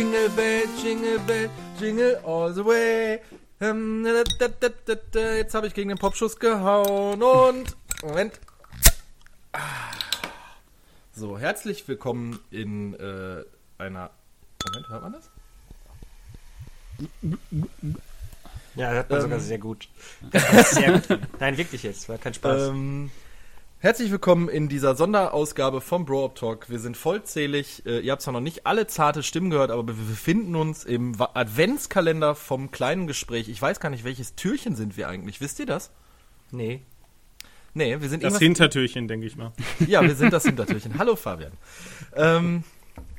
Jingle Bell, Jingle Bell, Jingle all the way. Da, Jetzt habe ich gegen den Popschuss gehauen und... Moment. Ah. So, herzlich willkommen in äh, einer... Moment, hört man das? Ja, hört man Ähm. sogar sehr gut. sehr gut. Nein, wirklich jetzt, war kein Spaß. Ähm, herzlich willkommen in dieser Sonderausgabe vom Bro Up Talk. Wir sind vollzählig. Äh, ihr habt zwar noch nicht alle zarte Stimmen gehört, aber wir befinden uns im Adventskalender vom kleinen Gespräch. Ich weiß gar nicht, welches Türchen sind wir eigentlich. Wisst ihr das? nee. Nee, wir sind Das Hintertürchen, denke ich mal. Ja, wir sind das Hintertürchen. Hallo Fabian. Ähm,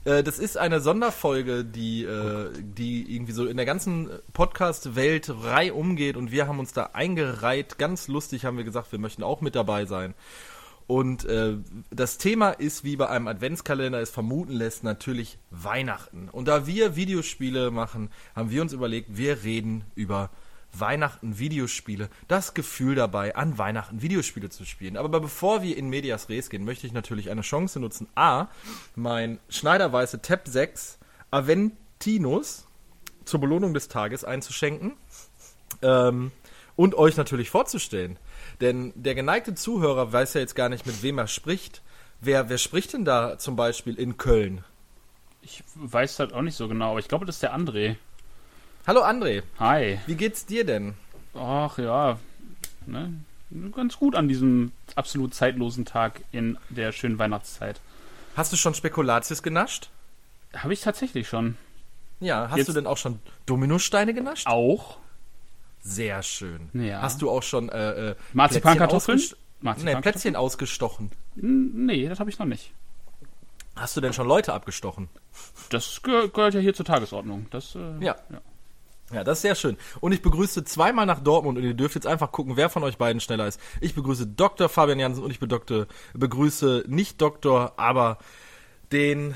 äh, das ist eine Sonderfolge, die, äh, die irgendwie so in der ganzen Podcast-Welt rei umgeht und wir haben uns da eingereiht. Ganz lustig haben wir gesagt, wir möchten auch mit dabei sein. Und äh, das Thema ist, wie bei einem Adventskalender es vermuten lässt, natürlich Weihnachten. Und da wir Videospiele machen, haben wir uns überlegt, wir reden über Weihnachten Videospiele, das Gefühl dabei, an Weihnachten Videospiele zu spielen. Aber bevor wir in Medias Res gehen, möchte ich natürlich eine Chance nutzen, A, mein Schneiderweiße Tab 6 Aventinus zur Belohnung des Tages einzuschenken ähm, und euch natürlich vorzustellen. Denn der geneigte Zuhörer weiß ja jetzt gar nicht, mit wem er spricht. Wer, wer spricht denn da zum Beispiel in Köln? Ich weiß das auch nicht so genau, aber ich glaube, das ist der André. Hallo André, Hi. wie geht's dir denn? Ach ja, ne? Ganz gut an diesem absolut zeitlosen Tag in der schönen Weihnachtszeit. Hast du schon Spekulatius genascht? Habe ich tatsächlich schon. Ja, hast Jetzt- du denn auch schon Dominosteine genascht? Auch Sehr schön. Ja. Hast du auch schon äh, äh, Marzipankartoffeln? Plätzchen, ausgest- nee? Plätzchen ausgestochen? Nee, das habe ich noch nicht. Hast du denn schon Leute abgestochen? Das geh gehört ja hier zur Tagesordnung. Das, äh, Ja. Ja, das ist sehr schön. Und ich begrüße zweimal nach Dortmund und ihr dürft jetzt einfach gucken, wer von euch beiden schneller ist. Ich begrüße Dr. Fabian Jansen und ich bedokte- begrüße nicht Doktor, aber den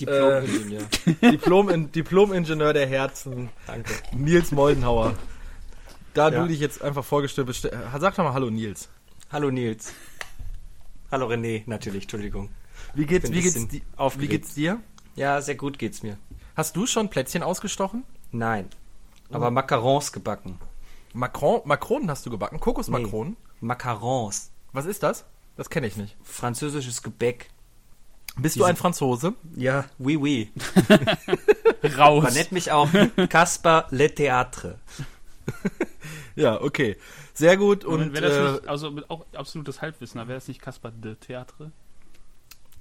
Diplom-Ingenieur. Diplom- Diplom-Ingenieur der Herzen, Danke. Nils Moldenhauer. Da Ja. du dich jetzt einfach vorgestellt bist, sag doch mal Hallo Nils. Hallo Nils. Hallo René, natürlich, Entschuldigung. Wie geht's, wie geht's, di- wie geht's dir? Ja, sehr gut geht's mir. Hast du schon Plätzchen ausgestochen? Nein. Aber Macarons gebacken. Macron, Makronen hast du gebacken? Kokosmakronen? Macarons. Was ist das? Das kenne ich nicht. Französisches Gebäck. Bist du Diese- ein Franzose? Ja, oui, oui. Raus. Man nennt mich auch Caspar Le Théâtre. Ja, okay. Sehr gut und Und wäre das äh, nicht, also mit auch absolutes Halbwissen, wäre das nicht Caspar de Theatre?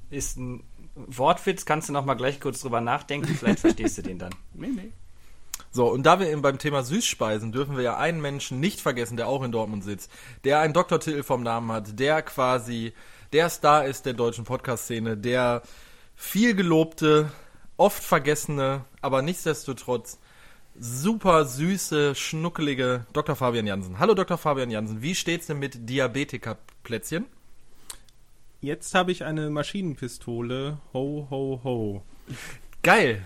Ist ein Wortwitz, kannst du noch mal gleich kurz drüber nachdenken, vielleicht verstehst du den dann. Nee, nee. so und da wir eben beim Thema Süßspeisen dürfen wir ja einen Menschen nicht vergessen, der auch in Dortmund sitzt, der einen Doktortitel vom Namen hat, der quasi der Star ist der deutschen Podcast-Szene, der viel gelobte, oft vergessene, aber nichtsdestotrotz super süße, schnuckelige Dr. Fabian Jansen. Hallo Dr. Fabian Jansen, wie steht's denn mit Diabetiker-Plätzchen? Jetzt habe ich eine Maschinenpistole. Ho, ho, ho. Geil.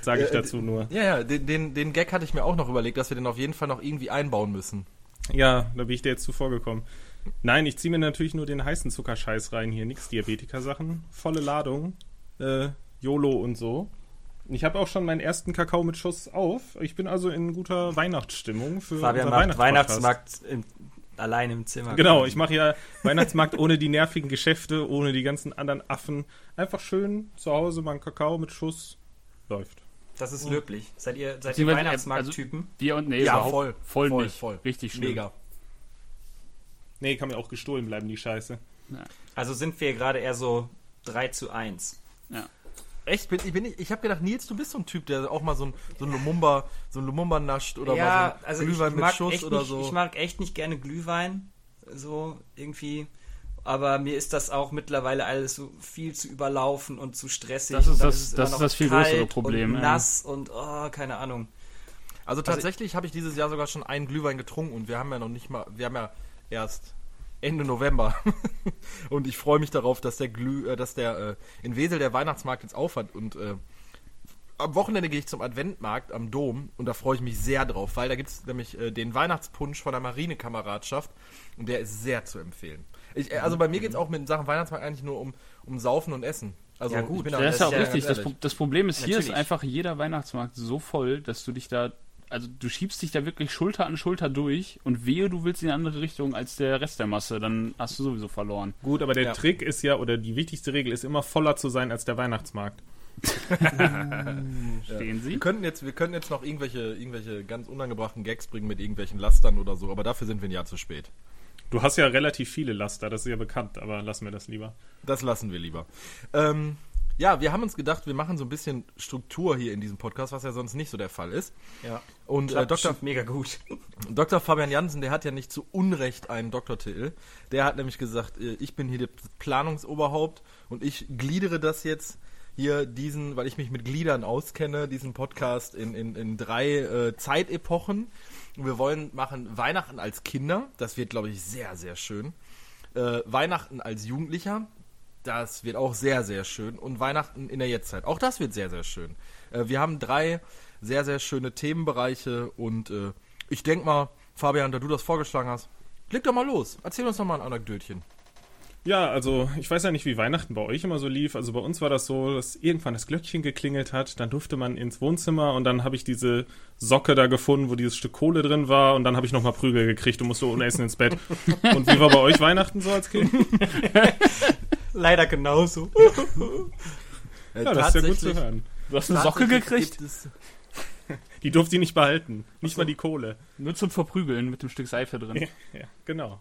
Sage ich Äh, dazu nur. Ja, ja, den, den, den Gag hatte ich mir auch noch überlegt, dass wir den auf jeden Fall noch irgendwie einbauen müssen. Ja, da bin ich dir jetzt zuvor gekommen. Nein, ich ziehe mir natürlich nur den heißen Zuckerscheiß rein hier. Nix Diabetiker-Sachen. Volle Ladung. Äh, YOLO und so. Ich habe auch schon meinen ersten Kakao mit Schuss auf. Ich bin also in guter Weihnachtsstimmung für Fabian unser macht. Weihnachtsmarkt im, allein im Zimmer. Genau, ich mache ja Weihnachtsmarkt ohne die nervigen Geschäfte, ohne die ganzen anderen Affen. Einfach schön zu Hause mal einen Kakao mit Schuss. Läuft. Das ist löblich. Seid ihr, seid ihr Beziehungsweise, äh, Weihnachtsmarkttypen? Wir und nee, Ja, voll. voll, Voll, nicht. voll. Richtig schlimm. Mega. Nee, kann mir auch gestohlen bleiben, die Scheiße. Also sind wir gerade eher so 3 zu 1. Ja. Echt? Bin, ich bin nicht, ich habe gedacht, Nils, du bist so ein Typ, der auch mal so ein, so ein Lumumba, so ein Lumumba nascht oder ja, mal so ein also ich, Glühwein ich mit mag Schuss echt oder nicht, so. ich mag echt nicht gerne Glühwein, so irgendwie. Aber mir ist das auch mittlerweile alles so viel zu überlaufen und zu stressig. Das ist das- das ist noch das viel kalt größere Problem, Und ja. nass und oh, keine Ahnung. also tatsächlich habe ich dieses Jahr sogar schon einen Glühwein getrunken und wir haben ja noch nicht mal, wir haben ja erst Ende November. und ich freue mich darauf, dass der Glüh, äh, dass der äh, in Wesel der Weihnachtsmarkt jetzt aufhat und äh, am Wochenende gehe ich zum Adventmarkt am Dom und da freue ich mich sehr drauf, weil da gibt es nämlich äh, den Weihnachtspunsch von der Marinekameradschaft und der ist sehr zu empfehlen. Ich, äh, also bei mir geht es auch mit Sachen Weihnachtsmarkt eigentlich nur um, um Saufen und Essen. Also, Ja, gut, ich bin Ja, das ist ja auch richtig. Das, das Problem ist, hier ist einfach jeder Weihnachtsmarkt so voll, dass du dich da, also du schiebst dich da wirklich Schulter an Schulter durch und wehe, du willst in eine andere Richtung als der Rest der Masse, dann hast du sowieso verloren. Gut, aber der Ja. Trick ist ja, oder die wichtigste Regel ist immer voller zu sein als der Weihnachtsmarkt. Stehen Sie? Wir könnten jetzt, wir könnten jetzt noch irgendwelche, irgendwelche ganz unangebrachten Gags bringen mit irgendwelchen Lastern oder so, aber dafür sind wir ein Jahr zu spät. Du hast ja relativ viele Laster, das ist ja bekannt, aber lassen wir das lieber. Das lassen wir lieber. Ähm, ja, wir haben uns gedacht, wir machen so ein bisschen Struktur hier in diesem Podcast, was ja sonst nicht so der Fall ist. Ja. Und äh, Dr. mega gut. Dr. Fabian Jansen, der hat ja nicht zu Unrecht einen Doktortitel. Der hat nämlich gesagt, äh, ich bin hier das Planungsoberhaupt und ich gliedere das jetzt hier diesen, weil ich mich mit Gliedern auskenne, diesen Podcast in, in, in drei äh, Zeitepochen. Wir wollen machen Weihnachten als Kinder, das wird, glaube ich, sehr, sehr schön. Äh, Weihnachten als Jugendlicher, das wird auch sehr, sehr schön. Und Weihnachten in der Jetztzeit, auch das wird sehr, sehr schön. Äh, wir haben drei sehr, sehr schöne Themenbereiche und äh, ich denke mal, Fabian, da du das vorgeschlagen hast, leg doch mal los. Erzähl uns doch mal ein Anekdötchen. Ja, also ich weiß ja nicht, wie Weihnachten bei euch immer so lief. Also bei uns war das so, dass irgendwann das Glöckchen geklingelt hat, dann durfte man ins Wohnzimmer und dann habe ich diese Socke da gefunden, wo dieses Stück Kohle drin war und dann habe ich nochmal Prügel gekriegt und musste ohne Essen ins Bett. Und wie war bei euch Weihnachten so als Kind? Leider genauso. Ja, das ist ja gut zu hören. Du hast eine Socke gekriegt? Die durfte ich nicht behalten. Nicht mal die Kohle. Nur zum Verprügeln mit dem Stück Seife drin. Ja, ja genau.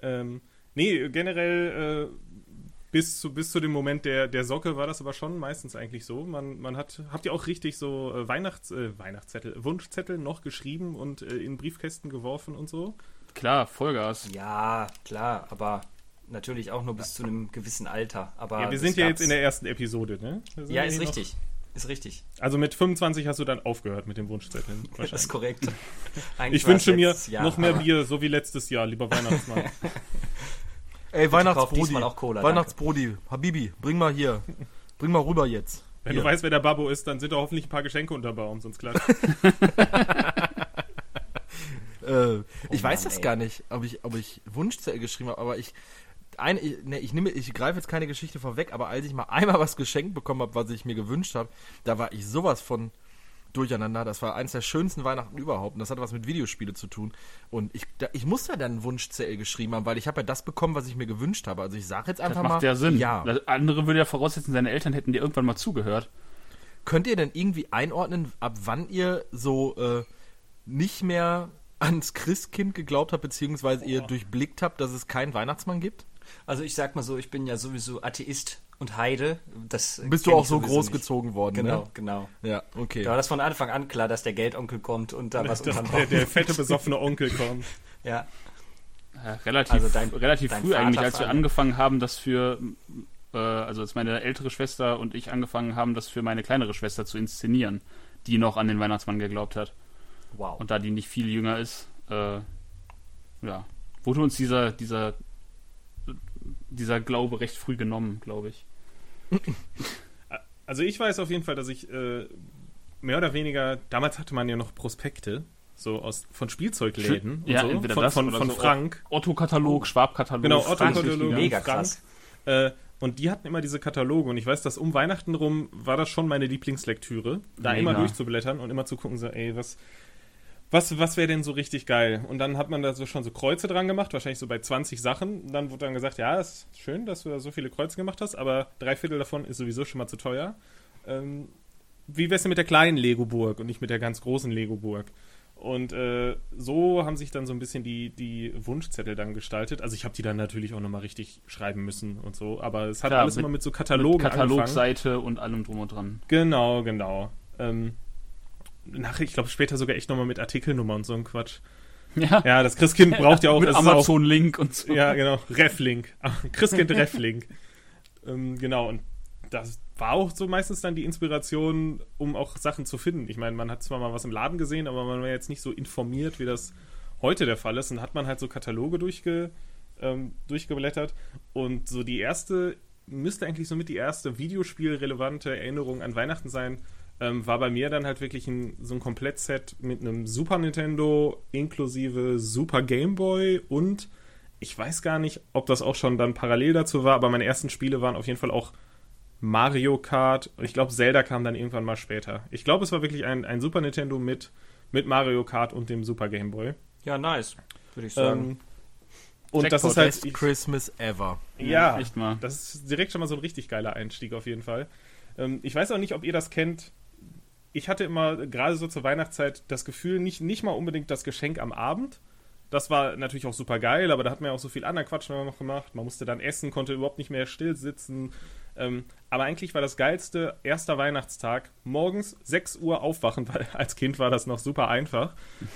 Ähm, nee, generell äh, bis, zu, bis zu dem Moment der, der Socke war das aber schon meistens eigentlich so. Man, man hat, habt ihr auch richtig so äh, Weihnachts, äh, Weihnachtszettel, Wunschzettel noch geschrieben und äh, in Briefkästen geworfen und so? Klar, Vollgas. Ja, klar, aber natürlich auch nur bis zu einem gewissen Alter. Aber ja, wir sind ja jetzt in der ersten Episode, ne? Ja, ist noch- richtig. Ist richtig. Also mit 25 hast du dann aufgehört mit den Wunschzetteln. Das ist korrekt. Eigentlich Ich wünsche mir Jahr, noch mehr Bier, so wie letztes Jahr, lieber Weihnachtsmann. Ey, Weihnachtsbrodi. auch Cola, danke. Weihnachtsbrodi. Habibi, bring mal hier. Bring mal rüber jetzt. Wenn Hier. du weißt, wer der Babbo ist, dann sind da hoffentlich ein paar Geschenke unter Baum, sonst klar. Äh, ich weiß Mann, das ey. gar nicht, ob ich, ob ich Wunschzettel geschrieben habe, aber ich. Ein, ich, ne, ich nehme, ich greife jetzt keine Geschichte vorweg, aber als ich mal einmal was geschenkt bekommen habe, was ich mir gewünscht habe, da war ich sowas von durcheinander. Das war eines der schönsten Weihnachten überhaupt. Und das hatte was mit Videospiele zu tun. Und ich, da, ich muss ja dann einen Wunschzettel geschrieben haben, weil ich habe ja das bekommen, was ich mir gewünscht habe. Also ich sage jetzt Das einfach macht mal. ja Sinn. Ja. Das andere würde ja voraussetzen, seine Eltern hätten dir irgendwann mal zugehört. Könnt ihr denn irgendwie einordnen, ab wann ihr so äh, nicht mehr ans Christkind geglaubt habt, beziehungsweise ihr durchblickt habt, dass es keinen Weihnachtsmann gibt? Also ich sag mal so, ich bin ja sowieso Atheist und Heide. Das Bist du auch so großgezogen worden, Genau, ne? genau. Ja, okay. Da war das von Anfang an klar, dass der Geldonkel kommt und da was der, unterm der, der fette, besoffene Onkel kommt. Ja, Ja, relativ Also dein- relativ dein früh Vater eigentlich, als wir angefangen haben, das für, äh, also als meine ältere Schwester und ich angefangen haben, das für meine kleinere Schwester zu inszenieren, die noch an den Weihnachtsmann geglaubt hat. wow. Und da die nicht viel jünger ist, äh, ja, wurde uns dieser, dieser, dieser Glaube recht früh genommen, glaube ich. Also ich weiß auf jeden Fall, dass ich äh, mehr oder weniger, damals hatte man ja noch Prospekte, so aus von Spielzeugläden Ja, und so, entweder von, das von, oder von so Frank. Otto-Katalog, Schwab-Katalog. Genau, Otto-Katalog. Mega Frank. krass. Äh, und die hatten immer diese Kataloge und ich weiß, dass um Weihnachten rum war das schon meine Lieblingslektüre, da Mega. immer durchzublättern und immer zu gucken, so, ey, was, was, was wäre denn so richtig geil? Und dann hat man da so schon so Kreuze dran gemacht, wahrscheinlich so bei 20 Sachen. Und dann wurde dann gesagt, ja, ist schön, dass du da so viele Kreuze gemacht hast, aber drei Viertel davon ist sowieso schon mal zu teuer. Ähm, wie wär's denn mit der kleinen Lego-Burg und nicht mit der ganz großen Lego-Burg? Und äh, so haben sich dann so ein bisschen die, die Wunschzettel dann gestaltet. Also ich habe die dann natürlich auch nochmal richtig schreiben müssen und so, aber es hat Klar, alles mit- immer mit so Katalogen angefangen. Katalogseite und allem drum und dran. Genau, genau. Ähm, nachher, ich glaube später sogar echt nochmal mit Artikelnummer und so ein Quatsch. Ja, Ja, das Christkind braucht ja auch... mit Amazon-Link und so. ja, genau. Reflink. Christkind Reflink. ähm, genau, und das war auch so meistens dann die Inspiration, um auch Sachen zu finden. Ich meine, man hat zwar mal was im Laden gesehen, aber man war jetzt nicht so informiert, wie das heute der Fall ist. Und hat man halt so Kataloge durchge, ähm, durchgeblättert. Und so die erste, müsste eigentlich somit die erste Videospielrelevante Erinnerung an Weihnachten sein, ähm, war bei mir dann halt wirklich ein, so ein Komplettset mit einem Super Nintendo inklusive Super Game Boy und ich weiß gar nicht, ob das auch schon dann parallel dazu war, aber meine ersten Spiele waren auf jeden Fall auch Mario Kart. Ich glaube, Zelda kam dann irgendwann mal später. Ich glaube, es war wirklich ein, ein Super Nintendo mit, mit Mario Kart und dem Super Game Boy. Ja, nice, würde ich sagen. Ähm, und das Jackpot, ist halt. Best Ich, Christmas ever. ja, echt mal. das ist direkt schon mal so ein richtig geiler Einstieg auf jeden Fall. Ähm, ich weiß auch nicht, ob ihr das kennt. Ich hatte immer gerade so zur Weihnachtszeit das Gefühl, nicht, nicht mal unbedingt das Geschenk am Abend. Das war natürlich auch super geil, aber da hat man ja auch so viel anderen Quatsch noch gemacht. Man musste dann essen, konnte überhaupt nicht mehr still sitzen. Ähm, aber eigentlich war das geilste erster Weihnachtstag morgens 6 Uhr aufwachen, weil als Kind war das noch super einfach.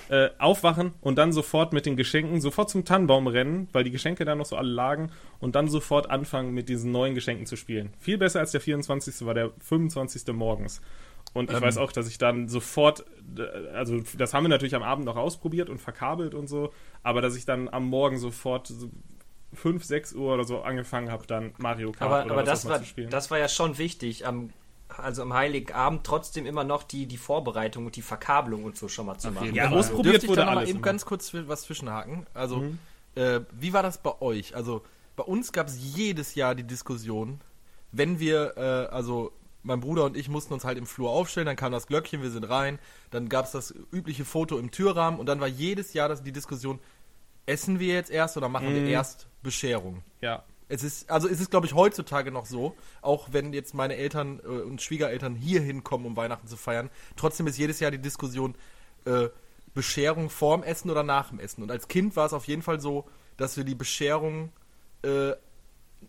Äh, aufwachen und dann sofort mit den Geschenken, sofort zum Tannenbaum rennen, weil die Geschenke da noch so alle lagen und dann sofort anfangen mit diesen neuen Geschenken zu spielen. Viel besser als der 24. war der 25. morgens. Und ich Ähm. weiß auch, dass ich dann sofort, äh, also das haben wir natürlich am Abend noch ausprobiert und verkabelt und so, aber dass ich dann am Morgen sofort so 5, 6 Uhr oder so angefangen habe, dann Mario Kart aber oder aber was das, war, zu spielen. das war ja schon wichtig, am, also am Heiligen Abend trotzdem immer noch die, die Vorbereitung und die Verkabelung und so schon mal zu machen. ja, ausprobiert Dürfte ich wurde da noch mal alles. eben immer. ganz kurz was zwischenhaken? Also, Mhm. äh, wie war das bei euch? Also, bei uns gab es jedes Jahr die Diskussion, wenn wir, äh, also mein Bruder und ich mussten uns halt im Flur aufstellen, dann kam das Glöckchen, wir sind rein, dann gab es das übliche Foto im Türrahmen und dann war jedes Jahr das, die Diskussion, essen wir jetzt erst oder machen wir Mhm. erst Bescherung? ja. Es ist, also es ist, glaube ich, heutzutage noch so, auch wenn jetzt meine Eltern äh, und Schwiegereltern hier hinkommen, um Weihnachten zu feiern, trotzdem ist jedes Jahr die Diskussion, äh, Bescherung vorm Essen oder nach dem Essen. Und als Kind war es auf jeden Fall so, dass wir die Bescherung äh,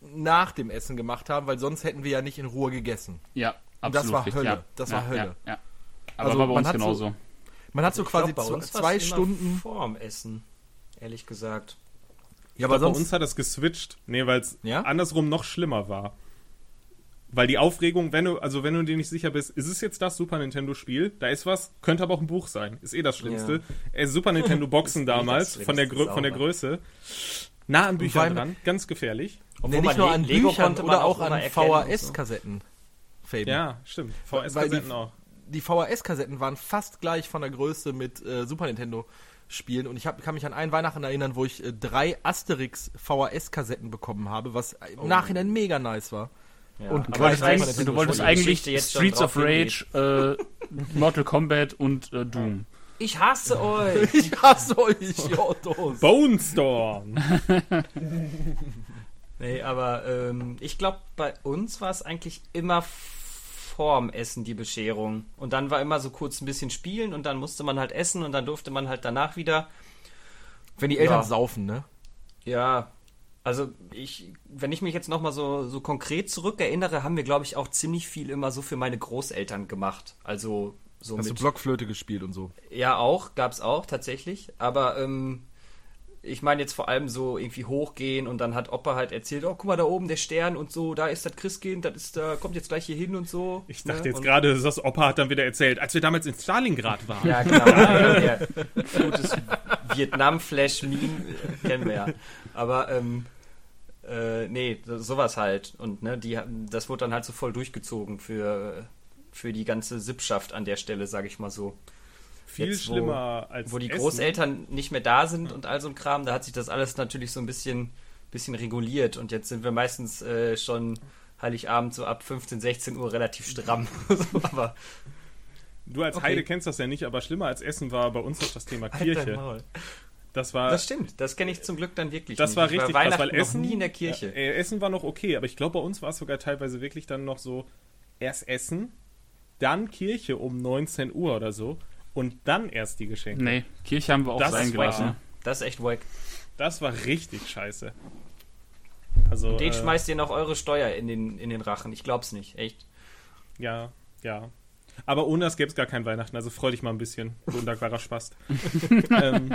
nach dem Essen gemacht haben, weil sonst hätten wir ja nicht in Ruhe gegessen. Ja, Und das absolut. war richtig, Hölle. Ja. Das ja, war Hölle. Ja, ja. Aber Also war bei man uns so- genauso. Man hat so quasi glaub, zwei immer Stunden. vorm Essen, ehrlich gesagt. Ja, Aber bei uns hat es geswitcht. Nee, weil es Ja? andersrum noch schlimmer war. Weil die Aufregung, wenn du, also wenn du dir nicht sicher bist, ist es jetzt das Super Nintendo Spiel? Da ist was, könnte aber auch ein Buch sein. Ist eh das Schlimmste. Äh, Super Nintendo Boxen eh das damals, von der, Grö von der. Größe. Nah an Büchern dran, ganz gefährlich. Obwohl nee, nicht nur an Lego Büchern oder auch immer an so. VHS-Kassetten. Fabian. Ja, stimmt. VS-Kassetten auch. die VHS-Kassetten waren fast gleich von der Größe mit äh, Super Nintendo-Spielen. Und ich hab, kann mich an einen Weihnachten erinnern, wo ich äh, drei Asterix VHS-Kassetten bekommen habe, was im Nachhinein mega nice war. Ja, Und aber Nintendo du wolltest wo die eigentlich Streets of Rage, äh, Mortal Kombat und äh, Doom. Ich hasse euch! Ich hasse euch, Idiotos. Bone Storm! nee, aber ähm, ich glaube, bei uns war es eigentlich immer vorm Essen die Bescherung. Und dann war immer so kurz ein bisschen spielen und dann musste man halt essen und dann durfte man halt danach wieder. Wenn die Eltern Ja. saufen, ne? Ja, also ich, wenn ich mich jetzt nochmal so, so konkret zurückerinnere, haben wir, glaube ich, auch ziemlich viel immer so für meine Großeltern gemacht. Also so Hast du mit Blockflöte gespielt und so. Ja, auch, gab's auch tatsächlich. Aber ähm, ich meine jetzt vor allem so irgendwie hochgehen und dann hat Opa halt erzählt, oh, guck mal da oben der Stern und so, da ist das Christkind, das ist da, kommt jetzt gleich hier hin und so. Ich dachte ne? jetzt Und- gerade, das Opa hat dann wieder erzählt, als wir damals in Stalingrad waren. Ja, genau. ja, ja. Gutes Vietnam-Flash-Meme äh, kennen wir ja. Aber ähm, äh, nee, so- sowas halt. Und ne, die, das wurde dann halt so voll durchgezogen für, für die ganze Sippschaft an der Stelle, sage ich mal so. Viel Jetzt, wo- schlimmer als wo die Essen. Großeltern nicht mehr da sind und all so ein Kram, da hat sich das alles natürlich so ein bisschen, bisschen reguliert und jetzt sind wir meistens äh, schon Heiligabend so ab 15, 16 Uhr relativ stramm. So, aber Du als Okay. Heide kennst das ja nicht, aber schlimmer als Essen war bei uns noch das Thema Halt Kirche. Das war, Das stimmt, das kenne ich zum Glück dann wirklich das nicht. war Ich richtig krass, Weihnachten weil Essen nie in der Kirche. Ja, äh, Essen war noch okay, aber ich glaube, bei uns war es sogar teilweise wirklich dann noch so erst Essen, dann Kirche um 19 Uhr oder so und dann erst die Geschenke. Nee, Kirche haben wir auch Das sein gelassen. Das ist echt wack. Das war richtig scheiße. Also Den äh, schmeißt ihr noch eure Steuer in den, in den Rachen. Ich glaub's nicht, echt. ja, ja. Aber ohne das gäbe es gar kein Weihnachten, also freu dich mal ein bisschen, du undankbarer Spast. ähm,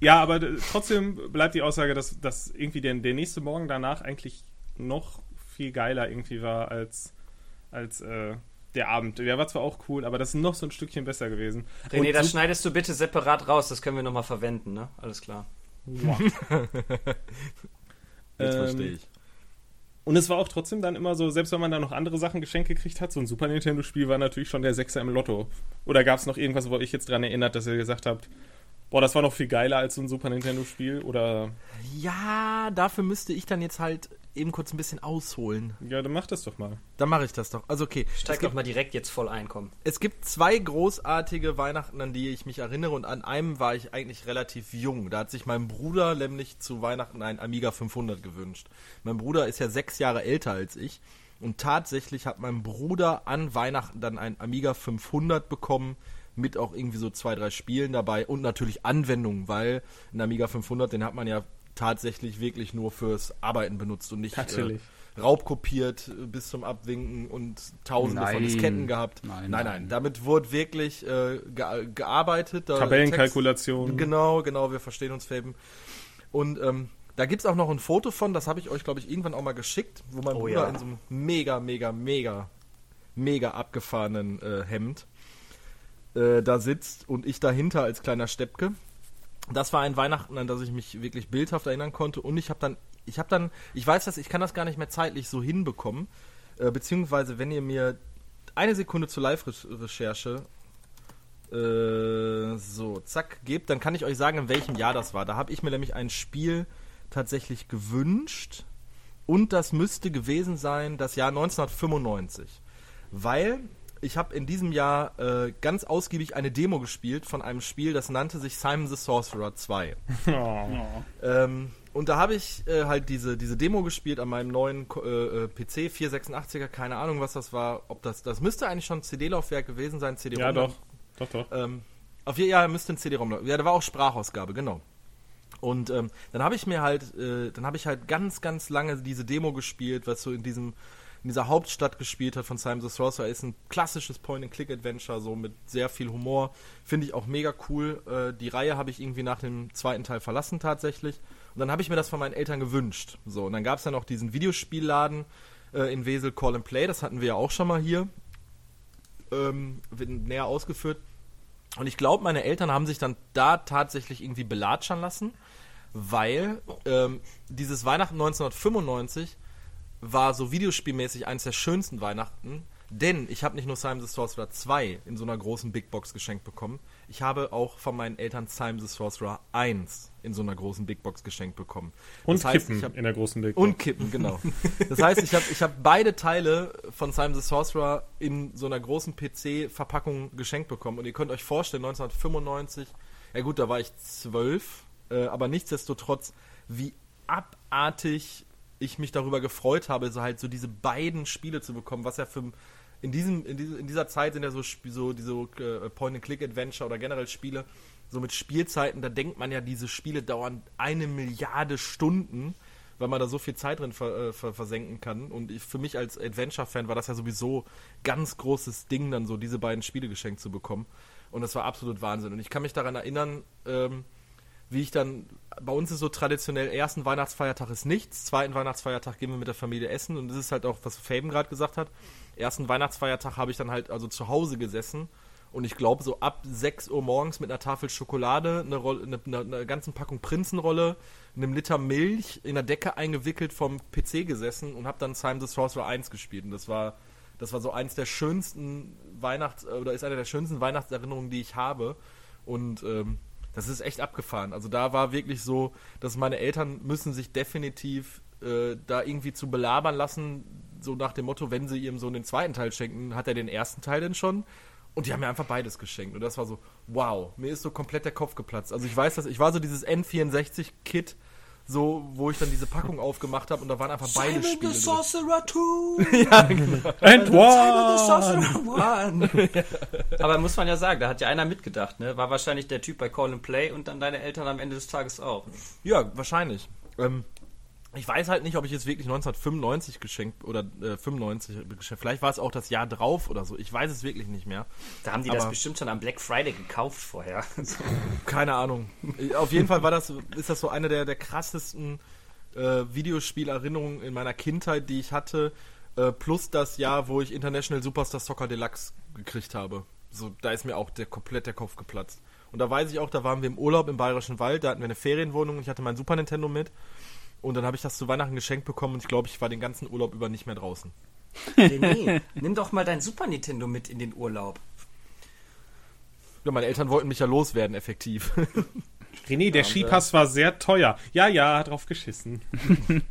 ja, aber d- trotzdem bleibt die Aussage, dass, dass irgendwie der, der nächste Morgen danach eigentlich noch viel geiler irgendwie war als, als äh, der Abend. Der war zwar auch cool, aber das ist noch so ein Stückchen besser gewesen. René, Und das so- schneidest du bitte separat raus, das können wir nochmal verwenden, ne? Alles klar. Jetzt Ähm, verstehe ich. Und es war auch trotzdem dann immer so, selbst wenn man dann noch andere Sachen geschenkt gekriegt hat, so ein Super Nintendo-Spiel war natürlich schon der Sechser im Lotto. Oder gab es noch irgendwas, wo ich jetzt dran erinnert, dass ihr gesagt habt, Boah, das war noch viel geiler als so ein Super Nintendo-Spiel. Oder. Ja, dafür müsste ich dann jetzt halt eben kurz ein bisschen ausholen. Ja, dann mach das doch mal. Dann mache ich das doch. Also okay. Steig doch mal direkt jetzt voll ein, komm. Es gibt zwei großartige Weihnachten, an die ich mich erinnere und an einem war ich eigentlich relativ jung. Da hat sich mein Bruder nämlich zu Weihnachten ein Amiga 500 gewünscht. Mein Bruder ist ja sechs Jahre älter als ich und tatsächlich hat mein Bruder an Weihnachten dann ein Amiga 500 bekommen mit auch irgendwie so zwei, drei Spielen dabei und natürlich Anwendungen, weil ein Amiga 500, den hat man ja tatsächlich wirklich nur fürs Arbeiten benutzt und nicht. Äh, raubkopiert äh, bis zum Abwinken und tausende von Nein. Disketten gehabt. Nein, nein, nein. damit wurde wirklich äh, ge gearbeitet. Tabellenkalkulation. Text- Genau, genau, wir verstehen uns Faben. Und ähm, da gibt es auch noch ein Foto von, das habe ich euch, glaube ich, irgendwann auch mal geschickt, wo mein Oh Bruder ja. in so einem mega, mega, mega, mega abgefahrenen äh, Hemd äh, da sitzt und ich dahinter als kleiner Steppke. Das war ein Weihnachten, an das ich mich wirklich bildhaft erinnern konnte. Und ich habe dann, ich habe dann, ich weiß das, ich kann das gar nicht mehr zeitlich so hinbekommen. Äh, beziehungsweise, wenn ihr mir eine Sekunde zur Live-Recherche äh, so, zack, gebt, dann kann ich euch sagen, in welchem Jahr das war. Da habe ich mir nämlich ein Spiel tatsächlich gewünscht. Und das müsste gewesen sein das Jahr 1995. Weil ich habe in diesem Jahr äh, ganz ausgiebig eine Demo gespielt von einem Spiel, das nannte sich Simon the Sorcerer 2. Oh. Ähm, und da habe ich äh, halt diese, diese Demo gespielt an meinem neuen äh, äh, PC 486er, keine Ahnung, was das war. Ob das, das müsste eigentlich schon ein CD-Laufwerk gewesen sein, CD-ROM. Ja, doch. Doch, doch. Ähm, auf jeden Fall müsste ein CD-ROM. Ja, da war auch Sprachausgabe, genau. Und ähm, dann habe ich mir halt, äh, dann habe ich halt ganz, ganz lange diese Demo gespielt, was so in diesem, in dieser Hauptstadt gespielt hat von Simon the Sorcerer. Ist ein klassisches Point-and-Click-Adventure, so mit sehr viel Humor. Finde ich auch mega cool. Äh, die Reihe habe ich irgendwie nach dem zweiten Teil verlassen tatsächlich. Und dann habe ich mir das von meinen Eltern gewünscht. So, und dann gab es ja noch diesen Videospielladen äh, in Wesel Call and Play, das hatten wir ja auch schon mal hier ähm, näher ausgeführt. Und ich glaube, meine Eltern haben sich dann da tatsächlich irgendwie belatschern lassen, weil ähm, dieses Weihnachten 1995 war so videospielmäßig eines der schönsten Weihnachten, denn ich habe nicht nur Simon the Sorcerer 2 in so einer großen Big Box geschenkt bekommen, ich habe auch von meinen Eltern Simon the Sorcerer 1 in so einer großen Big Box geschenkt bekommen. Und das heißt, Kippen ich hab, in der großen Big und Kippen, genau. Das heißt, ich habe ich hab beide Teile von Simon the Sorcerer in so einer großen PC-Verpackung geschenkt bekommen. Und ihr könnt euch vorstellen, 1995, ja gut, da war ich zwölf, äh, aber nichtsdestotrotz, wie abartig ich mich darüber gefreut habe, so halt so diese beiden Spiele zu bekommen, was ja für in diesem in, diese, in dieser Zeit sind ja so so diese äh, Point-and-Click-Adventure oder generell Spiele so mit Spielzeiten, da denkt man ja, diese Spiele dauern eine Milliarde Stunden, weil man da so viel Zeit drin ver, äh, ver, versenken kann. Und ich, für mich als Adventure-Fan war das ja sowieso ganz großes Ding, dann so diese beiden Spiele geschenkt zu bekommen. Und das war absolut Wahnsinn. Und ich kann mich daran erinnern, ähm, wie ich dann, bei uns ist so traditionell, ersten Weihnachtsfeiertag ist nichts, zweiten Weihnachtsfeiertag gehen wir mit der Familie essen und das ist halt auch, was Faben gerade gesagt hat. Ersten Weihnachtsfeiertag habe ich dann halt also zu Hause gesessen und ich glaube so ab 6 Uhr morgens mit einer Tafel Schokolade, eine, Rolle, eine, eine, eine ganzen Packung Prinzenrolle, einem Liter Milch in der Decke eingewickelt vom PC gesessen und habe dann Simon the Sorcerer 1 gespielt und das war das war so eins der schönsten Weihnachts oder ist eine der schönsten Weihnachtserinnerungen, die ich habe und ähm, das ist echt abgefahren. Also da war wirklich so, dass meine Eltern müssen sich definitiv äh, da irgendwie zu belabern lassen, so nach dem Motto, wenn sie ihrem Sohn den zweiten Teil schenken, hat er den ersten Teil denn schon? Und die haben mir einfach beides geschenkt. Und das war so, wow, mir ist so komplett der Kopf geplatzt. Also ich weiß, dass ich war so dieses N64-Kit, so, wo ich dann diese Packung aufgemacht habe und da waren einfach beide Spiele. drin. Sorcerer 2! And One! Aber muss man ja sagen, da hat ja einer mitgedacht, ne? War wahrscheinlich der Typ bei Call and Play und dann deine Eltern am Ende des Tages auch. Ja, wahrscheinlich. Ähm, ich weiß halt nicht, ob ich jetzt wirklich 1995 geschenkt oder äh, 95 geschenkt. Vielleicht war es auch das Jahr drauf oder so. Ich weiß es wirklich nicht mehr. Da haben die das Aber- bestimmt schon am Black Friday gekauft vorher. Keine Ahnung. Auf jeden Fall war das, ist das so eine der, der krassesten äh, Videospielerinnerungen in meiner Kindheit, die ich hatte. Äh, plus das Jahr, wo ich International Superstar Soccer Deluxe gekriegt habe. So, da ist mir auch der, komplett der Kopf geplatzt. Und da weiß ich auch, da waren wir im Urlaub im Bayerischen Wald, da hatten wir eine Ferienwohnung und ich hatte mein Super Nintendo mit. Und dann habe ich das zu Weihnachten geschenkt bekommen und ich glaube, ich war den ganzen Urlaub über nicht mehr draußen. René, nimm doch mal dein Super Nintendo mit in den Urlaub. Ja, meine Eltern wollten mich ja loswerden, effektiv. René, der Skipass war sehr teuer. Ja, ja, drauf geschissen.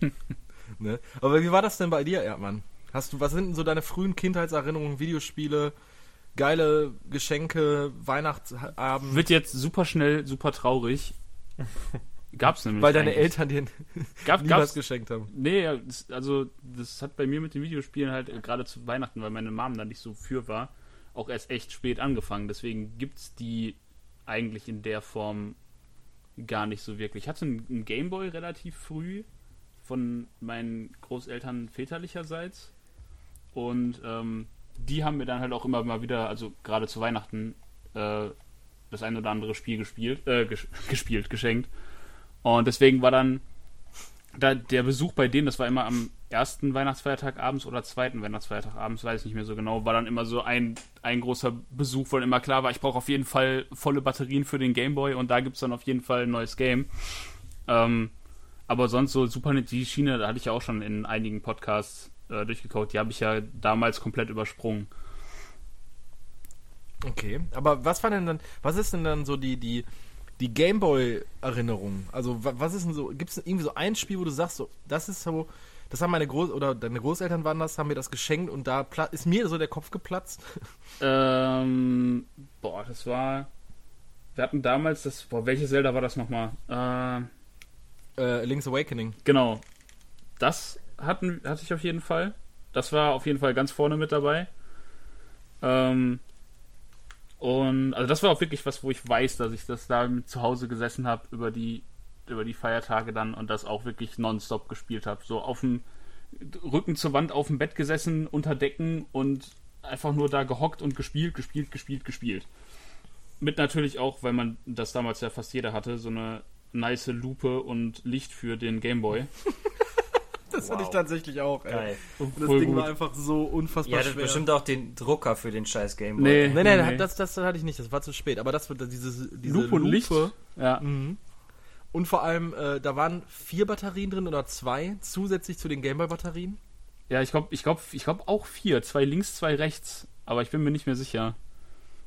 ne? Aber wie war das denn bei dir, Erdmann? Hast du, was sind denn so deine frühen Kindheitserinnerungen, Videospiele, geile Geschenke, Weihnachtsabend? Wird jetzt super schnell, super traurig. Gab's nämlich. Weil deine eigentlich. Eltern dir Gab, nie was geschenkt haben. Nee, also das hat bei mir mit den Videospielen halt äh, gerade zu Weihnachten, weil meine Mom da nicht so für war, auch erst echt spät angefangen. Deswegen gibt's die eigentlich in der Form gar nicht so wirklich. Ich hatte einen, einen Gameboy relativ früh von meinen Großeltern väterlicherseits und ähm, die haben mir dann halt auch immer mal wieder, also gerade zu Weihnachten, äh, das ein oder andere Spiel gespielt, äh, ges gespielt, geschenkt. Und deswegen war dann da, der Besuch bei denen, das war immer am ersten Weihnachtsfeiertag abends oder zweiten Weihnachtsfeiertag abends, weiß ich nicht mehr so genau, war dann immer so ein, ein großer Besuch, wo dann immer klar war, ich brauche auf jeden Fall volle Batterien für den Gameboy und da gibt es dann auf jeden Fall ein neues Game. Ähm, aber sonst so Super die Schiene, da hatte ich ja auch schon in einigen Podcasts äh, durchgekaut, die habe ich ja damals komplett übersprungen. Okay, aber was war denn dann, was ist denn dann so die, die, die Gameboy-Erinnerung? Also, wa- was ist denn so, gibt es irgendwie so ein Spiel, wo du sagst, so, das ist so, das haben meine Groß- oder deine Großeltern waren das, haben mir das geschenkt und da ist mir so der Kopf geplatzt. Ähm, boah, das war. Wir hatten damals das. Boah, welches Zelda war das nochmal? Äh, Äh, Link's Awakening. genau. Das hatten, hatte ich auf jeden Fall. Das war auf jeden Fall ganz vorne mit dabei. Ähm, und also das war auch wirklich was, wo ich weiß, dass ich das da zu Hause gesessen habe über die über die Feiertage dann und das auch wirklich nonstop gespielt habe. So auf dem Rücken zur Wand auf dem Bett gesessen, unter Decken und einfach nur da gehockt und gespielt, gespielt, gespielt, gespielt. Mit natürlich auch, weil man das damals ja fast jeder hatte, so eine nice Lupe und Licht für den Gameboy. Das Wow. hatte ich tatsächlich auch, ey. Geil. Und das Voll Ding gut. war einfach so unfassbar Ihr hattet schwer. bestimmt auch den Drucker für den scheiß Gameboy. Nee. Nee, nee, Nee. Das, das hatte ich nicht, das war zu spät. Aber das wird diese, diese Lupe und Licht. Ja. Mhm. Und vor allem, äh, da waren vier Batterien drin oder zwei, zusätzlich zu den Gameboy-Batterien. Ja, ich glaube, ich glaube, ich glaube auch vier. Zwei links, zwei rechts. Aber ich bin mir nicht mehr sicher.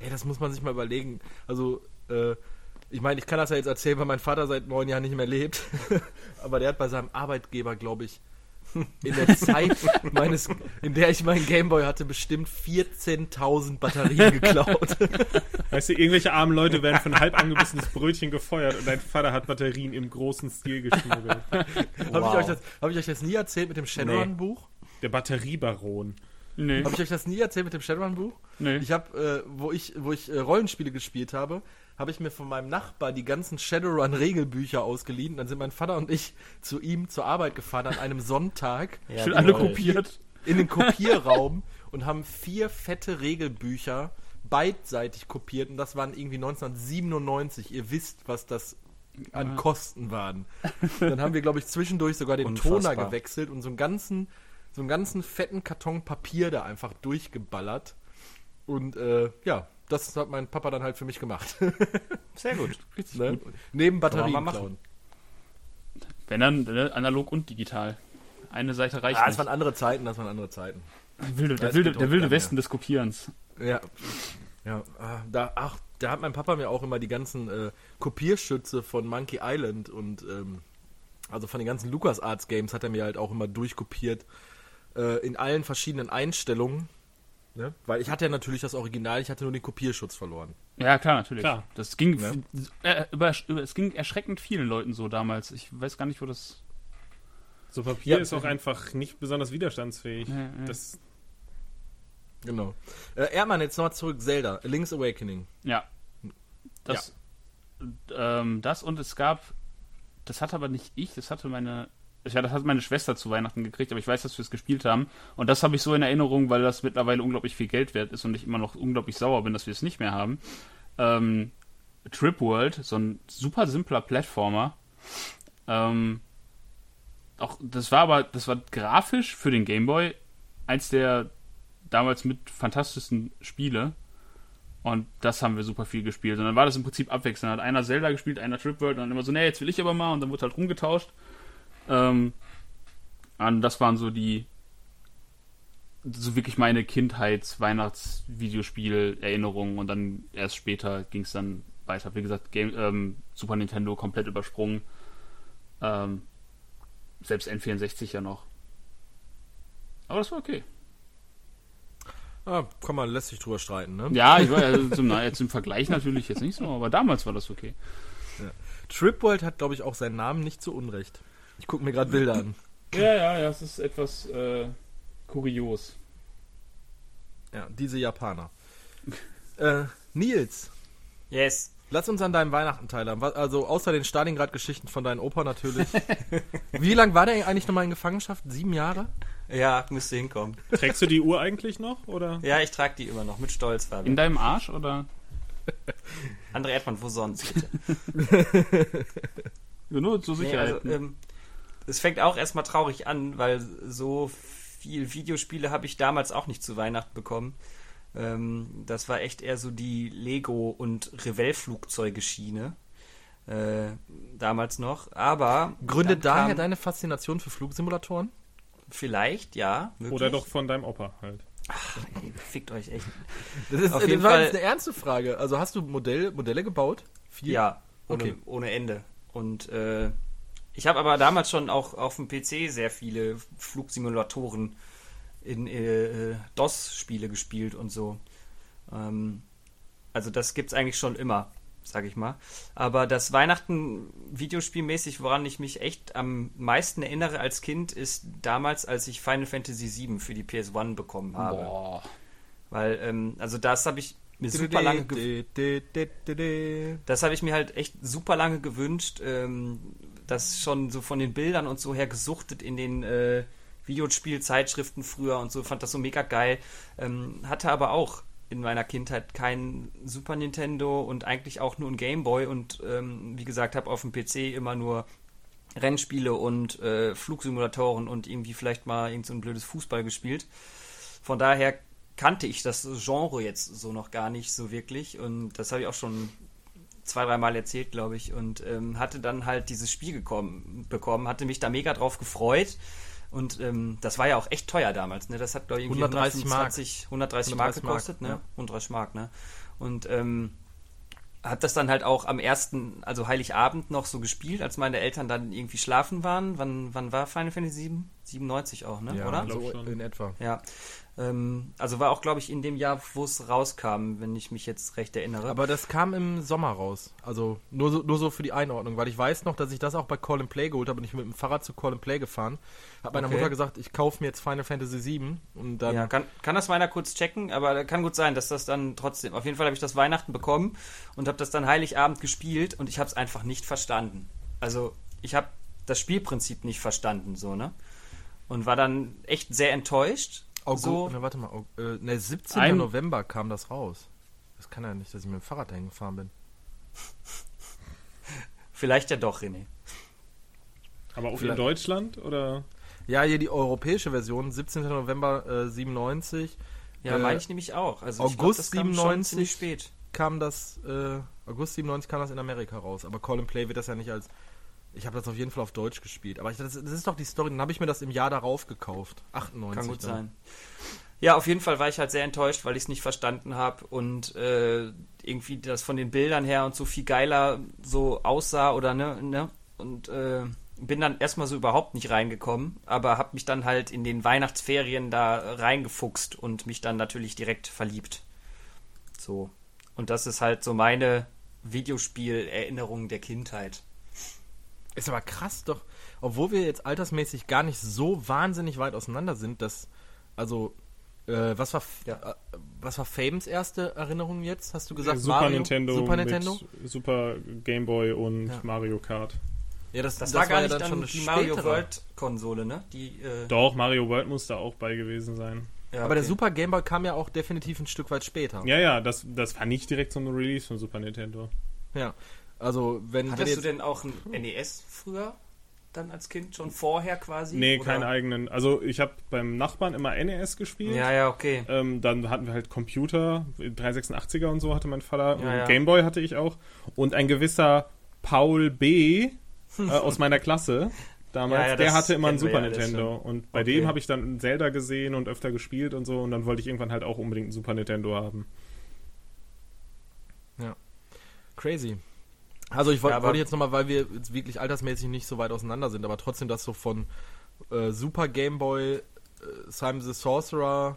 Ey, das muss man sich mal überlegen. Also, äh, ich meine, ich kann das ja jetzt erzählen, weil mein Vater seit neun Jahren nicht mehr lebt. Aber der hat bei seinem Arbeitgeber, glaube ich, in der Zeit meines, in der ich meinen Gameboy hatte, bestimmt 14.000 Batterien geklaut. Weißt du, irgendwelche armen Leute werden ein halb angebissenes Brötchen gefeuert und dein Vater hat Batterien im großen Stil geschmuggelt. Habe ich, euch das- hab ich euch das nie erzählt mit dem Shadowrun-Buch? Der Batteriebaron. Nee. Habe ich euch das nie erzählt mit dem Shadowrun-Buch? nee. Ich habe, äh, wo ich, wo ich äh, Rollenspiele gespielt habe, habe ich mir von meinem Nachbar die ganzen Shadowrun-Regelbücher ausgeliehen. Dann sind mein Vater und ich zu ihm zur Arbeit gefahren an einem Sonntag Ja, Schon alle kopiert. in den Kopierraum und haben vier fette Regelbücher beidseitig kopiert und das waren irgendwie 1997. Ihr wisst, was das an Kosten waren. Dann haben wir, glaube ich, zwischendurch sogar den Unfassbar. Toner gewechselt und so einen ganzen, so einen ganzen fetten Karton Papier da einfach durchgeballert. Und äh, ja, das hat mein Papa dann halt für mich gemacht. Sehr gut. Richtig ne? gut. Neben Kann man Batterien mal machen. klauen. Wenn dann ne, analog und digital. Eine Seite reicht Ah, das nicht. waren andere Zeiten, das waren andere Zeiten. wilde, der ist wilde, der wilde Westen des Kopierens. Ja. Ja, ah, da, ach, da hat mein Papa mir auch immer die ganzen äh, Kopierschütze von Monkey Island und ähm, also von den ganzen LucasArts Games hat er mir halt auch immer durchkopiert äh, in allen verschiedenen Einstellungen. Ne? Weil ich hatte ja natürlich das Original, ich hatte nur den Kopierschutz verloren. Ja, klar, natürlich. Klar. Das ging, Ne? äh, über, über, es ging erschreckend vielen Leuten so damals. Ich weiß gar nicht, wo das. So Papier Ja. ist auch einfach nicht besonders widerstandsfähig. Ja, ja. Das, Genau. Äh, Erdmann, jetzt nochmal zurück, Zelda, Link's Awakening. Ja. Das, ähm, das und es gab, das hatte aber nicht ich, das hatte meine, ja, das hat meine Schwester zu Weihnachten gekriegt, aber ich weiß, dass wir es gespielt haben. Und das habe ich so in Erinnerung, weil das mittlerweile unglaublich viel Geld wert ist und ich immer noch unglaublich sauer bin, dass wir es nicht mehr haben. Ähm, Trip World, so ein super simpler Plattformer. Ähm, auch, das war aber, das war grafisch für den Gameboy eins der damals mit fantastischsten Spiele. Und das haben wir super viel gespielt. Und dann war das im Prinzip abwechselnd. Hat einer Zelda gespielt, einer Trip World und dann immer so, nee, jetzt will ich aber mal. Und dann wurde halt rumgetauscht. Ähm, und das waren so die, so wirklich meine Kindheits-Weihnachts-Videospiel-Erinnerungen und dann erst später ging es dann weiter. Wie gesagt, Game, ähm, Super Nintendo komplett übersprungen. Ähm, selbst N64 ja noch. Aber das war okay. Ah, kann man lässt sich drüber streiten, ne? Ja, ich war also zum, jetzt im Vergleich natürlich jetzt nicht so, aber damals war das okay. Tripworld hat, glaube ich, auch seinen Namen nicht zu Unrecht. Ich gucke mir gerade Bilder an. Ja, ja, ja, es ist etwas äh, kurios. Ja, diese Japaner. äh, Nils, Yes. lass uns an deinem Weihnachten teilhaben. Also außer den Stalingrad-Geschichten von deinem Opa natürlich. Wie lang war der eigentlich nochmal in Gefangenschaft? Sieben Jahre? Ja, müsste hinkommen. Trägst du die Uhr eigentlich noch? Oder? Ja, ich trage die immer noch mit Stolz, In Fabian. deinem Arsch oder? André Erdmann, wo sonst, bitte? Ja, nur zur Nee, Sicherheit. also, ne? ähm, es fängt auch erstmal traurig an, weil so viel Videospiele habe ich damals auch nicht zu Weihnachten bekommen. Ähm, das war echt eher so die Lego- und Revell-Flugzeuge-Schiene. Äh, damals noch. Aber. Gründet daher kam- deine Faszination für Flugsimulatoren? Vielleicht, ja. Möglich. Oder doch von deinem Opa halt. Ey, Fickt euch echt. Das ist, Auf das jeden war Fall- jetzt eine ernste Frage. Also hast du Modell, Modelle gebaut? Viel? Ja, ohne, Okay. ohne Ende. Und äh, ich habe aber damals schon auch auf dem PC sehr viele Flugsimulatoren in äh, DOS-Spiele gespielt und so. Ähm, also das gibt's eigentlich schon immer, sag ich mal. Aber das Weihnachten videospielmäßig, woran ich mich echt am meisten erinnere als Kind, ist damals, als ich Final Fantasy VII für die PS1 bekommen habe. Boah. Weil, ähm, also das habe ich mir super lange ge das habe ich mir halt echt super lange gewünscht. Ähm, das schon so von den Bildern und so her gesuchtet in den äh, Videospielzeitschriften früher und so, fand das so mega geil. Ähm, hatte aber auch in meiner Kindheit kein Super Nintendo und eigentlich auch nur ein Game Boy und ähm, wie gesagt, habe auf dem PC immer nur Rennspiele und äh, Flugsimulatoren und irgendwie vielleicht mal irgend so ein blödes Fußball gespielt. Von daher kannte ich das Genre jetzt so noch gar nicht so wirklich und das habe ich auch schon zwei, dreimal erzählt, glaube ich, und ähm, hatte dann halt dieses Spiel gekommen, bekommen, hatte mich da mega drauf gefreut. Und ähm, das war ja auch echt teuer damals, ne? Das hat, glaube ich, irgendwie 130 Mark. 120, 130 Mark 130 Mark, gekostet, ne? ja. 130 Mark, ne? Und ähm, hat das dann halt auch am ersten, also Heiligabend noch so gespielt, als meine Eltern dann irgendwie schlafen waren. Wann, wann war Final Fantasy 7? 97 auch, ne? Ja, Oder? glaub so schon. in etwa. Ja. Ähm, also war auch, glaube ich, in dem Jahr, wo es rauskam, wenn ich mich jetzt recht erinnere. Aber das kam im Sommer raus. Also nur so, nur so für die Einordnung, weil ich weiß noch, dass ich das auch bei Call and Play geholt habe und ich bin mit dem Fahrrad zu Call and Play gefahren. Hab meiner Okay. Mutter gesagt, ich kaufe mir jetzt Final Fantasy VII und dann ja, kann, kann das meiner kurz checken, aber kann gut sein, dass das dann trotzdem. Auf jeden Fall habe ich das Weihnachten bekommen und habe das dann Heiligabend gespielt und ich habe es einfach nicht verstanden. Also ich habe das Spielprinzip nicht verstanden, so ne? Und war dann echt sehr enttäuscht. August, so, ne, warte mal, äh, ne, 17. Ein- November kam das raus. Das kann ja nicht, dass ich mit dem Fahrrad dahin gefahren bin. vielleicht ja doch, René. Aber auch in Vielleicht- Deutschland oder? Ja, hier die europäische Version, 17. November äh, 97, Ja, Äh, meine ich nämlich auch. Also ich glaub, August kam schon 97. ziemlich spät. kam das, äh, August 97 kam das in Amerika raus. Aber Call and Play wird das ja nicht als. Ich habe das auf jeden Fall auf Deutsch gespielt. Aber ich, das, das ist doch die Story. Dann habe ich mir das im Jahr darauf gekauft. 98. Kann gut dann. sein. Ja, auf jeden Fall war ich halt sehr enttäuscht, weil ich es nicht verstanden habe und äh, irgendwie das von den Bildern her und so viel geiler so aussah oder ne, ne? Und äh, bin dann erstmal so überhaupt nicht reingekommen, aber habe mich dann halt in den Weihnachtsferien da reingefuchst und mich dann natürlich direkt verliebt. So. Und das ist halt so meine Videospielerinnerung der Kindheit. Ist aber krass doch, obwohl wir jetzt altersmäßig gar nicht so wahnsinnig weit auseinander sind, dass, also, äh, was war, Ja. äh, was war Fames erste Erinnerung jetzt? Hast du gesagt Super Mario? Nintendo, Super Nintendo? mit Super Game Boy und Ja. Mario Kart. Ja, das, Das, war gar nicht ja dann schon eine die Mario. World Konsole, ne? Die, äh, Doch, Mario World muss da auch bei gewesen sein. ja, Aber der okay. Super Game Boy kam ja auch definitiv ein Stück weit später. Ja, ja, das, das war nicht direkt so ein Release von Super Nintendo. Ja. Also, wenn, wenn Hattest du jetzt, denn auch ein NES früher? Dann als Kind schon vorher quasi? Nee, Oder- keinen eigenen. Also ich habe beim Nachbarn immer NES gespielt. Ja, ja, okay. Ähm, dann hatten wir halt Computer, 386er und so hatte mein Vater. Ja, ja. Gameboy hatte ich auch. Und ein gewisser Paul B. äh, aus meiner Klasse, damals, Ja, ja, der hatte immer einen wir Super ja Nintendo. schon. Und bei Okay. dem habe ich dann Zelda gesehen und öfter gespielt und so. Und dann wollte ich irgendwann halt auch unbedingt einen Super Nintendo haben. Crazy. Also ich wollte Ja, wollte jetzt nochmal, weil wir jetzt wirklich altersmäßig nicht so weit auseinander sind, aber trotzdem das so von äh, Super Game Boy, äh, Simon the Sorcerer,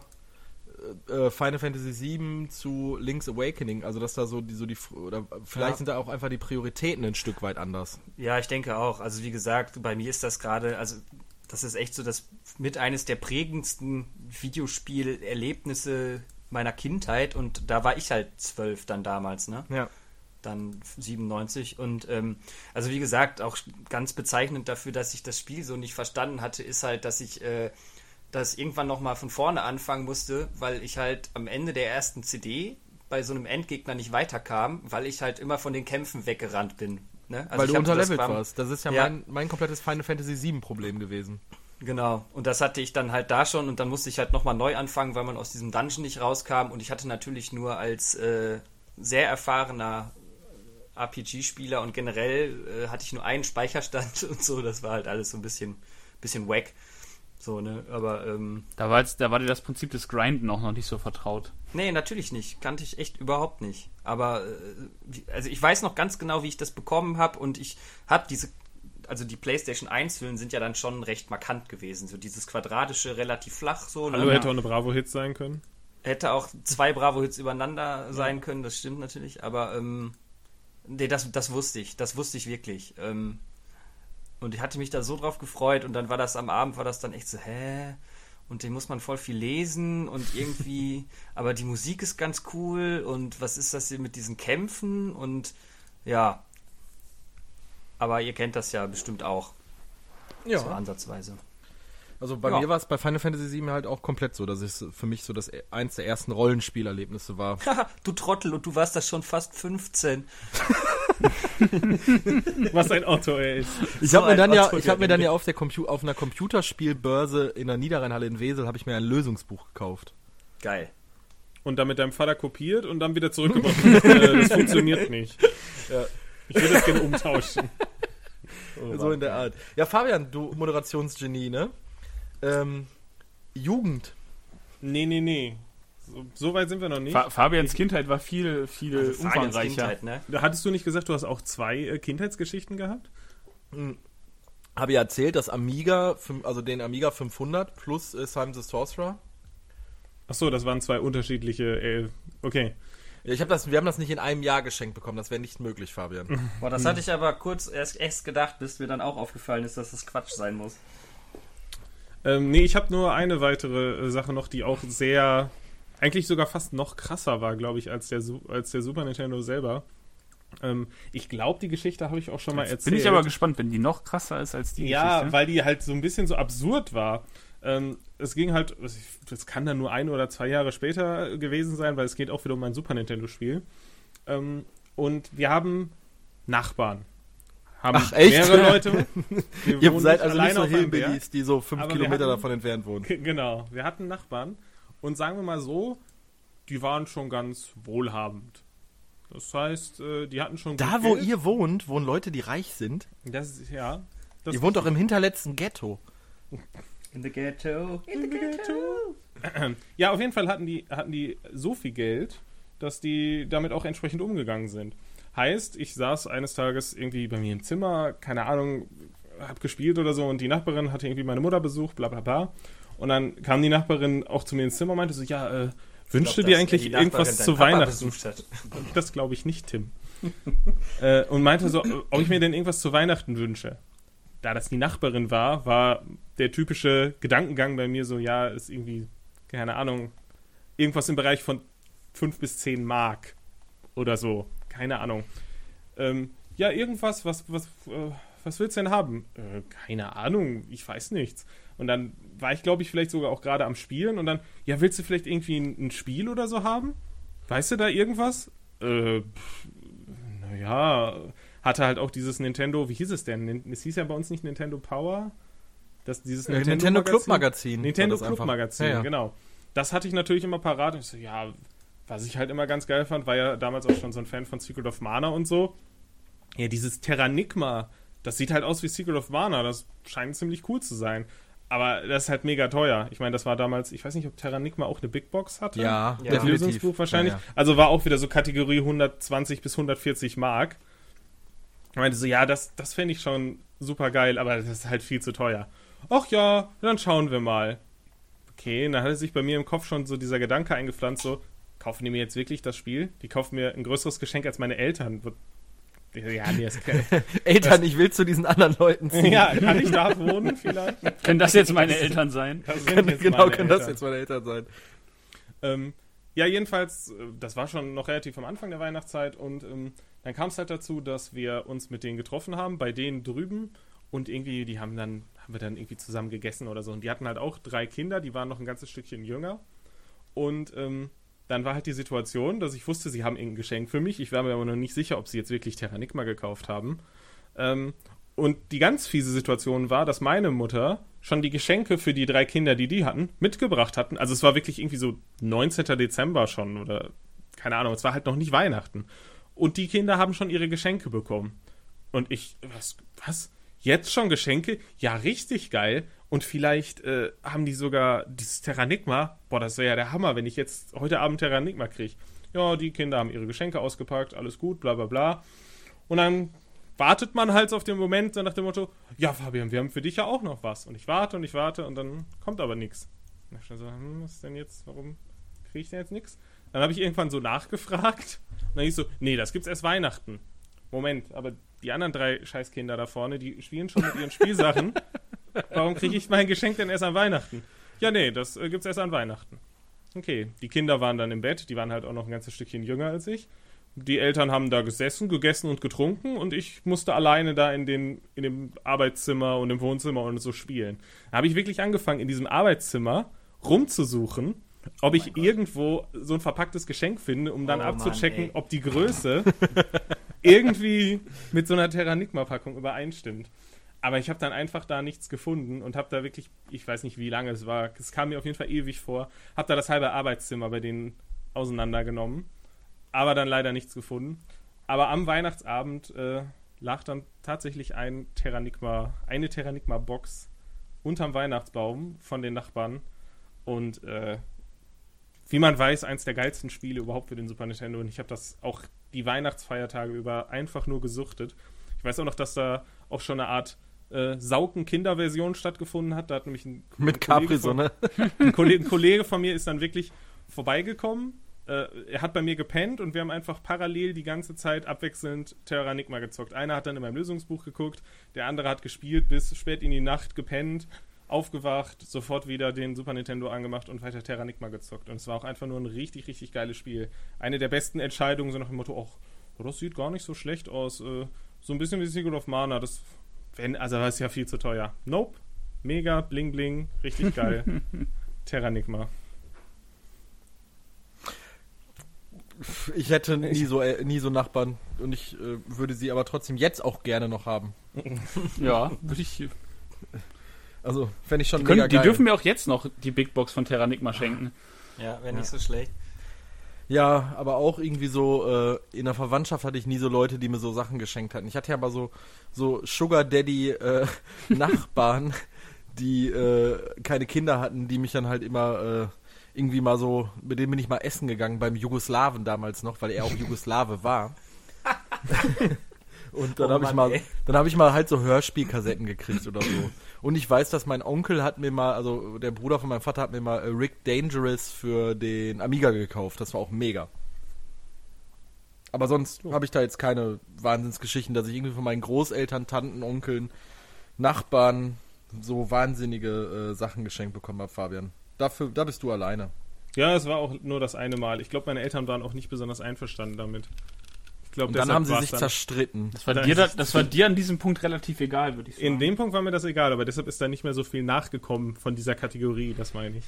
äh, äh, Final Fantasy VII zu Link's Awakening, also dass da so die, so die, oder vielleicht Ja. sind da auch einfach die Prioritäten ein Stück weit anders. Ja, ich denke auch. Also wie gesagt, bei mir ist das gerade, also das ist echt so das mit eines der prägendsten Videospielerlebnisse meiner Kindheit und da war ich halt zwölf dann damals, ne? Ja. Dann 97 und ähm, also wie gesagt, auch ganz bezeichnend dafür, dass ich das Spiel so nicht verstanden hatte, ist halt, dass ich äh, das irgendwann nochmal von vorne anfangen musste, weil ich halt am Ende der ersten CD bei so einem Endgegner nicht weiterkam, weil ich halt immer von den Kämpfen weggerannt bin. Ne? Also weil du das unterlevelt beim- warst. Das ist ja, Ja. Mein, mein komplettes Final Fantasy VII Problem gewesen. Genau, und das hatte ich dann halt da schon und dann musste ich halt nochmal neu anfangen, weil man aus diesem Dungeon nicht rauskam und ich hatte natürlich nur als äh, sehr erfahrener RPG-Spieler und generell äh, hatte ich nur einen Speicherstand und so, das war halt alles so ein bisschen, bisschen wack. So, ne, aber ähm, Da war, jetzt, da war dir das Prinzip des Grinden auch noch nicht so vertraut. nee, natürlich nicht, kannte ich echt überhaupt nicht. Aber, äh, also ich weiß noch ganz genau, wie ich das bekommen habe und ich habe diese also die PlayStation 1-Hüllen sind ja dann schon recht markant gewesen. So dieses quadratische, relativ flach so. ne? Hallo, Ja. hätte auch eine Bravo-Hit sein können. Hätte auch zwei Bravo-Hits übereinander sein können, das stimmt natürlich, aber ähm, nee, das, das wusste ich, das wusste ich wirklich. Ähm, und ich hatte mich da so drauf gefreut und dann war das am Abend, war das dann echt so, hä? Und den muss man voll viel lesen und irgendwie, aber die Musik ist ganz cool und was ist das hier mit diesen Kämpfen und ja. Aber ihr kennt das ja bestimmt auch, so ansatzweise. Also bei Ja. mir war es bei Final Fantasy VII halt auch komplett so, dass es für mich so das e- eins der ersten Rollenspielerlebnisse war. Haha, du Trottel und du warst da schon fast 15. Was ein Otto er ist. Ich So habe mir dann ja, ich habe mir dann ja auf der Compu auf einer Computerspielbörse in der Niederrheinhalle in Wesel habe ich mir ein Lösungsbuch gekauft. Geil. Und dann mit deinem Vater kopiert und dann wieder zurückgebracht. äh, das funktioniert nicht. Ja. Ich würde das gerne umtauschen. so in der Art. Ja, Fabian, du Moderationsgenie, ne? Ähm, Jugend. Nee, nee, nee. So, so weit sind wir noch nicht. Fa Fabians Kindheit war viel, viel Also umfangreicher. Kindheit, ne? Hattest du nicht gesagt, du hast auch zwei äh, Kindheitsgeschichten gehabt? Habe ja erzählt, dass Amiga, also den Amiga 500 plus äh, Simon the Sorcerer. Ach so, das waren zwei unterschiedliche. Äh, okay. Ja, ich habe das, wir haben das nicht in einem Jahr geschenkt bekommen. Das wäre nicht möglich, Fabian. Boah, das hatte ich aber kurz erst, erst gedacht, bis mir dann auch aufgefallen ist, dass das Quatsch sein muss. Ähm, nee, ich habe nur eine weitere äh, Sache noch, die auch sehr, eigentlich sogar fast noch krasser war, glaube ich, als der, als der Super Nintendo selber. Ähm, ich glaube, die Geschichte habe ich auch schon mal Jetzt erzählt. bin ich aber gespannt, wenn die noch krasser ist als die Ja, Geschichte. weil die halt so ein bisschen so absurd war. Ähm, es ging halt, das kann dann nur ein oder zwei Jahre später gewesen sein, weil es geht auch wieder um ein Super Nintendo-Spiel. Ähm, und wir haben Nachbarn. Haben Ach, echt? mehrere Leute. Wir Ihr seid also nicht alleine so. Hillbillies, die so fünf Kilometer hatten- davon entfernt wohnen. Genau, wir hatten Nachbarn und sagen wir mal so, die waren schon ganz wohlhabend. Das heißt, äh, die hatten schon Da, wo Geld. ihr wohnt, wohnen Leute, die reich sind. Das ist, ja. Das Ihr wohnt doch im hinterletzten Ghetto. In the ghetto. Ja, auf jeden Fall hatten die, hatten die so viel Geld, dass die damit auch entsprechend umgegangen sind. Heißt, ich saß eines Tages irgendwie bei mir im Zimmer, keine Ahnung, hab gespielt oder so und die Nachbarin hatte irgendwie meine Mutter besucht, bla bla bla. Und dann kam die Nachbarin auch zu mir ins Zimmer und meinte so, ja, äh, wünschst du dir eigentlich irgendwas zu Weihnachten? Besucht hat. Das glaube ich nicht, Tim. äh, und meinte so, ob ich mir denn irgendwas zu Weihnachten wünsche. Da das die Nachbarin war, war der typische Gedankengang bei mir so, ja, ist irgendwie, keine Ahnung, irgendwas im Bereich von 5 bis 10 Mark oder so. Keine Ahnung. Ähm, ja, irgendwas, was, was, äh, was willst du denn haben? Äh, keine Ahnung, ich weiß nichts. Und dann war ich, glaube ich, vielleicht sogar auch gerade am Spielen und dann, ja, willst du vielleicht irgendwie ein, ein Spiel oder so haben? Weißt du da irgendwas? Äh, naja, hatte halt auch dieses Nintendo, wie hieß es denn? Es hieß ja bei uns nicht Nintendo Power. Das, dieses Äh, Nintendo Club Magazin. Nintendo Club. Magazin, Ja, ja. genau. Das hatte ich natürlich immer parat. Ich so, ja, was ich halt immer ganz geil fand, war ja damals auch schon so ein Fan von Secret of Mana und so. Ja, dieses Terranigma das sieht halt aus wie Secret of Mana. Das scheint ziemlich cool zu sein. Aber das ist halt mega teuer. Ich meine, das war damals, ich weiß nicht, ob Terranigma auch eine Big Box hatte. Ja, Ja. Mit Lösungsbuch wahrscheinlich. Ja, ja. Also war auch wieder so Kategorie 120 bis 140 Mark. Ich meinte so, ja, das, das fände ich schon super geil, aber das ist halt viel zu teuer. Ach ja, dann schauen wir mal. Okay, dann hatte sich bei mir im Kopf schon so dieser Gedanke eingepflanzt, so, kaufen die mir jetzt wirklich das Spiel? Die kaufen mir ein größeres Geschenk als meine Eltern. Ja, nee, ist kein, Eltern, ich will zu diesen anderen Leuten ziehen. ja, kann ich da wohnen vielleicht? Können das jetzt meine Eltern sein? Das sind Kann, jetzt genau, meine können das jetzt meine Eltern sein. Ähm, ja, jedenfalls, äh, das war schon noch relativ am Anfang der Weihnachtszeit und ähm, dann kam es halt dazu, dass wir uns mit denen getroffen haben, bei denen drüben und irgendwie, die haben dann, haben wir dann irgendwie zusammen gegessen oder so und die hatten halt auch drei Kinder, die waren noch ein ganzes Stückchen jünger und ähm, dann war halt die Situation, dass ich wusste, sie haben irgendein Geschenk für mich, ich war mir aber noch nicht sicher, ob sie jetzt wirklich Terranigma gekauft haben ähm, und die ganz fiese Situation war, dass meine Mutter schon die Geschenke für die drei Kinder, die die hatten, mitgebracht hatten. Also es war wirklich irgendwie so 19. Dezember schon oder keine Ahnung, es war halt noch nicht Weihnachten. Und die Kinder haben schon ihre Geschenke bekommen. Und ich, was, was? Jetzt schon Geschenke? Ja, richtig geil. Und vielleicht äh, haben die sogar dieses Terranigma. Boah, das wäre ja der Hammer, wenn ich jetzt heute Abend Terranigma kriege. Ja, die Kinder haben ihre Geschenke ausgepackt, alles gut, bla bla bla. Und dann wartet man halt auf den Moment, so nach dem Motto, ja, Fabian, wir haben für dich ja auch noch was. Und ich warte und ich warte und dann kommt aber nichts. Und ich so, hm, was denn jetzt, warum kriege ich denn jetzt nichts? Dann habe ich irgendwann so nachgefragt und dann hieß so, nee, das gibt's erst Weihnachten. Moment, aber die anderen drei Scheißkinder da vorne, die spielen schon mit ihren Spielsachen. Warum kriege ich mein Geschenk denn erst an Weihnachten? Ja, nee, das äh, gibt's erst an Weihnachten. Okay, die Kinder waren dann im Bett, die waren halt auch noch ein ganzes Stückchen jünger als ich. Die Eltern haben da gesessen, gegessen und getrunken und ich musste alleine da in, den, in dem Arbeitszimmer und im Wohnzimmer und so spielen. Da habe ich wirklich angefangen, in diesem Arbeitszimmer rumzusuchen, ob ich irgendwo so ein verpacktes Geschenk finde, um dann Oh Mann, abzuchecken, ey. ob die Größe irgendwie mit so einer Terranigma-Packung übereinstimmt. Aber ich habe dann einfach da nichts gefunden und habe da wirklich, ich weiß nicht, wie lange es war, es kam mir auf jeden Fall ewig vor, habe da das halbe Arbeitszimmer bei denen auseinandergenommen, aber dann leider nichts gefunden. Aber am Weihnachtsabend äh, lag dann tatsächlich ein Terranigma, eine Terranigma-Box unterm Weihnachtsbaum von den Nachbarn und äh, wie man weiß, eins der geilsten Spiele überhaupt für den Super Nintendo und ich habe das auch die Weihnachtsfeiertage über einfach nur gesuchtet. Ich weiß auch noch, dass da auch schon eine Art äh, Sauken-Kinder-Version stattgefunden hat. Da hat nämlich ein, Mit ein Kollege von- Capri-Sonne. ein Kollege, ein Kollege von mir ist dann wirklich vorbeigekommen. Äh, er hat bei mir gepennt und wir haben einfach parallel die ganze Zeit abwechselnd Terranigma gezockt. Einer hat dann in meinem Lösungsbuch geguckt, der andere hat gespielt bis spät in die Nacht gepennt, aufgewacht, sofort wieder den Super Nintendo angemacht und weiter Terranigma gezockt. Und es war auch einfach nur ein richtig, richtig geiles Spiel. Eine der besten Entscheidungen, so nach dem Motto, ach, das sieht gar nicht so schlecht aus. Äh, so ein bisschen wie Secret of Mana. Das, wenn, also das ist ja viel zu teuer. Nope. Mega, bling bling, richtig geil. Terranigma. Ich hätte nie so, äh, nie so Nachbarn und ich äh, würde sie aber trotzdem jetzt auch gerne noch haben. Ja, würde ich. Also, fände ich schon Die, mega können, die geil. dürfen mir auch jetzt noch die Big Box von Terranigma schenken. Ja, wäre nicht so schlecht. Ja, aber auch irgendwie so, äh, in der Verwandtschaft hatte ich nie so Leute, die mir so Sachen geschenkt hatten. Ich hatte ja aber so, so Sugar Daddy äh, Nachbarn, die äh, keine Kinder hatten, die mich dann halt immer äh, irgendwie mal so, mit denen bin ich mal essen gegangen, beim Jugoslawen damals noch, weil er auch Jugoslawe war. Und dann Oh habe ich mal, ey. dann habe ich mal halt so Hörspielkassetten gekriegt oder so. Und ich weiß, dass mein Onkel hat mir mal, also der Bruder von meinem Vater hat mir mal äh, Rick Dangerous für den Amiga gekauft. Das war auch mega. Aber sonst habe ich da jetzt keine Wahnsinnsgeschichten, dass ich irgendwie von meinen Großeltern, Tanten, Onkeln, Nachbarn so wahnsinnige äh, Sachen geschenkt bekommen habe, Fabian. Dafür, da bist du alleine. Ja, es war auch nur das eine Mal. Ich glaube, meine Eltern waren auch nicht besonders einverstanden damit. Ich glaube, Und dann haben sie sich zerstritten. Das war, Da dir, das war dir an diesem Punkt relativ egal, würde ich sagen. In dem Punkt war mir das egal, aber deshalb ist da nicht mehr so viel nachgekommen von dieser Kategorie, das meine ich.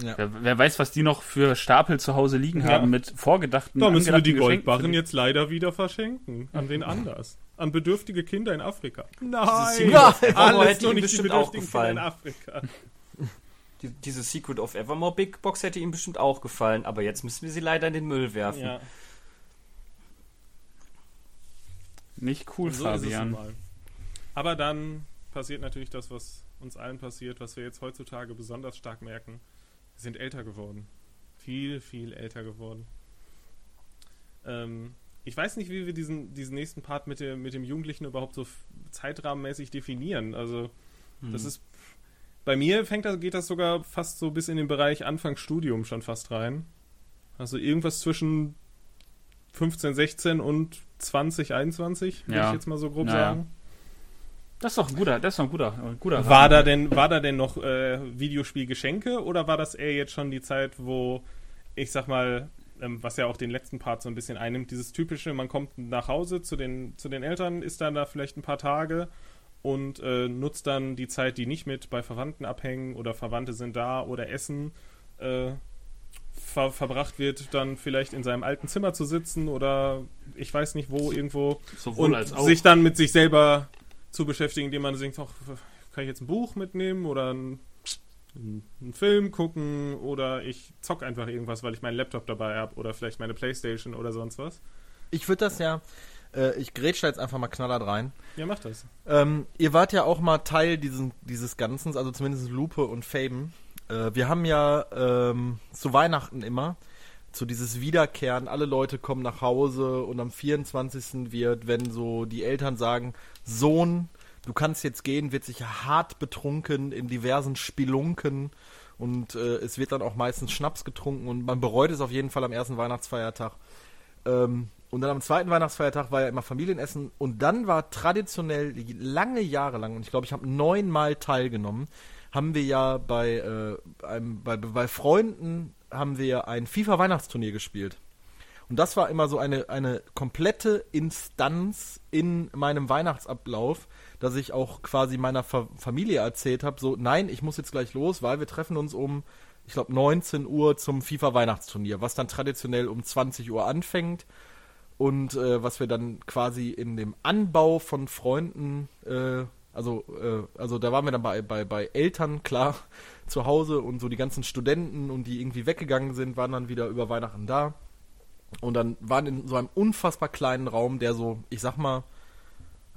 Ja. wer, wer weiß, was die noch für Stapel zu Hause liegen Ja. haben mit vorgedachten. Da müssen wir die Goldbarren jetzt leider wieder verschenken. An wen anders? An bedürftige Kinder in Afrika. Nein! Evermore Alles hätte nur ihm nicht die bestimmt auch bedürftigen Kinder in gefallen. Afrika. Die, diese Secret of Evermore Big Box hätte ihm bestimmt auch gefallen, aber jetzt müssen wir sie leider in den Müll werfen. Ja, Nicht cool, so Fabian. Aber dann passiert natürlich das, was uns allen passiert, was wir jetzt heutzutage besonders stark merken. Wir sind älter geworden. Viel, viel älter geworden. Ähm, ich weiß nicht, wie wir diesen, diesen nächsten Part mit, der, mit dem Jugendlichen überhaupt so zeitrahmenmäßig definieren. Also, das ist. Bei mir fängt das, geht das sogar fast so bis in den Bereich Anfangsstudium schon fast rein. Also irgendwas zwischen 15, 16 und 20, 21, würde Ja. ich jetzt mal so grob Naja. sagen. Das ist doch ein guter, das ist doch ein guter, ein guter War da denn, war da denn noch äh, Videospielgeschenke oder war das eher jetzt schon die Zeit, wo, ich sag mal, ähm, was ja auch den letzten Part so ein bisschen einnimmt, dieses typische, man kommt nach Hause zu den, zu den Eltern, ist dann da vielleicht ein paar Tage und äh, nutzt dann die Zeit, die nicht mit bei Verwandten abhängen oder Verwandte sind da oder essen, äh, ver verbracht wird, dann vielleicht in seinem alten Zimmer zu sitzen oder ich weiß nicht wo, irgendwo Sowohl und als auch. sich dann mit sich selber zu beschäftigen, indem man denkt, ach, kann ich jetzt ein Buch mitnehmen oder ein, einen Film gucken oder ich zock einfach irgendwas, weil ich meinen Laptop dabei habe oder vielleicht meine Playstation oder sonst was. Ich würde das ja, äh, ich grätsch da jetzt einfach mal knallhart rein. Ja, mach das. Ähm, ihr wart ja auch mal Teil diesen, dieses Ganzen, also zumindest Lupe und Faben. Äh, wir haben ja ähm, zu Weihnachten immer so dieses Wiederkehren, alle Leute kommen nach Hause und am 24. wird, wenn so die Eltern sagen, Sohn, du kannst jetzt gehen, wird sich hart betrunken in diversen Spelunken und äh, es wird dann auch meistens Schnaps getrunken und man bereut es auf jeden Fall am ersten Weihnachtsfeiertag. Ähm, und dann am zweiten Weihnachtsfeiertag war ja immer Familienessen. Und dann war traditionell lange Jahre lang, und ich glaube, ich habe neunmal teilgenommen, haben wir ja bei, äh, einem, bei, bei Freunden haben wir ein FIFA-Weihnachtsturnier gespielt. Und das war immer so eine, eine komplette Instanz in meinem Weihnachtsablauf, dass ich auch quasi meiner Fa Familie erzählt habe, so, nein, ich muss jetzt gleich los, weil wir treffen uns um, ich glaube, 19 Uhr zum FIFA-Weihnachtsturnier, was dann traditionell um 20 Uhr anfängt und äh, was wir dann quasi in dem Anbau von Freunden, äh, also, äh, also da waren wir dann bei, bei, bei Eltern, klar, zu Hause und so die ganzen Studenten und die irgendwie weggegangen sind, waren dann wieder über Weihnachten da. Und dann waren in so einem unfassbar kleinen Raum, der so, ich sag mal,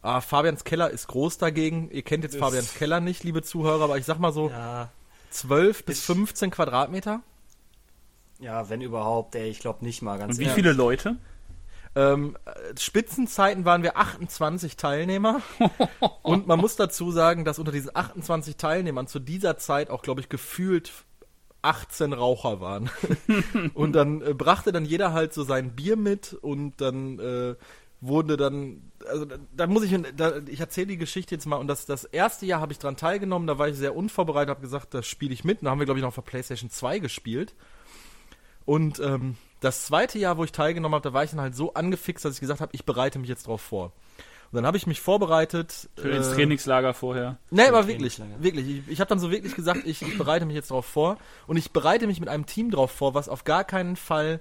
ah, Fabians Keller ist groß dagegen. Ihr kennt jetzt Das- Fabians Keller nicht, liebe Zuhörer, aber ich sag mal so Ja, 12 bis Ist- 15 Quadratmeter. ja, wenn überhaupt, ey, ich glaube nicht mal ganz Und wie ehrlich. viele Leute? Ähm, äh, Spitzenzeiten waren wir 28 Teilnehmer. Und man muss dazu sagen, dass unter diesen 28 Teilnehmern zu dieser Zeit auch, glaube ich, gefühlt 18 Raucher waren. und dann äh, brachte dann jeder halt so sein Bier mit und dann äh, wurde dann, also da, da muss ich, da, ich erzähle die Geschichte jetzt mal und das, das erste Jahr habe ich dran teilgenommen, da war ich sehr unvorbereitet, habe gesagt, das spiele ich mit. Und da haben wir, glaube ich, noch auf der Playstation 2 gespielt. Und ähm, das zweite Jahr, wo ich teilgenommen habe, da war ich dann halt so angefixt, dass ich gesagt habe, ich bereite mich jetzt drauf vor. Und dann habe ich mich vorbereitet. Für ins äh, Trainingslager vorher. Nee, aber wirklich, wirklich. Ich, ich habe dann so wirklich gesagt, ich, ich bereite mich jetzt drauf vor. Und ich bereite mich mit einem Team drauf vor, was auf gar keinen Fall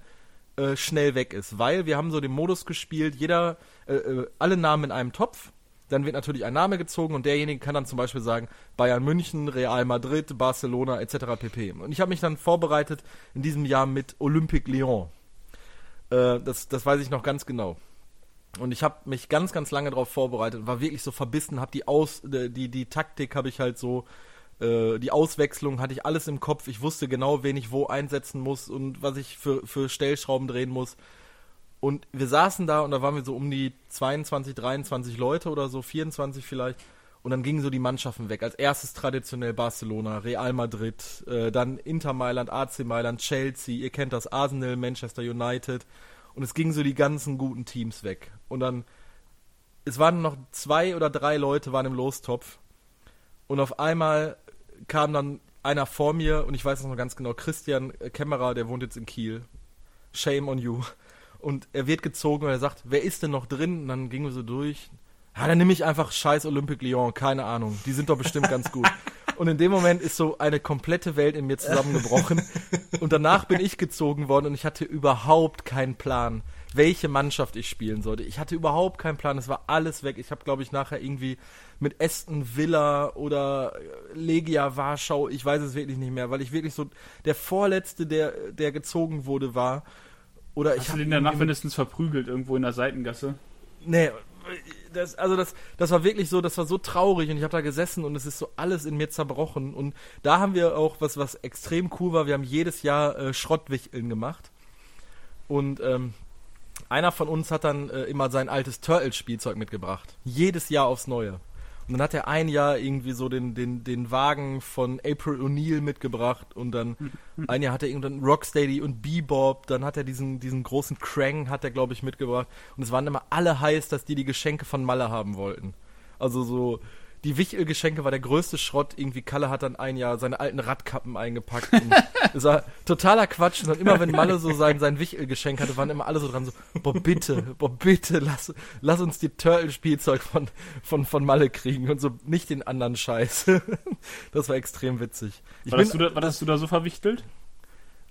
äh, schnell weg ist. Weil wir haben so den Modus gespielt, jeder, äh, äh, alle Namen in einem Topf. Dann wird natürlich ein Name gezogen und derjenige kann dann zum Beispiel sagen, Bayern München, Real Madrid, Barcelona etc. pp. Und ich habe mich dann vorbereitet in diesem Jahr mit Olympique Lyon. Äh, das, das weiß ich noch ganz genau. Und ich habe mich ganz, ganz lange darauf vorbereitet, war wirklich so verbissen, habe die Aus, äh, die, die Taktik habe ich halt so, äh, die Auswechslung hatte ich alles im Kopf. Ich wusste genau, wen ich wo einsetzen muss und was ich für, für Stellschrauben drehen muss. Und wir saßen da und da waren wir so um die 22, 23 Leute oder so, 24 vielleicht. Und dann gingen so die Mannschaften weg. Als erstes traditionell Barcelona, Real Madrid, äh, dann Inter Mailand, AC Mailand, Chelsea, ihr kennt das, Arsenal, Manchester United. Und es gingen so die ganzen guten Teams weg. Und dann, es waren noch zwei oder drei Leute waren im Lostopf. Und auf einmal kam dann einer vor mir, und ich weiß es noch ganz genau, Christian Kämmerer, der wohnt jetzt in Kiel. Shame on you. Und er wird gezogen und er sagt, wer ist denn noch drin? Und dann gingen wir so durch. Ja, dann nehme ich einfach scheiß Olympique Lyon, keine Ahnung. Die sind doch bestimmt ganz gut. Und in dem Moment ist so eine komplette Welt in mir zusammengebrochen. Und danach bin ich gezogen worden und ich hatte überhaupt keinen Plan, welche Mannschaft ich spielen sollte. Ich hatte überhaupt keinen Plan. Es war alles weg. Ich habe, glaube ich, nachher irgendwie mit Aston Villa oder Legia Warschau, ich weiß es wirklich nicht mehr, weil ich wirklich so der Vorletzte, der, der gezogen wurde, war. Oder ich Hast du hab den danach mindestens verprügelt irgendwo in der Seitengasse? Nee, das, also das, das war wirklich so, das war so traurig und ich habe da gesessen und es ist so alles in mir zerbrochen. Und da haben wir auch was, was extrem cool war. Wir haben jedes Jahr äh, Schrottwichteln gemacht. Und ähm, einer von uns hat dann äh, immer sein altes Turtles-Spielzeug mitgebracht. Jedes Jahr aufs Neue. Und dann hat er ein Jahr irgendwie so den, den, den Wagen von April O'Neil mitgebracht und dann ein Jahr hat er irgendwann Rocksteady und Bebop, dann hat er diesen, diesen großen Krang hat er glaube ich mitgebracht und es waren immer alle heiß, dass die die Geschenke von Malle haben wollten. Also so die Wichtel-Geschenke war der größte Schrott. Irgendwie Kalle hat dann ein Jahr seine alten Radkappen eingepackt. es war totaler Quatsch. Und dann immer, wenn Malle so sein, sein Wichtel-Geschenk hatte, waren immer alle so dran so, boah, bitte, boah, bitte, lass, lass uns die Turtle-Spielzeug von, von, von Malle kriegen und so nicht den anderen Scheiß. das war extrem witzig. Ich War, bin, das du da, war das du da so verwichtelt?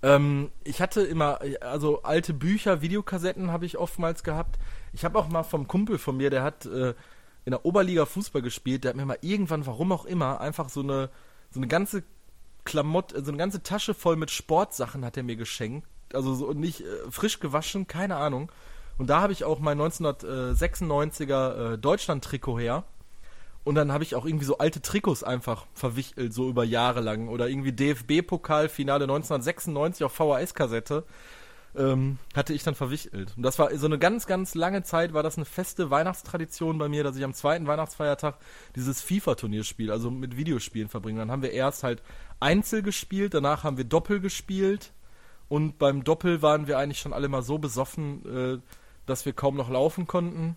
ähm, ich hatte immer, also alte Bücher, Videokassetten habe ich oftmals gehabt. Ich habe auch mal vom Kumpel von mir, der hat äh, in der Oberliga Fußball gespielt, der hat mir mal irgendwann, warum auch immer, einfach so eine, so eine ganze Klamotte, so eine ganze Tasche voll mit Sportsachen hat er mir geschenkt. Also so nicht äh, frisch gewaschen, keine Ahnung. Und da habe ich auch mein 1996er äh, Deutschland-Trikot her. Und dann habe ich auch irgendwie so alte Trikots einfach verwichtelt, so über Jahre lang. Oder irgendwie DFB-Pokalfinale 1996 auf VHS-Kassette ähm, hatte ich dann verwichtelt. Und das war so eine ganz, ganz lange Zeit, war das eine feste Weihnachtstradition bei mir, dass ich am zweiten Weihnachtsfeiertag dieses FIFA-Turnierspiel, also mit Videospielen verbringe. Dann haben wir erst halt Einzel gespielt, danach haben wir Doppel gespielt. Und beim Doppel waren wir eigentlich schon alle mal so besoffen, äh, dass wir kaum noch laufen konnten.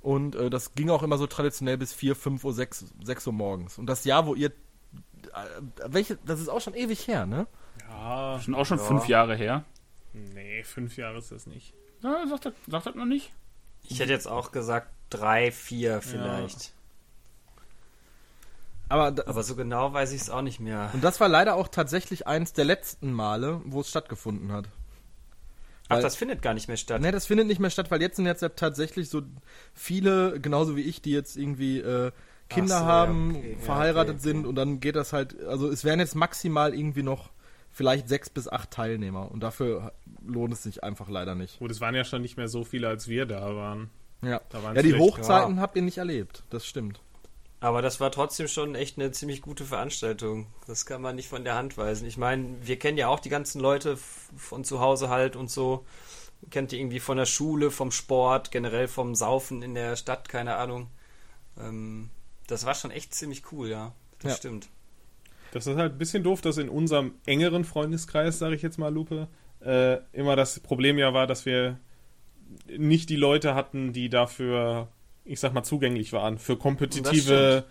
Und äh, das ging auch immer so traditionell bis 4, 5 Uhr, 6, 6 Uhr morgens. Und das Jahr, wo ihr. Äh, welche, das ist auch schon ewig her, ne? Ja, Schon auch schon Ja. fünf Jahre her. Nee, fünf Jahre ist das nicht. Ja, sagt das, sagt das noch nicht? Ich hätte jetzt auch gesagt drei, vier vielleicht. Aber, da, Aber so genau weiß ich es auch nicht mehr. und das war leider auch tatsächlich eins der letzten Male, wo es stattgefunden hat. Ach, Weil- das findet gar nicht mehr statt. Ne, das findet nicht mehr statt, weil jetzt sind jetzt ja tatsächlich so viele, genauso wie ich, die jetzt irgendwie äh, Kinder Ach so, ja, haben, okay. Ja, verheiratet okay, okay. sind und dann geht das halt, also es wären jetzt maximal irgendwie noch vielleicht sechs bis acht Teilnehmer und dafür lohnt es sich einfach leider nicht. Gut, es waren ja schon nicht mehr so viele, als wir da waren. Ja, Da waren ja die Hochzeiten habt ihr nicht erlebt, das stimmt. Aber das war trotzdem schon echt eine ziemlich gute Veranstaltung. Das kann man nicht von der Hand weisen. Ich meine, wir kennen ja auch die ganzen Leute von zu Hause halt und so. Kennt ihr irgendwie von der Schule, vom Sport, generell vom Saufen in der Stadt, keine Ahnung. Ähm, das war schon echt ziemlich cool, ja. Das Ja. stimmt. Das ist halt ein bisschen doof, dass in unserem engeren Freundeskreis, sage ich jetzt mal, Lupe, äh, immer das Problem ja war, dass wir nicht die Leute hatten, die dafür, ich sag mal, zugänglich waren. Für kompetitive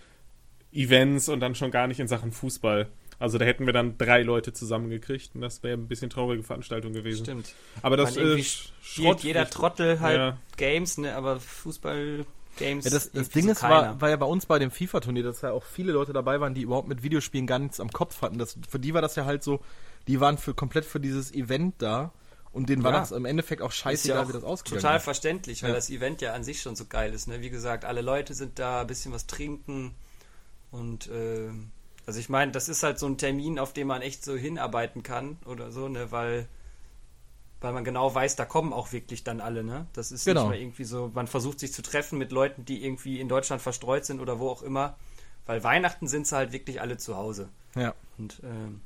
Events und dann schon gar nicht in Sachen Fußball. Also da hätten wir dann drei Leute zusammengekriegt und das wäre ein bisschen traurige Veranstaltung gewesen. Stimmt. Aber das irgendwie äh, Spielt jeder Trottel halt Ja. Games, ne? Aber Fußball-Games. Ja, das, das Ding ist, war, war ja bei uns bei dem FIFA-Turnier, dass ja auch viele Leute dabei waren, die überhaupt mit Videospielen gar nichts am Kopf hatten. Das, für die war das ja halt so, die waren für komplett für dieses Event da und denen war Ja. das im Endeffekt auch scheißegal, ja wie das ausgegangen total ist. verständlich, weil Ja. das Event ja an sich schon so geil ist. Ne? Wie gesagt, alle Leute sind da, ein bisschen was trinken und äh, also ich meine, das ist halt so ein Termin, auf den man echt so hinarbeiten kann oder so, ne? Weil weil man genau weiß, da kommen auch wirklich dann alle, ne? Das ist Genau. nicht mal irgendwie so, man versucht sich zu treffen mit Leuten, die irgendwie in Deutschland verstreut sind oder wo auch immer. Weil Weihnachten sind sie halt wirklich alle zu Hause. Ja. Und ähm,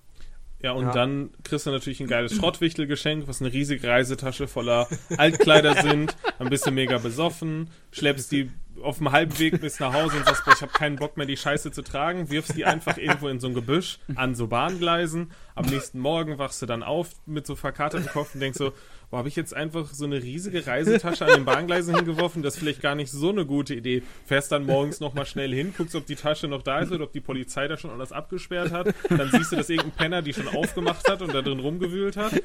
Ja, und Ja. dann kriegst du natürlich ein geiles Schrottwichtelgeschenk, was eine riesige Reisetasche voller Altkleider sind. Bist du mega besoffen, schleppst die auf dem halben Weg bis nach Hause und sagst, boah, ich habe keinen Bock mehr, die Scheiße zu tragen, wirfst die einfach irgendwo in so ein Gebüsch an so Bahngleisen. Am nächsten Morgen wachst du dann auf mit so verkatertem Kopf und denkst so, boah, habe ich jetzt einfach so eine riesige Reisetasche an den Bahngleisen hingeworfen? Das ist vielleicht gar nicht so eine gute Idee. Fährst dann morgens nochmal schnell hin, guckst, ob die Tasche noch da ist oder ob die Polizei da schon alles abgesperrt hat. Dann siehst du, dass irgendein Penner die schon aufgemacht hat und da drin rumgewühlt hat.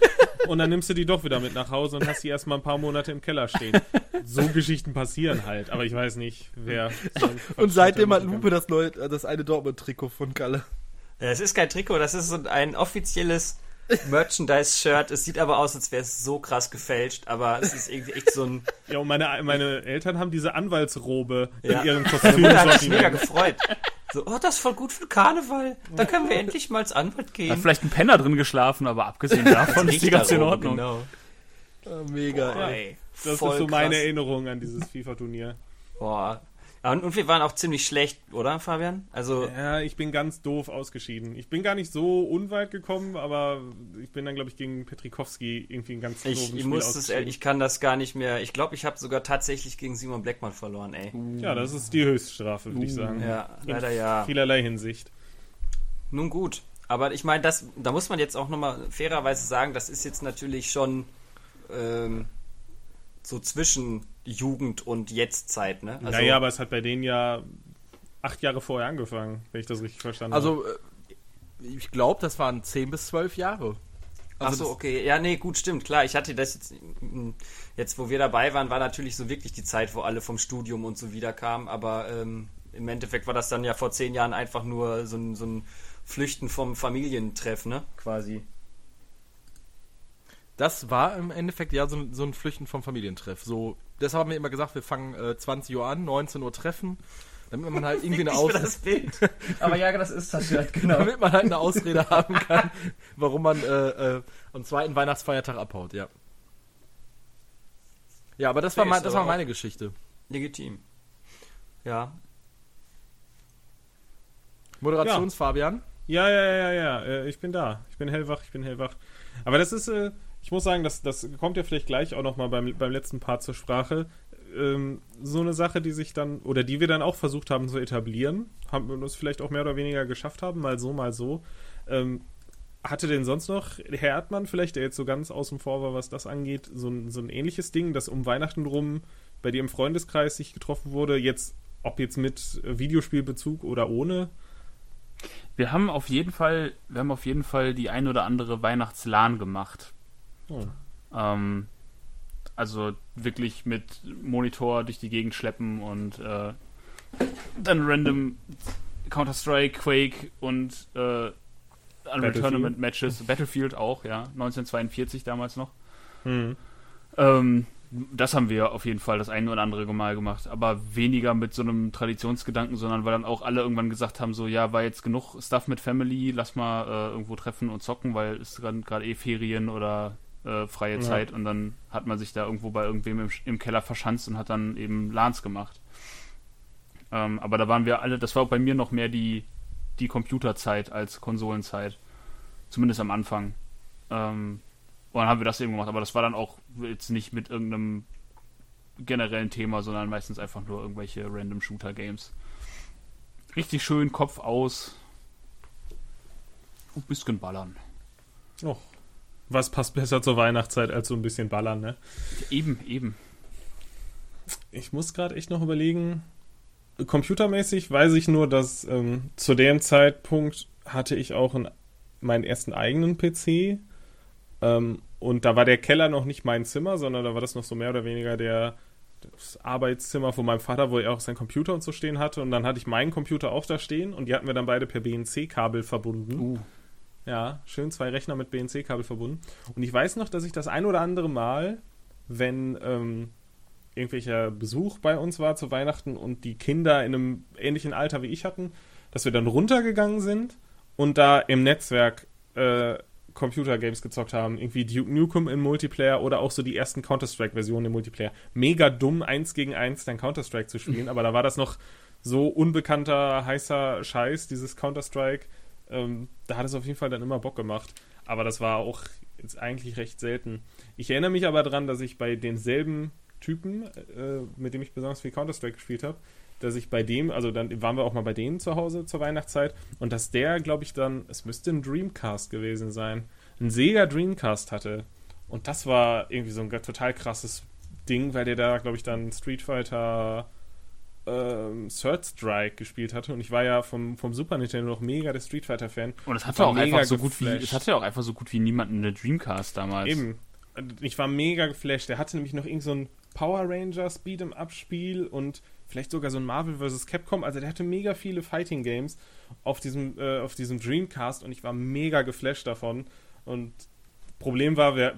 Und dann nimmst du die doch wieder mit nach Hause und hast die erstmal ein paar Monate im Keller stehen. So Geschichten passieren halt, aber ich weiß nicht, wer. so Und seitdem hat. Lupe das neue, äh, das eine Dortmund-Trikot von Kalle. Es ist kein Trikot, das ist so ein offizielles Merchandise-Shirt. Es sieht aber aus, als wäre es so krass gefälscht, aber es ist irgendwie echt so ein. Ja, und meine, meine Eltern haben diese Anwaltsrobe Ja. in ihrem Meine Mutter hat sich mega gefreut. So, oh, das ist voll gut für Karneval. Da können wir endlich mal als Anwalt Hat gehen. vielleicht ein Penner drin geschlafen, aber abgesehen davon ist die ganz in Ordnung. Genau. Ah, mega, Boah, ey. ey. Das Voll ist so meine krass. Erinnerung an dieses FIFA-Turnier. Boah. Und, und wir waren auch ziemlich schlecht, oder, Fabian? Also, Ja, ich bin ganz doof ausgeschieden. Ich bin gar nicht so unweit gekommen, aber ich bin dann, glaube ich, gegen Petrikowski irgendwie ein ganz ich, doofen ich muss es, ich kann das gar nicht mehr. Ich glaube, ich habe sogar tatsächlich gegen Simon Blackman verloren, ey. Ja, das ist die Höchststrafe, würde ich Uh. sagen. Ja, In leider ja. vielerlei Hinsicht. Nun gut. Aber ich meine, das, da muss man jetzt auch nochmal fairerweise sagen, das ist jetzt natürlich schon ähm, so zwischen Jugend und Jetztzeit, ne? Also, naja, aber es hat bei denen ja acht Jahre vorher angefangen, wenn ich das richtig verstanden habe. Also, ich glaube, das waren 10 bis 12 Jahre. Ach Also so, das- okay. Ja, nee, gut, stimmt. Klar, ich hatte das jetzt, mm, jetzt, wo wir dabei waren, war natürlich so wirklich die Zeit, wo alle vom Studium und so wieder kamen. Aber ähm, im Endeffekt war das dann ja vor zehn Jahren einfach nur so ein, so ein Flüchten vom Familientreff, ne? Quasi. Das war im Endeffekt ja so, ein- so ein Flüchten vom Familientreff. So, deshalb haben wir immer gesagt, wir fangen äh, 20 Uhr an, 19 Uhr treffen, damit man halt irgendwie eine Ausrede, das Bild. Aber ja, das ist das halt, genau. damit man halt eine Ausrede haben kann, warum man äh, äh, am zweiten Weihnachtsfeiertag abhaut, ja. Ja, aber das war, mein, das war meine Geschichte. Legitim. Ja. Moderationsfabian. Ja, ja, ja, ja, äh, ich bin da. Ich bin hellwach, ich bin hellwach. Aber das ist, äh, ich muss sagen, das, das kommt ja vielleicht gleich auch nochmal beim, beim letzten Part zur Sprache. Ähm, so eine Sache, die sich dann, oder die wir dann auch versucht haben zu etablieren, haben wir uns vielleicht auch mehr oder weniger geschafft haben, mal so, mal so. Ähm, hatte denn sonst noch Herr Erdmann vielleicht, der jetzt so ganz außen vor war, was das angeht, so ein, so ein ähnliches Ding, das um Weihnachten rum bei dir im Freundeskreis sich getroffen wurde, jetzt, ob jetzt mit Videospielbezug oder ohne? Wir haben auf jeden Fall, wir haben auf jeden Fall die ein oder andere Weihnachtslan gemacht. Oh. Ähm, also wirklich mit Monitor durch die Gegend schleppen und äh, dann random Counter-Strike, Quake und äh, andere. Tournament Matches, Battlefield auch, ja, 1942 damals noch. Hm. Ähm, das haben wir auf jeden Fall das eine oder andere Mal gemacht, aber weniger mit so einem Traditionsgedanken, sondern weil dann auch alle irgendwann gesagt haben, so ja, war jetzt genug Stuff mit Family, lass mal äh, irgendwo treffen und zocken, weil es gerade gerade eh Ferien oder äh, freie Ja. Zeit und dann hat man sich da irgendwo bei irgendwem im, im Keller verschanzt und hat dann eben LANs gemacht. Ähm, aber da waren wir alle, das war auch bei mir noch mehr die, die Computerzeit als Konsolenzeit. Zumindest am Anfang. Ähm, und dann haben wir das eben gemacht, aber das war dann auch jetzt nicht mit irgendeinem generellen Thema, sondern meistens einfach nur irgendwelche random Shooter-Games. Richtig schön, Kopf aus. Und ein bisschen ballern. Och. Was passt besser zur Weihnachtszeit als so ein bisschen ballern, ne? Eben, eben. Ich muss gerade echt noch überlegen. Computermäßig weiß ich nur, dass ähm, zu dem Zeitpunkt hatte ich auch einen, meinen ersten eigenen PC. Ähm, und da war der Keller noch nicht mein Zimmer, sondern da war das noch so mehr oder weniger der, das Arbeitszimmer von meinem Vater, wo er auch seinen Computer und so stehen hatte. Und dann hatte ich meinen Computer auch da stehen und die hatten wir dann beide per BNC-Kabel verbunden. Uh, Ja, schön zwei Rechner mit BNC-Kabel verbunden. Und ich weiß noch, dass ich das ein oder andere Mal, wenn ähm, irgendwelcher Besuch bei uns war zu Weihnachten und die Kinder in einem ähnlichen Alter wie ich hatten, dass wir dann runtergegangen sind und da im Netzwerk äh, Computergames gezockt haben. Irgendwie Duke Nukem im Multiplayer oder auch so die ersten Counter-Strike-Versionen im Multiplayer. Mega dumm, eins gegen eins dann Counter-Strike zu spielen, aber da war das noch so unbekannter, heißer Scheiß, dieses Counter-Strike. Ähm, da hat es auf jeden Fall dann immer Bock gemacht. Aber das war auch jetzt eigentlich recht selten. Ich erinnere mich aber daran, dass ich bei denselben Typen, äh, mit dem ich besonders viel Counter-Strike gespielt habe, dass ich bei dem, also dann waren wir auch mal bei denen zu Hause zur Weihnachtszeit und dass der, glaube ich, dann, es müsste ein Dreamcast gewesen sein, ein Sega Dreamcast hatte. Und das war irgendwie so ein total krasses Ding, weil der da, glaube ich, dann Street Fighter ähm, Third Strike gespielt hatte. Und ich war ja vom, vom Super Nintendo noch mega der Street Fighter-Fan. und es hatte auch einfach so gut wie, es hatte auch einfach so gut wie niemanden eine Dreamcast damals. Eben. Ich war mega geflasht. Der hatte nämlich noch irgend so ein Power Rangers Beat'em Up Spiel und vielleicht sogar so ein Marvel vs. Capcom. Also der hatte mega viele Fighting Games auf diesem, äh, auf diesem Dreamcast und ich war mega geflasht davon. Und Problem war, wir,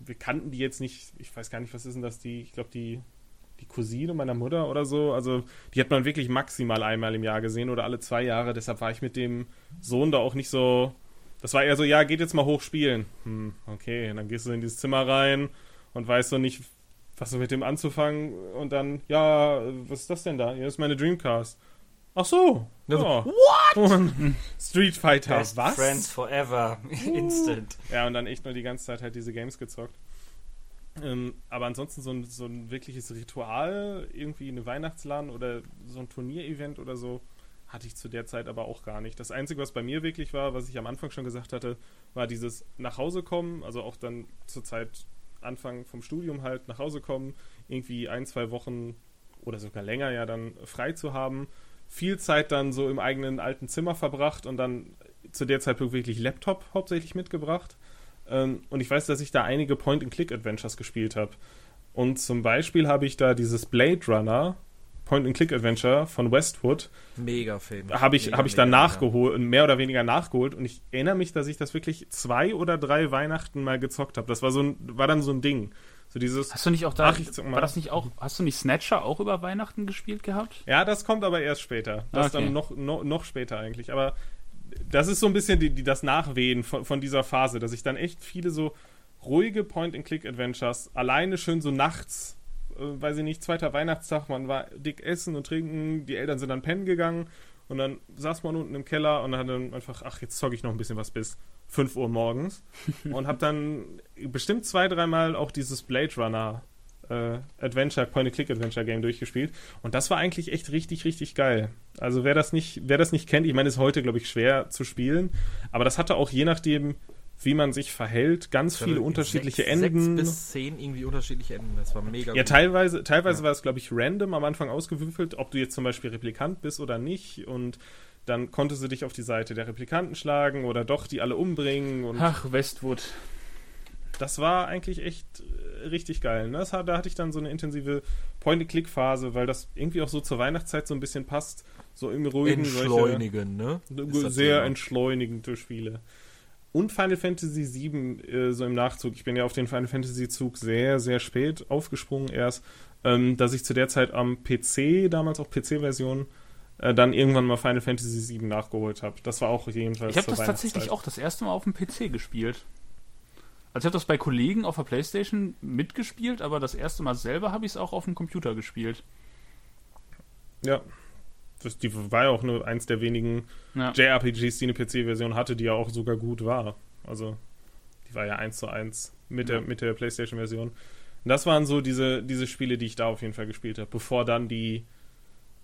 wir kannten die jetzt nicht. Ich weiß gar nicht, was ist denn das? Die, ich glaube, die, die Cousine meiner Mutter oder so. Also die hat man wirklich maximal einmal im Jahr gesehen oder alle zwei Jahre. Deshalb war ich mit dem Sohn da auch nicht so. Das war eher so, ja, geht jetzt mal hoch spielen. Hm, okay, dann gehst du in dieses Zimmer rein und weißt so nicht, was so mit dem anzufangen und dann, ja, was ist das denn da? Hier ist meine Dreamcast. Ach so. Ja, so, ja. What? Und Street Fighter, Best was? Friends Forever. Instant. Ja, und dann echt nur die ganze Zeit halt diese Games gezockt. Ähm, aber ansonsten so ein, so ein wirkliches Ritual, irgendwie eine Weihnachtsladen oder so ein Turnierevent oder so, hatte ich zu der Zeit aber auch gar nicht. Das Einzige, was bei mir wirklich war, was ich am Anfang schon gesagt hatte, war dieses nach Hause kommen, also auch dann zur Zeit Anfang vom Studium halt nach Hause kommen, irgendwie ein, zwei Wochen oder sogar länger ja dann frei zu haben. Viel Zeit dann so im eigenen alten Zimmer verbracht und dann zu der Zeit wirklich Laptop hauptsächlich mitgebracht. Ähm, und ich weiß, dass ich da einige Point-and-Click-Adventures gespielt habe. Und zum Beispiel habe ich da dieses Blade Runner Point-and-Click-Adventure von Westwood. Mega Film. Habe ich, mega, hab ich dann nachgeholt, mehr oder weniger nachgeholt. Und ich erinnere mich, dass ich das wirklich zwei oder drei Weihnachten mal gezockt habe. Das war so ein, war dann so ein Ding. So dieses. Hast du nicht auch da, Ach, war das nicht auch, hast du nicht Snatcher auch über Weihnachten gespielt gehabt? Ja, das kommt aber erst später. Das Okay. dann noch, noch, noch später eigentlich. Aber das ist so ein bisschen die, die, das Nachwehen von, von dieser Phase, dass ich dann echt viele so ruhige Point-and-Click-Adventures alleine schön so nachts, äh, weiß ich nicht, zweiter Weihnachtstag, man war dick essen und trinken, die Eltern sind dann pennen gegangen und dann saß man unten im Keller und hat dann einfach, ach, jetzt zocke ich noch ein bisschen was bis 5 Uhr morgens und hab dann bestimmt zwei, dreimal auch dieses Blade Runner äh, Adventure, Point-and-Click-Adventure-Game durchgespielt. Und das war eigentlich echt richtig, richtig geil. Also wer das nicht, wer das nicht kennt, ich meine, ist heute, glaube ich, schwer zu spielen, aber das hatte auch je nachdem, wie man sich verhält, ganz viele unterschiedliche sechs, Enden. Sechs bis zehn irgendwie unterschiedliche Enden. Das war mega Ja, gut. teilweise, teilweise Ja. war es, glaube ich, random am Anfang ausgewürfelt, ob du jetzt zum Beispiel Replikant bist oder nicht. Und dann konntest du dich auf die Seite der Replikanten schlagen oder doch die alle umbringen. Und Ach, Westwood. das war eigentlich echt richtig geil. Ne? Das, da hatte ich dann so eine intensive Point-and-Click-Phase, weil das irgendwie auch so zur Weihnachtszeit so ein bisschen passt. So im ruhigen, Entschleunigen, ne? solche das sehr Thema. entschleunigende Spiele. Und Final Fantasy VII äh, so im Nachzug. Ich bin ja auf den Final Fantasy Zug sehr, sehr spät aufgesprungen erst, ähm, dass ich zu der Zeit am PC, damals auch PC-Version, äh, dann irgendwann mal Final Fantasy VII nachgeholt habe. Das war auch jedenfalls Ich habe das tatsächlich auch das erste Mal auf dem PC gespielt. Also ich habe das bei Kollegen auf der Playstation mitgespielt, aber das erste Mal selber habe ich es auch auf dem Computer gespielt. Ja. Das, die war ja auch nur eins der wenigen Ja. JRPGs, die eine PC-Version hatte, die ja auch sogar gut war. Also, die war ja eins zu eins mit der, Ja. mit der PlayStation-Version. Das waren so diese, diese Spiele, die ich da auf jeden Fall gespielt habe, bevor dann die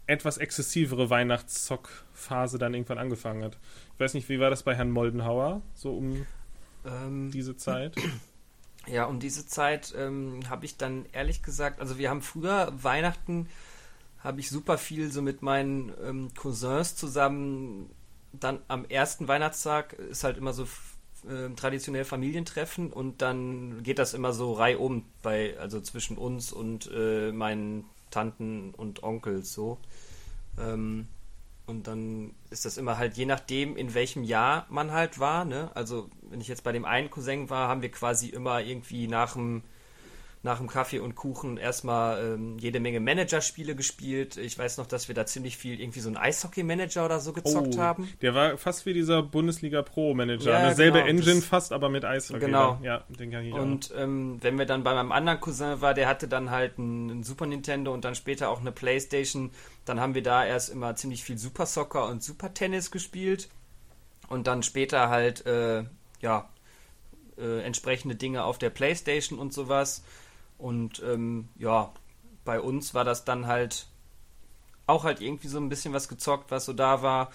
etwas exzessivere Weihnachtszock-Phase dann irgendwann angefangen hat. Ich weiß nicht, wie war das bei Herrn Moldenhauer, so um Ähm, diese Zeit? Ja, um diese Zeit ähm, habe ich dann ehrlich gesagt, also wir haben früher Weihnachten, habe ich super viel so mit meinen ähm, Cousins zusammen. Dann am ersten Weihnachtstag ist halt immer so ähm, traditionell Familientreffen und dann geht das immer so reihum bei, also zwischen uns und äh, meinen Tanten und Onkels so. Ähm, und dann ist das immer halt je nachdem, in welchem Jahr man halt war. Ne? Also wenn ich jetzt bei dem einen Cousin war, haben wir quasi immer irgendwie nach dem nach dem Kaffee und Kuchen erstmal ähm, jede Menge Managerspiele gespielt. Ich weiß noch, dass wir da ziemlich viel irgendwie so einen Eishockey-Manager oder so gezockt haben. Oh, Der war fast wie dieser Bundesliga Pro-Manager. Ja, Eine selbe genau, Engine das- fast, aber mit Eishockey. Genau. Ja, den kann ich auch. Und ähm, wenn wir dann bei meinem anderen Cousin war, der hatte dann halt einen, einen Super Nintendo und dann später auch eine Playstation, dann haben wir da erst immer ziemlich viel Super Soccer und Super Tennis gespielt und dann später halt äh, ja äh, entsprechende Dinge auf der Playstation und sowas. Und ähm, ja, bei uns war das dann halt auch halt irgendwie so ein bisschen was gezockt, was so da war.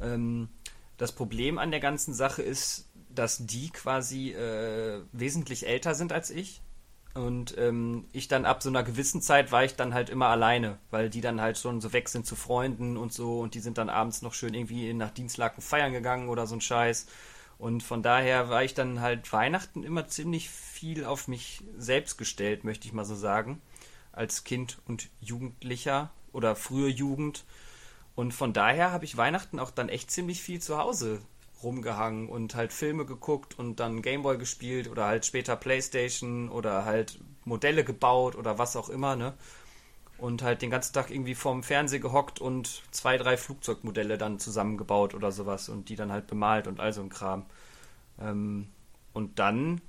Ähm, das Problem an der ganzen Sache ist, dass die quasi äh, wesentlich älter sind als ich. Und ähm, ich dann ab so einer gewissen Zeit war ich dann halt immer alleine, weil die dann halt schon so weg sind zu Freunden und so und die sind dann abends noch schön irgendwie nach Dienstlaken feiern gegangen oder so ein Scheiß. Und von daher war ich dann halt Weihnachten immer ziemlich viel auf mich selbst gestellt, möchte ich mal so sagen. Als Kind und Jugendlicher oder frühe Jugend. Und von daher habe ich Weihnachten auch dann echt ziemlich viel zu Hause rumgehangen und halt Filme geguckt und dann Gameboy gespielt oder halt später Playstation oder halt Modelle gebaut oder was auch immer, ne? Und halt den ganzen Tag irgendwie vorm Fernseher gehockt und zwei, drei Flugzeugmodelle dann zusammengebaut oder sowas und die dann halt bemalt und all so ein Kram. Ähm, und dann,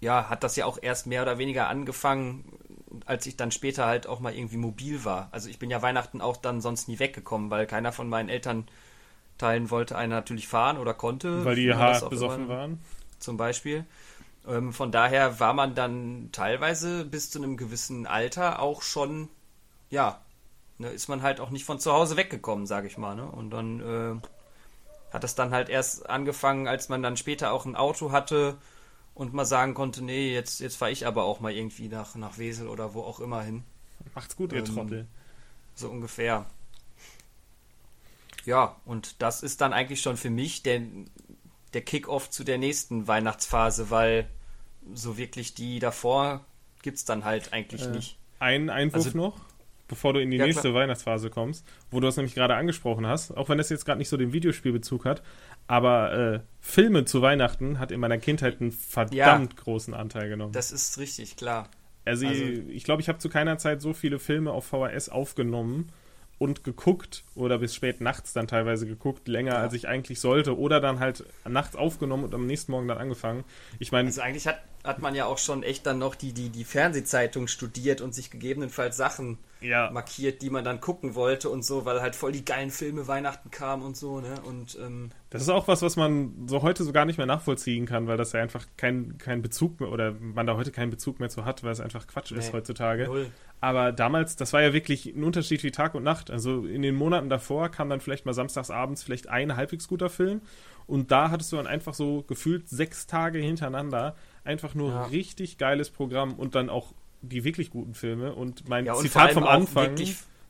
ja, hat das ja auch erst mehr oder weniger angefangen als ich dann später halt auch mal irgendwie mobil war. Also ich bin ja Weihnachten auch dann sonst nie weggekommen, weil keiner von meinen Elternteilen wollte einer natürlich fahren oder konnte. Weil die auch besoffen immer- waren. Zum Beispiel. Ähm, von daher war man dann teilweise bis zu einem gewissen Alter auch schon, ja, ne, ist man halt auch nicht von zu Hause weggekommen, sage ich mal. Ne? Und dann äh, hat es dann halt erst angefangen, als man dann später auch ein Auto hatte und mal sagen konnte, nee, jetzt, jetzt fahre ich aber auch mal irgendwie nach, nach Wesel oder wo auch immer hin. Macht's gut, ihr Ähm, Trottel. So ungefähr. Ja, und das ist dann eigentlich schon für mich der, der Kick-Off zu der nächsten Weihnachtsphase, weil so wirklich die davor gibt's dann halt eigentlich Äh, nicht. Ein Einwurf Also- noch, bevor du in die Ja, nächste klar. Weihnachtsphase kommst, wo du das nämlich gerade angesprochen hast, auch wenn das jetzt gerade nicht so den Videospielbezug hat, aber äh, Filme zu Weihnachten hat in meiner Kindheit einen verdammt großen Anteil genommen. Das ist richtig, klar. also, also- ich glaube, ich habe zu keiner Zeit so viele Filme auf VHS aufgenommen und geguckt oder bis spät nachts dann teilweise geguckt, länger Ja. als ich eigentlich sollte oder dann halt nachts aufgenommen und am nächsten Morgen dann angefangen. Ich meine, Also eigentlich hat, hat man ja auch schon echt dann noch die, die, die Fernsehzeitung studiert und sich gegebenenfalls Sachen ja, markiert, die man dann gucken wollte und so, weil halt voll die geilen Filme Weihnachten kamen und so, ne? Und ähm, Das ist auch was, was man so heute so gar nicht mehr nachvollziehen kann, weil das ja einfach kein, kein Bezug mehr oder man da heute keinen Bezug mehr zu hat, weil es einfach Quatsch ist Nee, heutzutage. null. Aber damals, das war ja wirklich ein Unterschied wie Tag und Nacht. Also in den Monaten davor kam dann vielleicht mal samstags abends vielleicht ein halbwegs guter Film und da hattest du dann einfach so gefühlt sechs Tage hintereinander einfach nur Ja. richtig geiles Programm und dann auch die wirklich guten Filme und mein Ja, und Zitat vom Anfang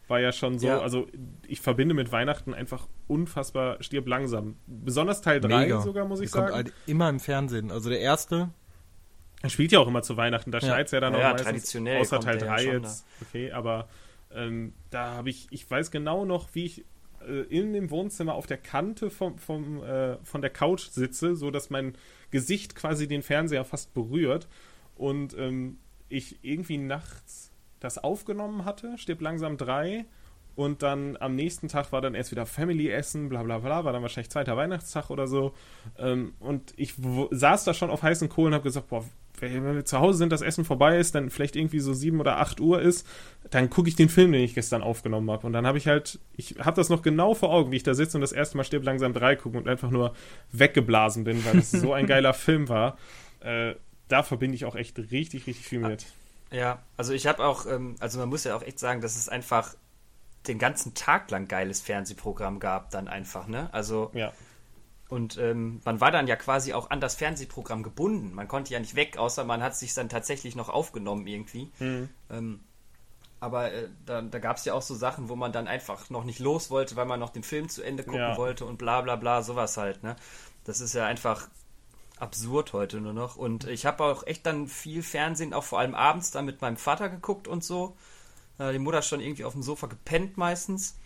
war ja schon so, Ja. also ich verbinde mit Weihnachten einfach unfassbar stirb langsam. Besonders Teil 3 Mega. sogar, muss ich kommt sagen. halt immer im Fernsehen. Also der erste, Er spielt ja auch immer zu Weihnachten, da Ja. schneit ja dann Ja, auch ja, meistens, traditionell außer kommt Teil der ja 3 schon jetzt, okay, aber ähm, da habe ich, ich weiß genau noch, wie ich äh, in dem Wohnzimmer auf der Kante vom, vom, äh, von der Couch sitze, so dass mein Gesicht quasi den Fernseher fast berührt und ähm, ich irgendwie nachts das aufgenommen hatte, stirb langsam 3 und dann am nächsten Tag war dann erst wieder Family-Essen, bla bla bla, war dann wahrscheinlich zweiter Weihnachtstag oder so. Ähm, und ich saß da schon auf heißen Kohlen und habe gesagt, boah, wenn wir zu Hause sind, das Essen vorbei ist, dann vielleicht irgendwie so 7 oder 8 Uhr ist, dann gucke ich den Film, den ich gestern aufgenommen habe. Und dann habe ich halt, ich habe das noch genau vor Augen, wie ich da sitze und das erste Mal stirb langsam 3 gucke und einfach nur weggeblasen bin, weil es so ein geiler Film war. Äh, da verbinde ich auch echt richtig, richtig viel mit. Ja, also ich habe auch, ähm, also man muss ja auch echt sagen, dass es einfach den ganzen Tag lang geiles Fernsehprogramm gab, dann einfach, ne? Also, Ja. und ähm, man war dann ja quasi auch an das Fernsehprogramm gebunden. Man konnte ja nicht weg, außer man hat sich dann tatsächlich noch aufgenommen irgendwie. Ähm, aber äh, da, da gab es ja auch so Sachen, wo man dann einfach noch nicht los wollte, weil man noch den Film zu Ende gucken Ja. wollte und bla bla bla, sowas halt, ne? Das ist ja einfach absurd heute nur noch. Und ich habe auch echt dann viel Fernsehen, auch vor allem abends, dann mit meinem Vater geguckt und so. Äh, die Mutter schon irgendwie auf dem Sofa gepennt meistens.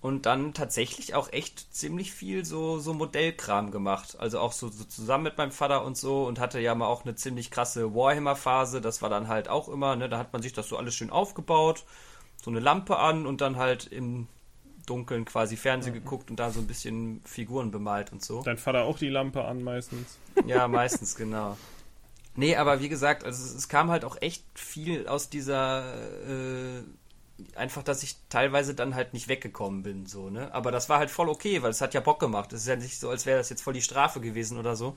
Und dann tatsächlich auch echt ziemlich viel so, so Modellkram gemacht. Also auch so, so zusammen mit meinem Vater und so und hatte ja mal auch eine ziemlich krasse Warhammer-Phase. Das war dann halt auch immer, ne? Da hat man sich das so alles schön aufgebaut, so eine Lampe an und dann halt im Dunkeln quasi Fernsehen geguckt und da so ein bisschen Figuren bemalt und so. Dein Vater auch die Lampe an meistens. Ja, meistens, genau. Nee, aber wie gesagt, also es, es kam halt auch echt viel aus dieser, äh, einfach, dass ich teilweise dann halt nicht weggekommen bin, so, ne? Aber das war halt voll okay, weil es hat ja Bock gemacht. Es ist ja nicht so, als wäre das jetzt voll die Strafe gewesen oder so.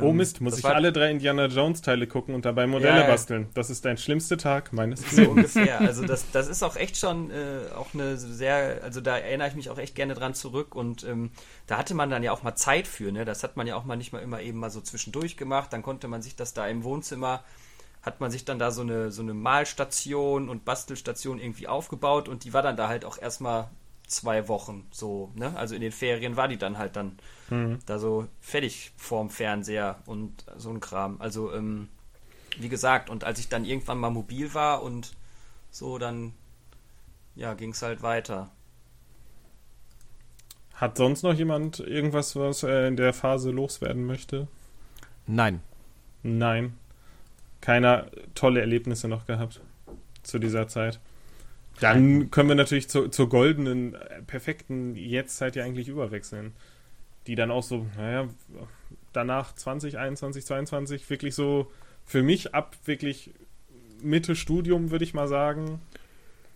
Oh Ähm, Mist, muss ich alle drei Indiana Jones Teile gucken und dabei Modelle Ja, basteln. Das ist dein schlimmster Tag meines So Lebens. ungefähr. Also das, das ist auch echt schon äh, auch eine sehr, also da erinnere ich mich auch echt gerne dran zurück und ähm, da hatte man dann ja auch mal Zeit für, ne? Das hat man ja auch mal nicht mal immer eben mal so zwischendurch gemacht. Dann konnte man sich das da im Wohnzimmer, hat man sich dann da so eine, so eine Malstation und Bastelstation irgendwie aufgebaut und die war dann da halt auch erstmal zwei Wochen so, ne? Also in den Ferien war die dann halt dann da so fertig vorm Fernseher und so ein Kram. Also, ähm, wie gesagt, und als ich dann irgendwann mal mobil war und so, dann ja, ging es halt weiter. Hat sonst noch jemand irgendwas, was er in der Phase loswerden möchte? nein. Nein. Keiner tolle Erlebnisse noch gehabt zu dieser Zeit. Dann können wir natürlich zu, zur goldenen, äh, perfekten Jetztzeit ja eigentlich überwechseln. Die dann auch so, naja, danach 20, 21, 22 wirklich so für mich ab wirklich Mitte Studium, würde ich mal sagen,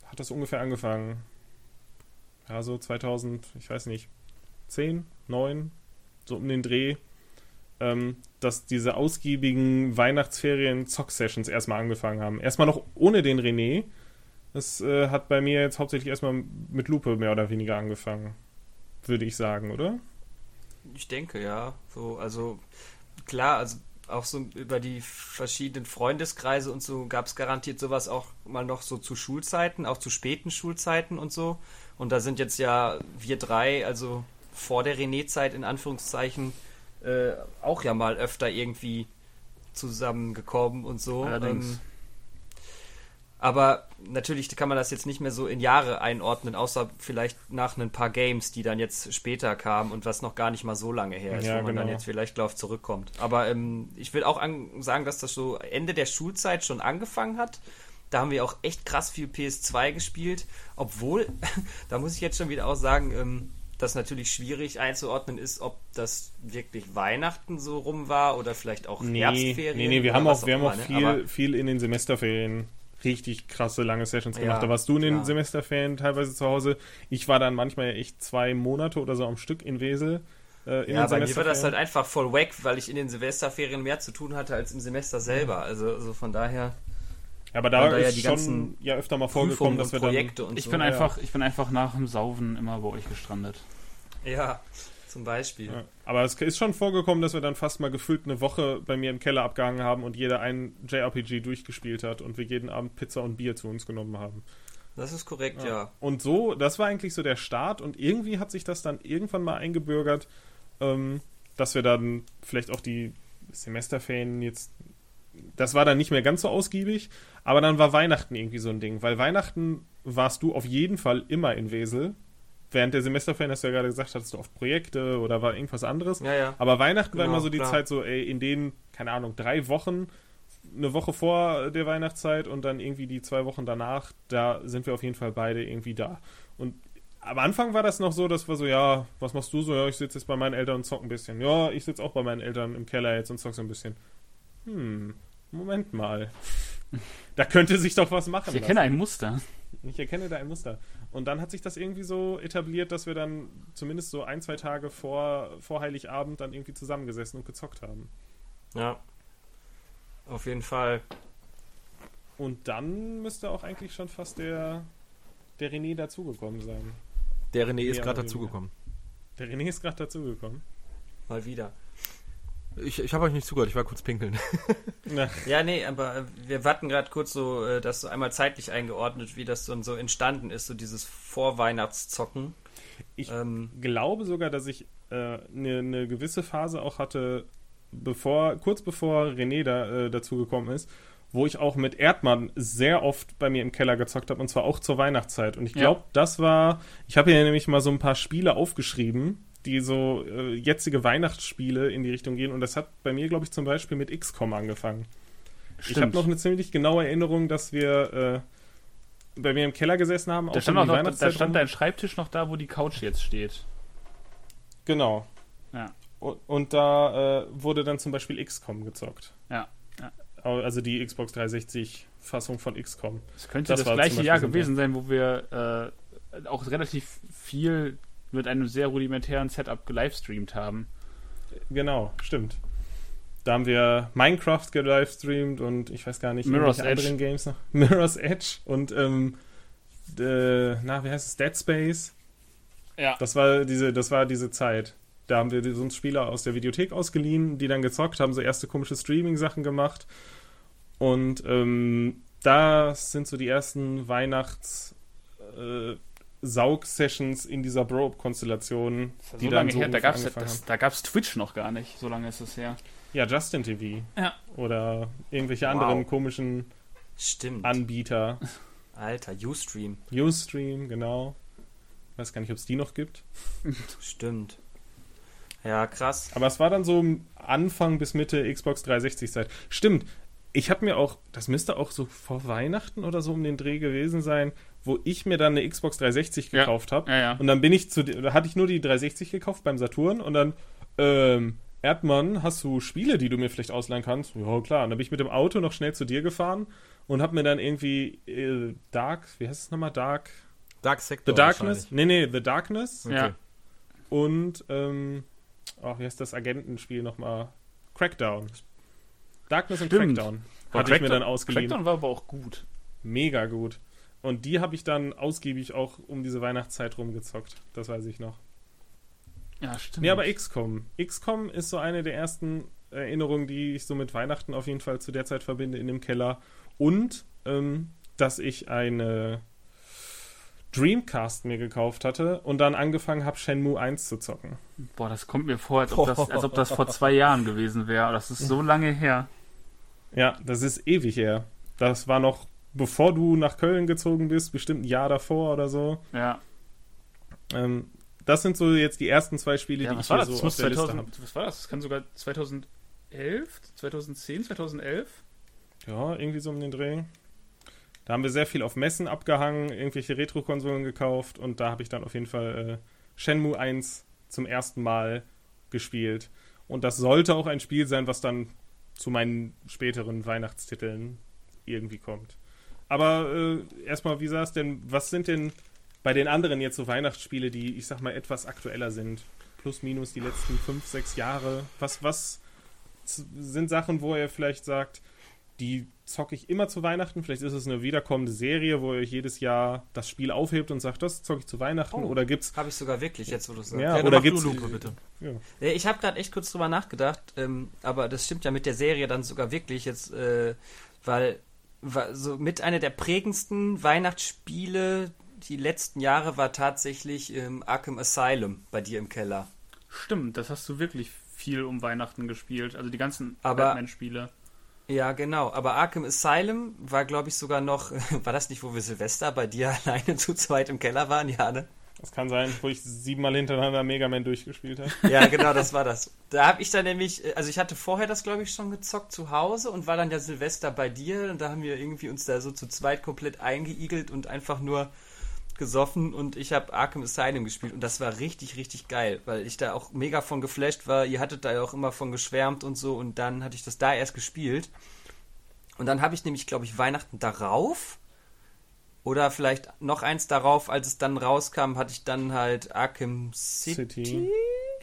hat das ungefähr angefangen. Ja, so 2000, ich weiß nicht, 10, 9, so um den Dreh, ähm, dass diese ausgiebigen Weihnachtsferien-Zock-Sessions erstmal angefangen haben. Erstmal noch ohne den René. Das äh, hat bei mir jetzt hauptsächlich erstmal mit Lupe mehr oder weniger angefangen. Würde ich sagen, oder? Ich denke, ja. So, also klar, also auch so über die verschiedenen Freundeskreise und so gab es garantiert sowas auch mal noch so zu Schulzeiten, auch zu späten Schulzeiten und so. Und da sind jetzt ja wir drei, also vor der René-Zeit in Anführungszeichen, äh, auch ja mal öfter irgendwie zusammengekommen und so. Allerdings. Ähm, aber natürlich kann man das jetzt nicht mehr so in Jahre einordnen, außer vielleicht nach ein paar Games, die dann jetzt später kamen und was noch gar nicht mal so lange her ist, Ja, wo man dann genau. jetzt vielleicht drauf zurückkommt. Aber ähm, ich will auch sagen, dass das so Ende der Schulzeit schon angefangen hat. Da haben wir auch echt krass viel PS2 gespielt, obwohl, da muss ich jetzt schon wieder auch sagen, ähm, das natürlich schwierig einzuordnen ist, ob das wirklich Weihnachten so rum war oder vielleicht auch Nee, Herbstferien. nee, nee, wir haben auch, wir haben auch ne? viel, viel in den Semesterferien richtig krasse lange Sessions Ja, gemacht. da warst du in den klar. Semesterferien teilweise zu Hause. Ich war dann manchmal echt zwei Monate oder so am Stück in Wesel. Äh, in Ja, den bei mir war das Semesterferien. halt einfach voll wack, weil ich in den Silvesterferien mehr zu tun hatte als im Semester selber. Also, also von daher Aber da da ja ist die schon ganzen ja öfter mal vorgekommen, Prüfungen dass und wir dann Projekte und Ich so. bin ja. einfach, ich bin einfach nach dem Saufen immer bei euch gestrandet. Ja, zum Beispiel. Ja. Aber es ist schon vorgekommen, dass wir dann fast mal gefühlt eine Woche bei mir im Keller abgehangen haben und jeder ein JRPG durchgespielt hat und wir jeden Abend Pizza und Bier zu uns genommen haben. Das ist korrekt, ja. Und so, das war eigentlich so der Start und irgendwie hat sich das dann irgendwann mal eingebürgert, ähm, dass wir dann vielleicht auch die Semesterferien jetzt, das war dann nicht mehr ganz so ausgiebig, aber dann war Weihnachten irgendwie so ein Ding, weil Weihnachten warst du auf jeden Fall immer in Wesel. Während der Semesterferien hast du ja gerade gesagt, hattest du oft Projekte oder war irgendwas anderes. Ja, ja. Aber Weihnachten war Genau, immer so die klar. Zeit so, ey, in den, keine Ahnung, drei Wochen, eine Woche vor der Weihnachtszeit und dann irgendwie die zwei Wochen danach, da sind wir auf jeden Fall beide irgendwie da. Und am Anfang war das noch so, dass wir so, ja, was machst du so? Ja, ich sitze jetzt bei meinen Eltern und zock ein bisschen. Ja, ich sitze auch bei meinen Eltern im Keller jetzt und zock so ein bisschen. Hm, Moment mal. Da könnte sich doch was machen. Ich erkenne ein Muster. Ich erkenne da ein Muster. Und dann hat sich das irgendwie so etabliert, dass wir dann zumindest so ein, zwei Tage vor, vor Heiligabend dann irgendwie zusammengesessen und gezockt haben. Ja. Auf jeden Fall. Und dann müsste auch eigentlich schon fast der, der René dazugekommen sein. Der René ist gerade dazugekommen. Der René ist gerade dazugekommen. Mal wieder. Ich, ich habe euch nicht zugehört, ich war kurz pinkeln. Na, Ja, nee, aber äh, wir warten gerade kurz so, äh, das so einmal zeitlich eingeordnet, wie das dann so entstanden ist, so dieses Vorweihnachtszocken. Ich Ähm, glaube sogar, dass ich eine ne ne gewisse Phase auch hatte, bevor, kurz bevor René da, äh, dazugekommen ist, wo ich auch mit Erdmann sehr oft bei mir im Keller gezockt habe, und zwar auch zur Weihnachtszeit. Und ich Ja. glaube, das war, ich habe hier nämlich mal so ein paar Spiele aufgeschrieben, die so äh, jetzige Weihnachtsspiele in die Richtung gehen. Und das hat bei mir, glaube ich, zum Beispiel mit XCOM angefangen. Ich habe noch eine ziemlich genaue Erinnerung, dass wir äh, bei mir im Keller gesessen haben. Da auch stand, um noch, da stand dein Schreibtisch noch da, wo die Couch jetzt steht. Genau. Ja. Und, und da äh, wurde dann zum Beispiel XCOM gezockt. Ja, ja. Also die Xbox 360-Fassung von XCOM. Es könnte Das das, gleiche Jahr gewesen sein, wo wir äh, auch relativ viel mit einem sehr rudimentären Setup gelivestreamt haben. Genau, stimmt. Da haben wir Minecraft gelivestreamt und ich weiß gar nicht, Mirror's Edge. anderen Games noch. Mirror's Edge und ähm, äh, na, wie heißt es? Dead Space. Ja. Das war diese, das war diese Zeit. Da haben wir uns Spieler aus der Videothek ausgeliehen, die dann gezockt haben, so erste komische Streaming-Sachen gemacht. Und ähm, das sind so die ersten Weihnachts- äh, Saug-Sessions in dieser Bro-Konstellation, ja die so dann lange so her, da gab es angefangen das, da gab's Twitch noch gar nicht, so lange ist es her. Ja, Justin TV. Ja. Oder irgendwelche Wow. anderen komischen stimmt. Anbieter. Alter, Ustream. Ustream, genau. Weiß gar nicht, ob es die noch gibt. Stimmt. Ja, krass. Aber es war dann so Anfang bis Mitte Xbox 360-Zeit. Stimmt. Ich habe mir auch, das müsste auch so vor Weihnachten oder so um den Dreh gewesen sein, wo ich mir dann eine Xbox 360 Ja. gekauft habe. Ja, ja. Und dann bin ich zu, da hatte ich nur die 360 gekauft beim Saturn und dann, ähm, Erdmann, hast du Spiele, die du mir vielleicht ausleihen kannst? Ja, klar. Und dann bin ich mit dem Auto noch schnell zu dir gefahren und hab mir dann irgendwie äh, Dark, wie heißt es nochmal? Dark? Dark Sector. The Darkness? Nee, nee, The Darkness. Okay. Ja. Und, ähm, ach, wie heißt das Agentenspiel nochmal? Crackdown. Darkness und Stimmt. Crackdown. Boah, Hatte ich mir Crackdown- dann ausgeliehen. Crackdown war aber auch gut. Mega gut. Und die habe ich dann ausgiebig auch um diese Weihnachtszeit rumgezockt. Das weiß ich noch. Ja, stimmt. Nee, aber XCOM. XCOM ist so eine der ersten Erinnerungen, die ich so mit Weihnachten auf jeden Fall zu der Zeit verbinde in dem Keller. Und, ähm, dass ich eine Dreamcast mir gekauft hatte und dann angefangen habe, Shenmue 1 zu zocken. Boah, das kommt mir vor, als ob das, als ob das vor zwei Jahren gewesen wäre. Das ist so lange her. Ja, das ist ewig her. Das war noch bevor du nach Köln gezogen bist, bestimmt ein Jahr davor oder so. Ja. Ähm, das sind so jetzt die ersten zwei Spiele, ja die ich hier das? so das auf der Liste habe. 2000, was war das? Das kann sogar 2011, 2010, 2011? Ja, irgendwie so um den Dreh. Da haben wir sehr viel auf Messen abgehangen, irgendwelche Retro-Konsolen gekauft und da habe ich dann auf jeden Fall äh, Shenmue 1 zum ersten Mal gespielt. Und das sollte auch ein Spiel sein, was dann zu meinen späteren Weihnachtstiteln irgendwie kommt. Aber äh, erstmal, wie sah es denn, was sind denn bei den anderen jetzt so Weihnachtsspiele, die, ich sag mal, etwas aktueller sind? Plus, minus die letzten fünf, sechs Jahre. Was, was sind Sachen, wo ihr vielleicht sagt, die zocke ich immer zu Weihnachten? Vielleicht ist es eine wiederkommende Serie, wo ihr euch jedes Jahr das Spiel aufhebt und sagt, das zocke ich zu Weihnachten. Oh. Oder gibt's. Habe ich sogar wirklich, jetzt wo du sagst. Ja, Ja, oder gibt's. Lupe, bitte. Ja. Ich habe gerade echt kurz drüber nachgedacht, ähm, aber das stimmt ja mit der Serie dann sogar wirklich jetzt, äh, weil war so mit einer der prägendsten Weihnachtsspiele die letzten Jahre war tatsächlich ähm, Arkham Asylum bei dir im Keller. Stimmt, das hast du wirklich viel um Weihnachten gespielt. Also die ganzen Aber- Batman-Spiele. Ja, genau. Aber Arkham Asylum war, glaube ich, sogar noch. War das nicht, wo wir Silvester bei dir alleine zu zweit im Keller waren? Ja, ne? Das kann sein, wo ich siebenmal hintereinander Mega Man durchgespielt habe. Ja, genau, das war das. Da habe ich dann nämlich, äh, also ich hatte vorher das, glaube ich, schon gezockt zu Hause und war dann ja Silvester bei dir und da haben wir irgendwie uns da so zu zweit komplett eingeigelt und einfach nur gesoffen und ich habe Arkham Asylum gespielt und das war richtig, richtig geil, weil ich da auch mega von geflasht war. Ihr hattet da ja auch immer von geschwärmt und so und dann hatte ich das da erst gespielt. Und dann habe ich nämlich, glaube ich, Weihnachten darauf oder vielleicht noch eins darauf, als es dann rauskam, hatte ich dann halt Arkham City. City.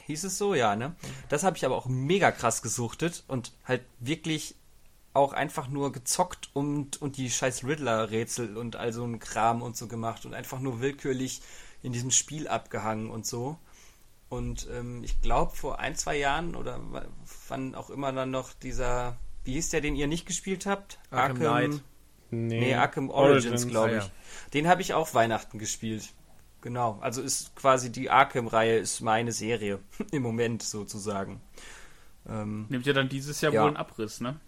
Hieß es so, ja, ne? Das habe ich aber auch mega krass gesuchtet und halt wirklich auch einfach nur gezockt und, und die scheiß Riddler-Rätsel und all so ein Kram und so gemacht und einfach nur willkürlich in diesem Spiel abgehangen und so. Und ähm, ich glaube, vor ein, zwei Jahren oder wann auch immer dann noch dieser, wie hieß der, den ihr nicht gespielt habt? Arkham Knight. Nee, Arkham Origins, glaube ich. ja. Den habe ich auch Weihnachten gespielt. Genau. Also ist quasi die Arkham-Reihe ist meine Serie im Moment sozusagen. Ähm, Nehmt ihr dann dieses Jahr Ja. wohl einen Abriss, ne?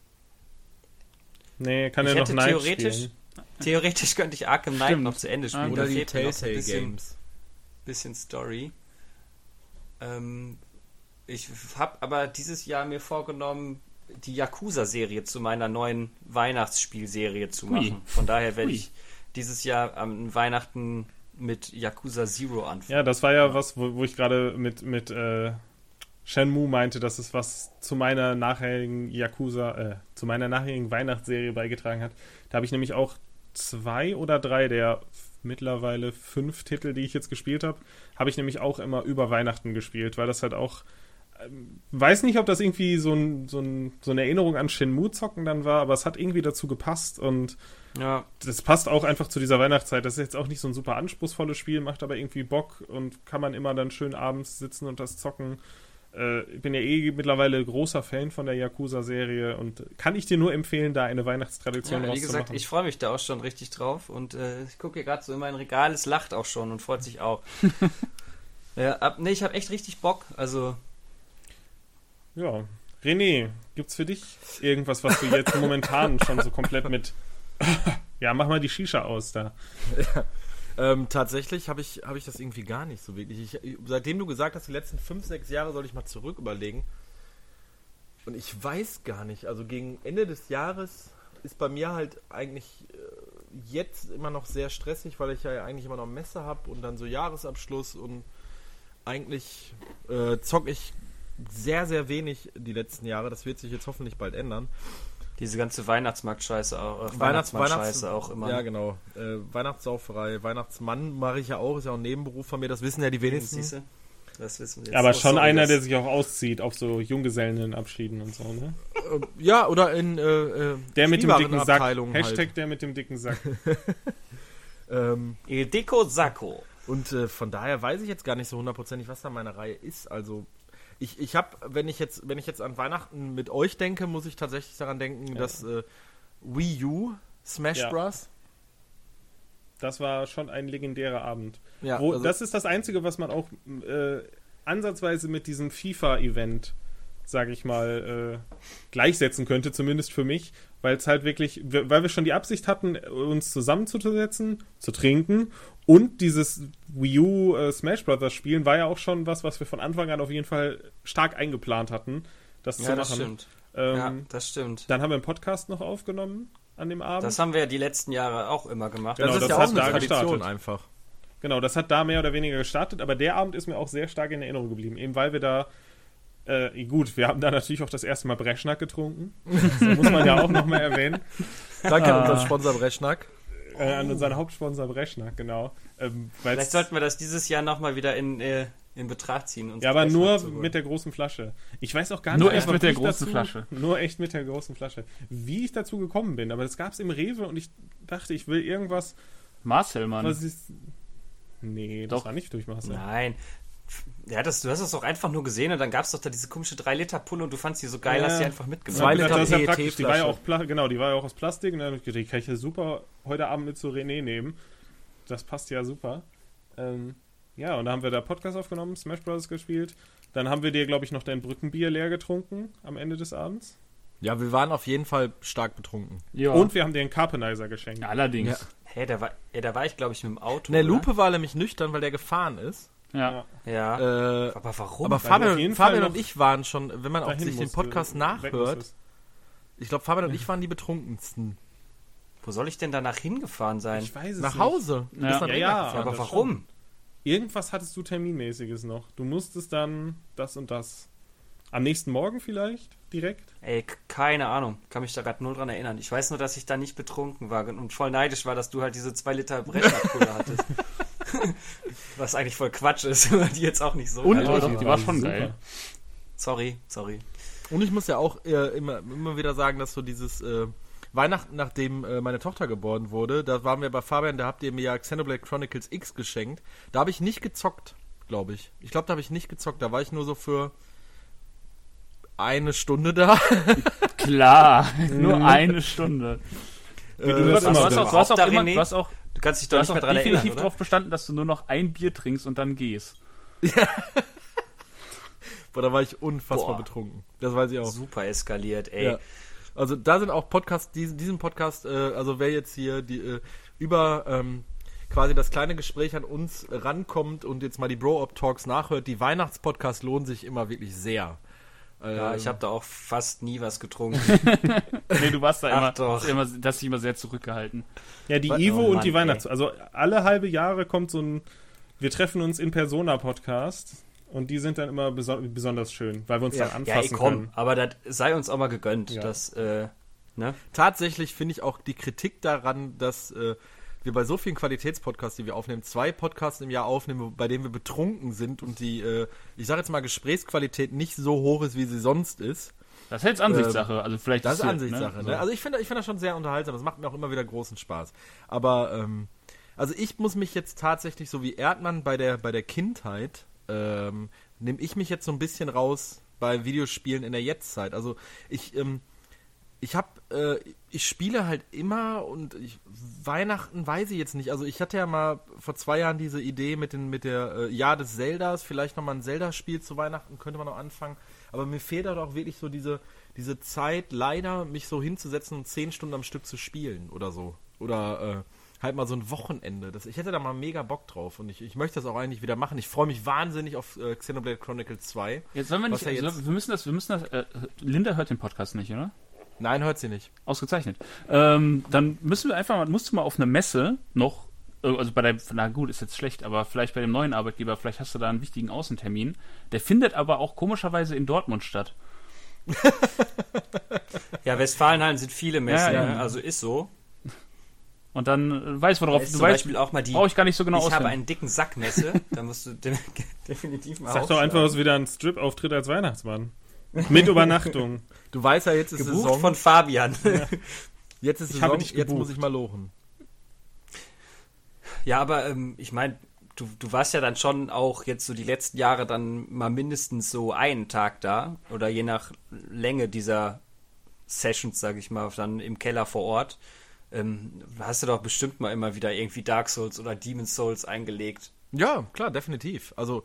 Nee, kann Ich er noch hätte Night theoretisch- spielen. theoretisch könnte ich Arkham Knight Stimmt. noch zu Ende spielen. Ah, Da Oder die noch ein Telltale bisschen, Games. bisschen Story. Ähm, ich habe aber dieses Jahr mir vorgenommen, die Yakuza-Serie zu meiner neuen Weihnachtsspielserie zu Hui. machen. Von daher werde Hui. ich dieses Jahr am Weihnachten mit Yakuza Zero anfangen. Ja, das war ja was, wo, wo ich gerade mit, mit äh, Shenmue meinte, dass es was zu meiner nachherigen Yakuza, äh, zu meiner nachherigen Weihnachtsserie beigetragen hat. Da habe ich nämlich auch zwei oder drei der mittlerweile fünf Titel, die ich jetzt gespielt habe, habe ich nämlich auch immer über Weihnachten gespielt, weil das halt auch ähm, weiß nicht, ob das irgendwie so, ein, so, ein, so eine Erinnerung an Shenmue-Zocken dann war, aber es hat irgendwie dazu gepasst und Ja, das passt auch einfach zu dieser Weihnachtszeit. Das ist jetzt auch nicht so ein super anspruchsvolles Spiel, macht aber irgendwie Bock und kann man immer dann schön abends sitzen und das zocken. Äh, ich bin ja eh mittlerweile großer Fan von der Yakuza-Serie und kann ich dir nur empfehlen, da eine Weihnachtstradition Ja, wie gesagt, ich freue mich da auch schon richtig drauf und äh, ich gucke hier gerade so in mein Regal, es lacht auch schon und freut sich auch. ja, ab, nee, ich habe echt richtig Bock. Also, ja. René, gibt's für dich irgendwas, was du jetzt momentan schon so komplett mit ja, mach mal die Shisha aus da. Ähm, tatsächlich habe ich, hab ich das irgendwie gar nicht so wirklich. Ich, seitdem du gesagt hast, die letzten fünf, sechs Jahre soll ich mal zurück überlegen. Und ich weiß gar nicht. Also gegen Ende des Jahres ist bei mir halt eigentlich äh, jetzt immer noch sehr stressig, weil ich ja eigentlich immer noch Messe habe und dann so Jahresabschluss und eigentlich äh, zock ich sehr, sehr wenig die letzten Jahre. Das wird sich jetzt hoffentlich bald ändern. Diese ganze Weihnachtsmarkt-Scheiße auch, äh, Weihnachts Weihnachtsmarkt-Scheiße auch immer. Ja, genau. Äh, Weihnachtssauferei, Weihnachtsmann mache ich ja auch, ist ja auch ein Nebenberuf von mir, das wissen ja die wenigsten. Siehste? Das wissen wir jetzt. Aber Oh, schon sorry, einer, der sich auch auszieht auf so Junggesellenabschieden und so, ne? Äh, ja, oder in äh, äh, Der mit dem dicken Sack. Spielwarenabteilungen Hashtag Halt. der mit dem dicken Sack. Ähm, Il Deco Sacco. und äh, von daher weiß ich jetzt gar nicht so hundertprozentig, was da meine Reihe ist. Also ich, ich habe, wenn ich jetzt, wenn ich jetzt an Weihnachten mit euch denke, muss ich tatsächlich daran denken, dass äh, Wii U, Smash Ja. Bros. Das war schon ein legendärer Abend. Ja, Wo, also- das ist das Einzige, was man auch äh, ansatzweise mit diesem FIFA-Event, sage ich mal, äh, gleichsetzen könnte, zumindest für mich, weil es halt wirklich, weil wir schon die Absicht hatten, uns zusammenzusetzen, zu trinken und dieses Wii U äh, Smash Brothers spielen war ja auch schon was, was wir von Anfang an auf jeden Fall stark eingeplant hatten, das zu Ja, das machen. stimmt. Ähm, ja, das stimmt. Dann haben wir einen Podcast noch aufgenommen an dem Abend. Das haben wir ja die letzten Jahre auch immer gemacht. Genau, das ist das ja hat auch eine da Tradition gestartet. einfach. Genau, das hat da mehr oder weniger gestartet, aber der Abend ist mir auch sehr stark in Erinnerung geblieben, eben weil wir da, äh, gut, wir haben da natürlich auch das erste Mal Breschnack getrunken. Das muss man ja auch nochmal erwähnen. Danke an Ah. unseren Sponsor Breschnack. Äh, an unseren Hauptsponsor Breschnack, genau. Ähm, Vielleicht sollten wir das dieses Jahr nochmal wieder in, äh, in Betracht ziehen. ja, aber Breschnack nur mit der großen Flasche. Ich weiß auch gar nicht, Nur echt mit der wie ich großen Flasche. Nur echt mit der großen Flasche. Wie ich dazu gekommen bin, aber das gab es im Rewe und ich dachte, ich will irgendwas, Marcel, Mann. was ist. Nee, das Doch. war nicht durch Marcel. Nein. Ja, das, du hast das doch einfach nur gesehen und dann gab es doch da diese komische 3-Liter-Pulle und du fandst die so geil, Ja. hast die einfach mitgenommen. Zwei Ich dachte, Liter das ist ja PET praktisch. Die war ja auch genau, die war ja auch aus Plastik und dann habe ich gedacht, die kann ich ja super heute Abend mit zu René nehmen. Das passt ja super. Ähm, ja, und dann haben wir da Podcast aufgenommen, Smash Bros. gespielt. Dann haben wir dir, glaube ich, noch dein Brückenbier leer getrunken am Ende des Abends. Ja, wir waren auf jeden Fall stark betrunken. ja. Und wir haben dir einen Carpenizer geschenkt. Allerdings. Ja. Hä, da war, ja, da war ich, glaube ich, mit dem Auto. Der oder? Lupe war nämlich nüchtern, weil der gefahren ist. Ja. Ja. Äh, aber warum? aber Fabian, Fabian und ich waren schon, wenn man auch sich den Podcast nachhört, ich glaube, Fabian und ich waren die betrunkensten. Wo soll ich denn danach hingefahren sein? Ich weiß es Nach nicht. Hause. Ja. Ja, ja, aber warum? Irgendwas hattest du Terminmäßiges noch. Du musstest dann das und das. Am nächsten Morgen vielleicht direkt? Ey, keine Ahnung. Kann mich da gerade null dran erinnern. Ich weiß nur, dass ich da nicht betrunken war und voll neidisch war, dass du halt diese 2 Liter Breschnackpulle hattest. Was eigentlich voll Quatsch ist, weil die jetzt auch nicht so Und geil doch, die war schon geil. Sorry, sorry. Und ich muss ja auch äh, immer, immer wieder sagen, dass so dieses äh, Weihnachten, nachdem äh, meine Tochter geboren wurde, da waren wir bei Fabian, da habt ihr mir ja Xenoblade Chronicles X geschenkt. Da habe ich nicht gezockt, glaube ich. Ich glaube, da habe ich nicht gezockt. Da war ich nur so für eine Stunde da. Klar, nur eine Stunde. Du Äh, das Du immer hast, auch, immer, du hast auch, Du kannst dich doch hast nicht mehr dran erinnern, definitiv oder? darauf bestanden, dass du nur noch ein Bier trinkst und dann gehst. Boah, da war ich unfassbar Boah. betrunken. Das weiß ich auch. Super eskaliert, ey. Ja. Also da sind auch Podcasts, diesen, diesen Podcast, äh, also wer jetzt hier die, äh, über ähm, quasi das kleine Gespräch an uns rankommt und jetzt mal die Bro-Up-Talks nachhört, die Weihnachtspodcasts lohnen sich immer wirklich sehr. Ja, Ähm, ich habe da auch fast nie was getrunken. Nee, du warst da Ach immer, doch. immer, das ist immer sehr zurückgehalten. Ja, die? Ivo Oh und Mann, die ey. Weihnachts... Also alle halbe Jahre kommt so ein Wir treffen uns in Persona Podcast und die sind dann immer beso besonders schön, weil wir uns Ja. dann ja, ey, anfassen komm, können. aber das sei uns auch mal gegönnt, Ja. dass, äh, ne? Tatsächlich finde ich auch die Kritik daran, dass äh, wir bei so vielen Qualitätspodcasts, die wir aufnehmen, zwei Podcasts im Jahr aufnehmen, bei denen wir betrunken sind und die, äh, ich sage jetzt mal, Gesprächsqualität nicht so hoch ist, wie sie sonst ist. Das ist jetzt Ansichtssache. Also vielleicht Das ist hier, Ansichtssache. Ne? So. Also ich finde ich finde das schon sehr unterhaltsam. Das macht mir auch immer wieder großen Spaß. Aber ähm, also ich muss mich jetzt tatsächlich, so wie Erdmann bei der, bei der Kindheit, ähm, nehme ich mich jetzt so ein bisschen raus bei Videospielen in der Jetztzeit. Also ich, ähm, ich habe, äh, ich spiele halt immer und ich, Weihnachten weiß ich jetzt nicht. Also ich hatte ja mal vor zwei Jahren diese Idee mit, den, mit der äh, Jahr des Zeldas, vielleicht nochmal ein Zelda-Spiel zu Weihnachten, könnte man noch anfangen. Aber mir fehlt halt auch wirklich so diese, diese Zeit, leider mich so hinzusetzen und zehn Stunden am Stück zu spielen oder so. Oder äh, halt mal so ein Wochenende. Das, ich hätte da mal mega Bock drauf und ich, ich möchte das auch eigentlich wieder machen. Ich freue mich wahnsinnig auf äh, Xenoblade Chronicles 2. Jetzt sollen wir nicht, ja jetzt- wir müssen das, wir müssen das, äh, Linda hört den Podcast nicht, oder? Nein, hört sie nicht. Ausgezeichnet. Ähm, dann müssen wir einfach mal, musst du mal auf eine Messe noch äh, also bei deinem, na gut, ist jetzt schlecht, aber vielleicht bei dem neuen Arbeitgeber, vielleicht hast du da einen wichtigen Außentermin. Der findet aber auch komischerweise in Dortmund statt. Ja, Westfalenhallen sind viele Messen, Ja, ja. ne? also ist so. Und dann äh, weiß worauf Da du zum weißt, Beispiel auch mal die. brauche ich gar nicht so genau ich habe auskennen. einen dicken Sackmesse, da musst du de definitiv mal Sag doch einfach, es ist wieder ein Strip-Auftritt als Weihnachtsmann. Mit Übernachtung. Du weißt ja, jetzt ist Gebucht Saison. von Fabian. jetzt ist Ich Saison, jetzt muss ich mal lochen. Ja, aber ähm, ich meine, du, du warst ja dann schon auch jetzt so die letzten Jahre dann mal mindestens so einen Tag da oder je nach Länge dieser Sessions, sag ich mal, dann im Keller vor Ort. Ähm, hast du doch bestimmt mal immer wieder irgendwie Dark Souls oder Demon's Souls eingelegt. Ja, klar, definitiv. Also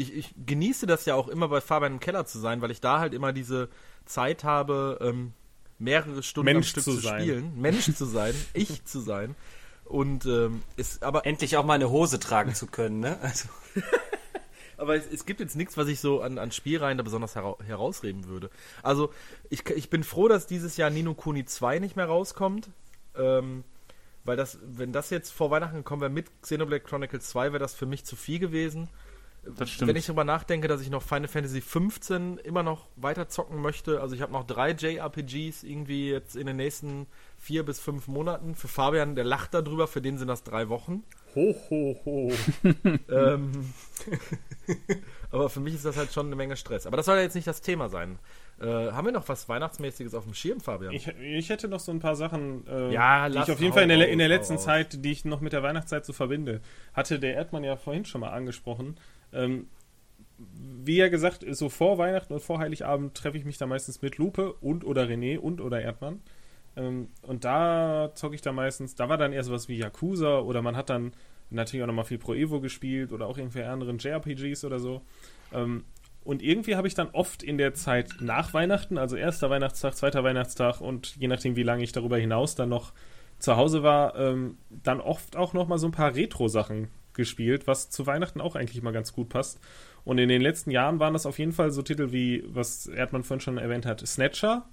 ich, ich genieße das ja auch immer bei Fabian im Keller zu sein, weil ich da halt immer diese Zeit habe, ähm, mehrere Stunden am Mensch Stück zu zu, sein. spielen, Mensch zu sein, ich zu sein. Und ähm, ist aber Endlich auch mal eine Hose tragen zu können, ne? Also, Aber es, es gibt jetzt nichts, was ich so an, an Spielreihen da besonders hera herausreden würde. Also, ich, ich bin froh, dass dieses Jahr Nino Kuni 2 nicht mehr rauskommt. Ähm, weil das, wenn das jetzt vor Weihnachten gekommen wäre mit Xenoblade Chronicles 2, wäre das für mich zu viel gewesen. Das stimmt. Wenn ich darüber nachdenke, dass ich noch Final Fantasy 15 immer noch weiter zocken möchte, also ich habe noch drei JRPGs irgendwie jetzt in den nächsten vier bis fünf Monaten. Für Fabian, der lacht darüber, für den sind das drei Wochen. Ho, ho, ho. Ähm, aber für mich ist das halt schon eine Menge Stress. Aber das soll ja jetzt nicht das Thema sein. Äh, haben wir noch was Weihnachtsmäßiges auf dem Schirm, Fabian? Ich, ich hätte noch so ein paar Sachen, äh, Ja, die ich auf jeden Fall in der, in der letzten. Zeit, die ich noch mit der Weihnachtszeit so verbinde. Hatte der Erdmann ja vorhin schon mal angesprochen. Ähm, wie ja gesagt, so vor Weihnachten und vor Heiligabend treffe ich mich da meistens mit Lupe und oder René und oder Erdmann. Ähm, und da zocke ich da meistens, da war dann eher sowas wie Yakuza oder man hat dann natürlich auch nochmal viel Pro Evo gespielt oder auch irgendwelche anderen JRPGs oder so. Ähm, und irgendwie habe ich dann oft in der Zeit nach Weihnachten, also erster Weihnachtstag, zweiter Weihnachtstag und je nachdem, wie lange ich darüber hinaus dann noch zu Hause war, ähm, dann oft auch noch mal so ein paar Retro-Sachen gespielt, was zu Weihnachten auch eigentlich mal ganz gut passt. Und in den letzten Jahren waren das auf jeden Fall so Titel wie, was Erdmann vorhin schon erwähnt hat, Snatcher,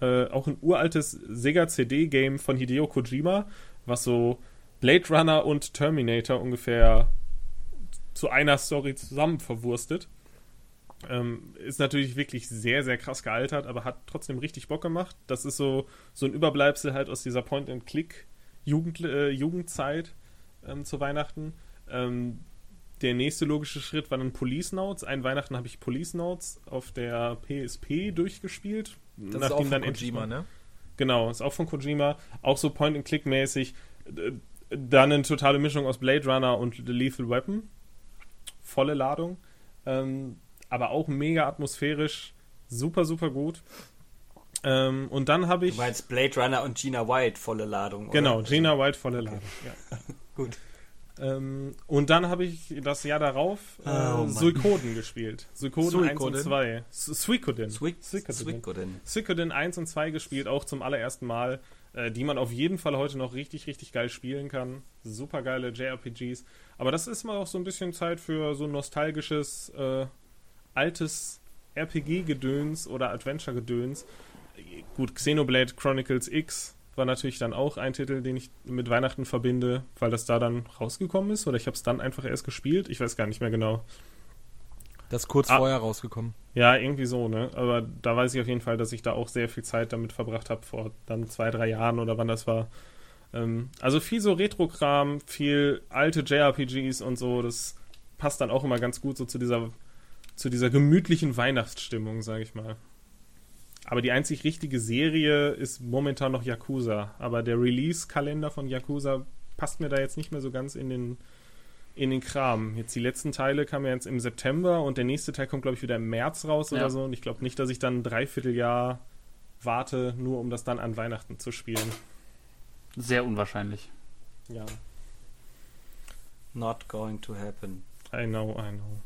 äh, auch ein uraltes Sega CD-Game von Hideo Kojima, was so Blade Runner und Terminator ungefähr zu einer Story zusammen verwurstet. Ähm, ist natürlich wirklich sehr, sehr krass gealtert, aber hat trotzdem richtig Bock gemacht. Das ist so, so ein Überbleibsel halt aus dieser Point-and-Click-Jugend, äh, ähm, zu Weihnachten. Ähm, der nächste logische Schritt war dann Police Notes. Ein Weihnachten habe ich Police Notes auf der PSP durchgespielt. das ist auch von Kojima, ne? Genau, ist auch von Kojima. Auch so Point-and-Click-mäßig. Äh, Dann eine totale Mischung aus Blade Runner und The Lethal Weapon. Volle Ladung. Ähm, aber auch mega atmosphärisch. Super, super gut. Ähm, und dann habe ich. du meinst Blade Runner und Gina White volle Ladung. Genau, oder? Gina White volle Ladung. Ja. Gut. Ähm, und dann habe ich das Jahr darauf äh, Oh, Mann. Suikoden gespielt. Suikoden 1 und Suikoden? 2. Su- Suikoden. Suikoden. Suikoden. Suikoden 1 und 2 gespielt, auch zum allerersten Mal, äh, die man auf jeden Fall heute noch richtig, richtig geil spielen kann. Super geile JRPGs. Aber das ist mal auch so ein bisschen Zeit für so nostalgisches, äh, altes RPG-Gedöns oder Adventure-Gedöns. Gut, Xenoblade Chronicles X war natürlich dann auch ein Titel, den ich mit Weihnachten verbinde, weil das da dann rausgekommen ist. Oder ich habe es dann einfach erst gespielt. Ich weiß gar nicht mehr genau. Das ist kurz Ah. vorher rausgekommen. Ja, irgendwie so, ne? Aber da weiß ich auf jeden Fall, dass ich da auch sehr viel Zeit damit verbracht habe, vor dann zwei, drei Jahren oder wann das war. Ähm, also viel so Retro-Kram, viel alte JRPGs und so, das passt dann auch immer ganz gut so zu dieser, zu dieser gemütlichen Weihnachtsstimmung, sage ich mal. Aber die einzig richtige Serie ist momentan noch Yakuza. Aber der Release-Kalender von Yakuza passt mir da jetzt nicht mehr so ganz in den, in den Kram. Jetzt die letzten Teile kamen ja jetzt im September und der nächste Teil kommt, glaube ich, wieder im März raus Ja. oder so. Und ich glaube nicht, dass ich dann ein Dreivierteljahr warte, nur um das dann an Weihnachten zu spielen. Sehr unwahrscheinlich. Ja, Not going to happen. I know, I know.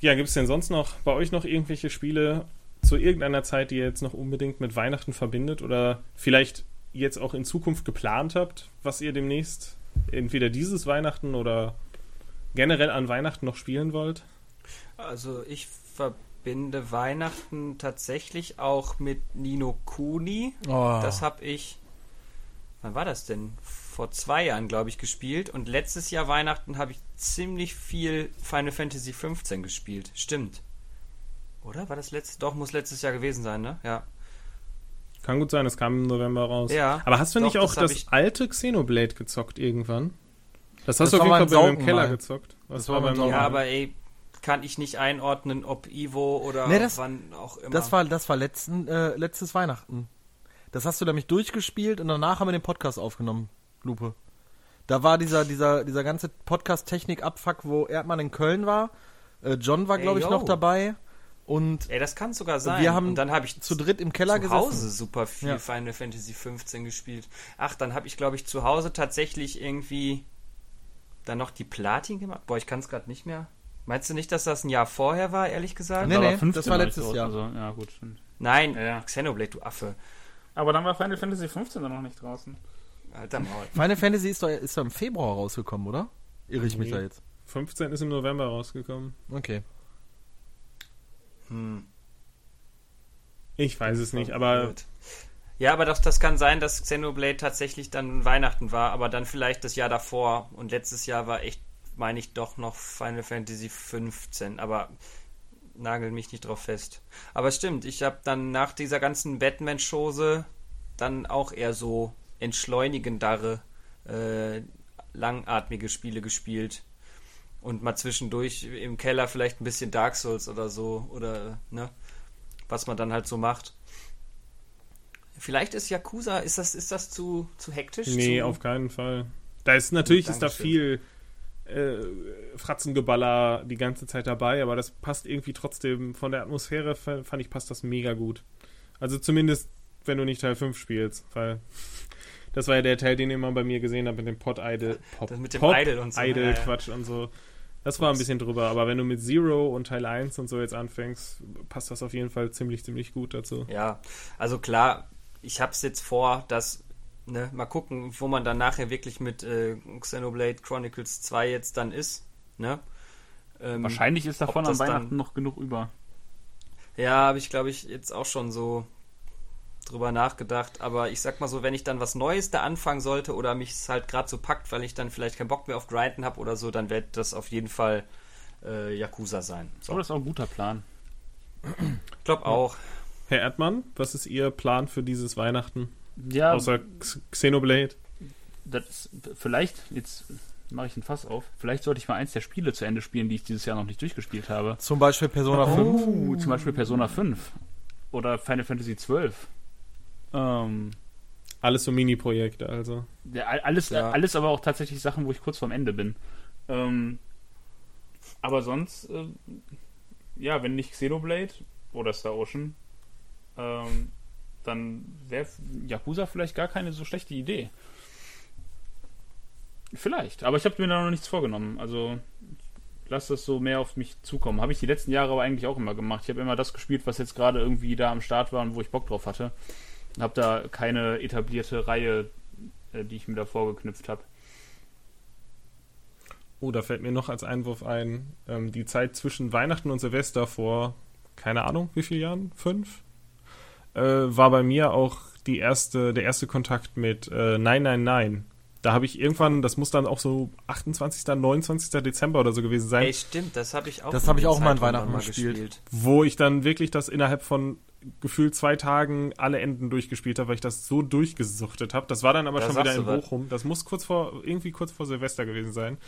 Ja, gibt es denn sonst noch bei euch noch irgendwelche Spiele zu irgendeiner Zeit, die ihr jetzt noch unbedingt mit Weihnachten verbindet oder vielleicht jetzt auch in Zukunft geplant habt, was ihr demnächst entweder dieses Weihnachten oder generell an Weihnachten noch spielen wollt? Also ich verbinde Weihnachten tatsächlich auch mit Nino Kuni. Oh. Das habe ich. Wann war das denn? vor zwei Jahren, glaube ich, gespielt. Und letztes Jahr Weihnachten habe ich ziemlich viel Final Fantasy 15 gespielt. Stimmt. Oder? War das letztes? Doch, muss letztes Jahr gewesen sein, ne? Ja. Kann gut sein, es kam im November raus. Ja, Aber hast du doch, nicht auch das das, alte Xenoblade gezockt irgendwann? Das Das hast du auf jeden Fall beim bei mir im Keller mal. gezockt. Das, Das war war beim Saugen. Ja, aber ey, kann ich nicht einordnen, ob Ivo oder Nee, das- wann auch immer. Das war, das war letzten, äh, letztes Weihnachten. Das hast du nämlich durchgespielt und danach haben wir den Podcast aufgenommen, Lupe. Da war dieser, dieser, dieser ganze Podcast-Technik-Abfuck, wo Erdmann in Köln war. Äh, John war, glaube ich, yo. noch dabei. Und Ey, das kann sogar sein. wir haben und dann habe ich zu dritt im Keller zu gesessen. Hause super viel Ja. Final Fantasy 15 gespielt. Ach, dann habe ich, glaube ich, zu Hause tatsächlich irgendwie dann noch die Platin gemacht. Boah, ich kann es gerade nicht mehr. Meinst du nicht, dass das ein Jahr vorher war, ehrlich gesagt? Nee, nee, 15 das war letztes Jahr. Also, ja, gut, stimmt. Nein, Ja, ja. Xenoblade, du Affe. Aber dann war Final Fantasy 15 dann noch nicht draußen. Alter Maul. Final Fantasy ist doch, ist doch im Februar rausgekommen, oder? Irre ich mich Nee. da jetzt? 15 ist im November rausgekommen. Okay. Hm. Ich weiß es nicht, aber Gut. Ja, aber das, das kann sein, dass Xenoblade tatsächlich dann Weihnachten war, aber dann vielleicht das Jahr davor. Und letztes Jahr war echt, meine ich, doch noch Final Fantasy 15. Aber nagel mich nicht drauf fest. Aber es stimmt, ich habe dann nach dieser ganzen Batman-Chose dann auch eher so entschleunigendere, äh, langatmige Spiele gespielt. Und mal zwischendurch im Keller vielleicht ein bisschen Dark Souls oder so. Oder, ne? Was man dann halt so macht. Vielleicht ist Yakuza, ist das, ist das zu, zu hektisch? nee, zu, auf keinen Fall. Da ist natürlich ist da viel äh, Fratzengeballer die ganze Zeit dabei, aber das passt irgendwie trotzdem von der Atmosphäre fa- fand ich passt das mega gut. Also zumindest wenn du nicht Teil 5 spielst, weil das war ja der Teil, den ihr immer bei mir gesehen habt mit dem Pod Idol, Pop, Das mit dem Pop Idol und so. Idol. Quatsch und so. Das war ein bisschen drüber, aber wenn du mit Zero und Teil 1 und so jetzt anfängst, passt das auf jeden Fall ziemlich, ziemlich gut dazu. Ja, also klar, ich hab's jetzt vor, dass, ne, mal gucken, wo man dann nachher wirklich mit äh, Xenoblade Chronicles 2 jetzt dann ist, ne? Ähm, Wahrscheinlich ist davon dann- Weihnachten noch genug über. Ja, habe ich, glaube ich, jetzt auch schon so drüber nachgedacht. Aber ich sag mal so, wenn ich dann was Neues da anfangen sollte oder mich es halt gerade so packt, weil ich dann vielleicht keinen Bock mehr auf Grinden habe oder so, dann wird das auf jeden Fall äh, Yakuza sein. Aber So. das ist auch ein guter Plan. Ich glaube auch. Herr Erdmann, was ist Ihr Plan für dieses Weihnachten? Ja, Außer Xenoblade? das ist, vielleicht, jetzt mache ich ein Fass auf, vielleicht sollte ich mal eins der Spiele zu Ende spielen, die ich dieses Jahr noch nicht durchgespielt habe. Zum Beispiel Persona 5. Oh, zum Beispiel Persona 5 oder Final Fantasy 12. Ähm, Alles so Mini-Projekte, also. ja, all- alles, Ja. alles aber auch tatsächlich Sachen, wo ich kurz vorm Ende bin. Ähm, aber sonst, äh, ja, wenn nicht Xenoblade oder Star Ocean, ähm, dann wäre Yakuza vielleicht gar keine so schlechte Idee. Vielleicht, aber ich habe mir da noch nichts vorgenommen. Also lass das so mehr auf mich zukommen. Habe ich die letzten Jahre aber eigentlich auch immer gemacht. Ich habe immer das gespielt, was jetzt gerade irgendwie da am Start war und wo ich Bock drauf hatte. Habe da keine etablierte Reihe, äh, die ich mir da vorgeknüpft habe. Oh, da fällt mir noch als Einwurf ein, ähm, die Zeit zwischen Weihnachten und Silvester vor, keine Ahnung, wie viele Jahren? Fünf? Äh, war bei mir auch die erste, der erste Kontakt mit äh, 999. Da habe ich irgendwann, das muss dann auch so 28., 29. Dezember oder so gewesen sein, Ey, stimmt, das habe ich auch. Das in hab ich auch mal an Zeitraum Weihnachten dann gespielt. wo ich dann wirklich das innerhalb von gefühlt zwei Tagen alle Enden durchgespielt habe, weil ich das so durchgesuchtet habe. Das war dann aber Da schon wieder in du was. Bochum. Das muss kurz vor, irgendwie kurz vor Silvester gewesen sein.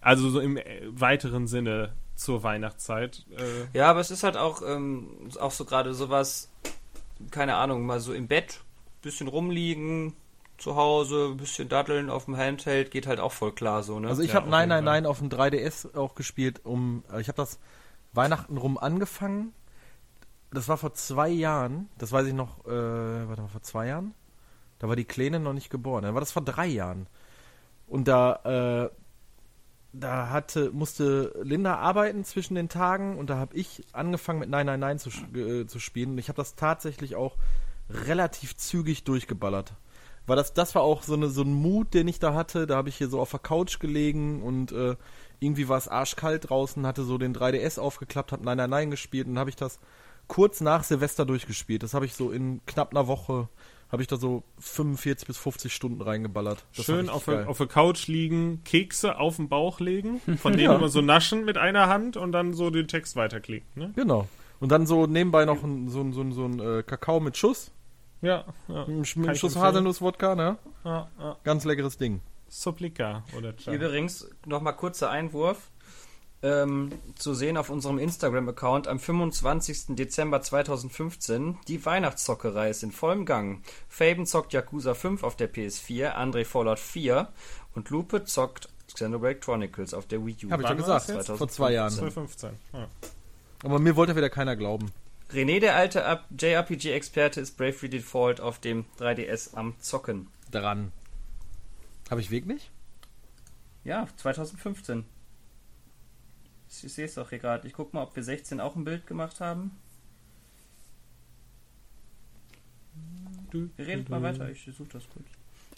Also so im äh, weiteren Sinne zur Weihnachtszeit. Äh, Ja, aber es ist halt auch, ähm, auch so gerade sowas, keine Ahnung, mal so im Bett, bisschen rumliegen, zu Hause, bisschen daddeln auf dem Handheld, geht halt auch voll klar so, ne? Also ich Ja, habe auf jeden 999 auf dem 3DS auch gespielt, um äh, ich habe das Weihnachten rum angefangen. Das war vor zwei Jahren, das weiß ich noch, äh, warte mal, vor zwei Jahren? Da war die Kleine noch nicht geboren. Dann war das vor drei Jahren. Und da, äh, da hatte, musste Linda arbeiten zwischen den Tagen und da habe ich angefangen mit 999 zu, sch- äh, zu spielen und ich habe das tatsächlich auch relativ zügig durchgeballert. Weil das, das war auch so, eine, so ein Mut, den ich da hatte. Da habe ich hier so auf der Couch gelegen und äh, irgendwie war es arschkalt draußen, hatte so den 3DS aufgeklappt, habe 999 gespielt und habe ich das kurz nach Silvester durchgespielt. Das habe ich so in knapp einer Woche habe ich da so 45 bis 50 Stunden reingeballert. Das Schön auf, der- auf der Couch liegen, Kekse auf den Bauch legen, von denen Ja. immer so naschen mit einer Hand und dann so den Text weiterklicken. Ne? Genau. Und dann so nebenbei noch ein, so, ein- so, ein- so ein äh, Kakao mit Schuss. Ja, ja. Einem ich Schuss. Haselnuss-Wodka, ne? ja, ja. Ganz leckeres Ding. Supplika oder Chai. Übrigens, nochmal kurzer Einwurf. Ähm, zu sehen auf unserem Instagram-Account am 25. Dezember 2015. Die Weihnachtszockerei ist in vollem Gang. Faben zockt Yakuza 5 auf der PS4, André Fallout 4 und Lupe zockt Xenoblade Chronicles auf der Wii U. Hab ich Wann gesagt, war das jetzt? vor zwei Jahren. 2015. Ja. Aber mir wollte wieder keiner glauben. René, der alte JRPG-Experte, ist Bravely Default auf dem 3DS am Zocken. Dran. Habe ich Weg nicht? Ja, 2015. Ich, ich sehe es doch hier gerade. Ich guck mal, ob wir 16 auch ein Bild gemacht haben. Wir reden mal weiter, ich suche das kurz.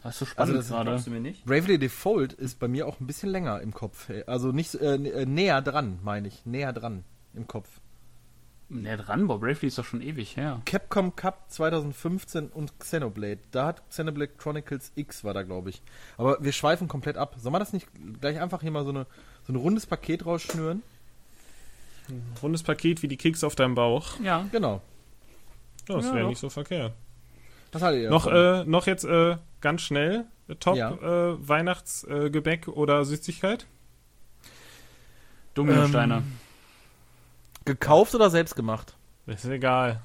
Das ist so Also spannend das gerade. Glaubst du mir nicht? Bravely Default ist bei mir auch ein bisschen länger im Kopf. Also nicht äh, äh, näher dran, meine ich. Näher dran im Kopf. Näher dran, boah, Bravely ist doch schon ewig her. Capcom Cup 2015 und Xenoblade. Da hat Xenoblade Chronicles X war da, glaube ich. Aber wir schweifen komplett ab. Sollen wir das nicht gleich einfach hier mal so, eine, so ein rundes Paket rausschnüren? Rundes Paket wie die Keks auf deinem Bauch. Ja. Genau. Ja, das Ja, wäre nicht so verkehrt. Was haltet ihr Noch, äh, noch jetzt äh, ganz schnell äh, Top Ja. äh, Weihnachtsgebäck oder Süßigkeit? Dominosteine. Ähm, Gekauft oder selbst gemacht? Ist egal.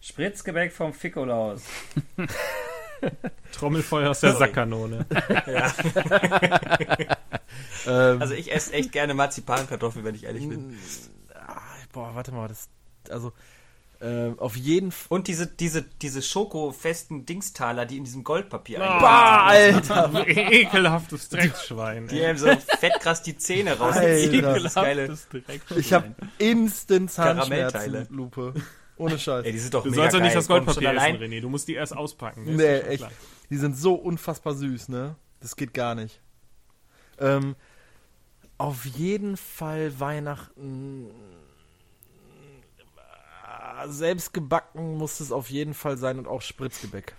Spritzgebäck vom Ficolaus. Trommelfeuer aus der Sackkanone. Ähm, Also ich esse echt gerne Marzipankartoffeln, wenn ich ehrlich bin. ah, boah, warte mal. Das, also, äh, auf jeden Fall. Und diese, diese, diese schokofesten Dingstaler, die in diesem Goldpapier Ah. Bah, Alter! Ekelhaftes Drecksschwein. Die ey. einem so fettkrass die Zähne rausziehen. Alter. Das direkt Ich habe instant. Zahnschmerzen, Lupe. Ohne Scheiß. Ey, die sind doch Du mega sollst doch nicht das Goldpapier essen, allein. René. Du musst die erst auspacken. ne? Ist Nee, echt. klar. Die sind so unfassbar süß, ne? Das geht gar nicht. Ähm, auf jeden Fall Weihnachten. Ah, Selbst gebacken muss es auf jeden Fall sein und auch Spritzgebäck.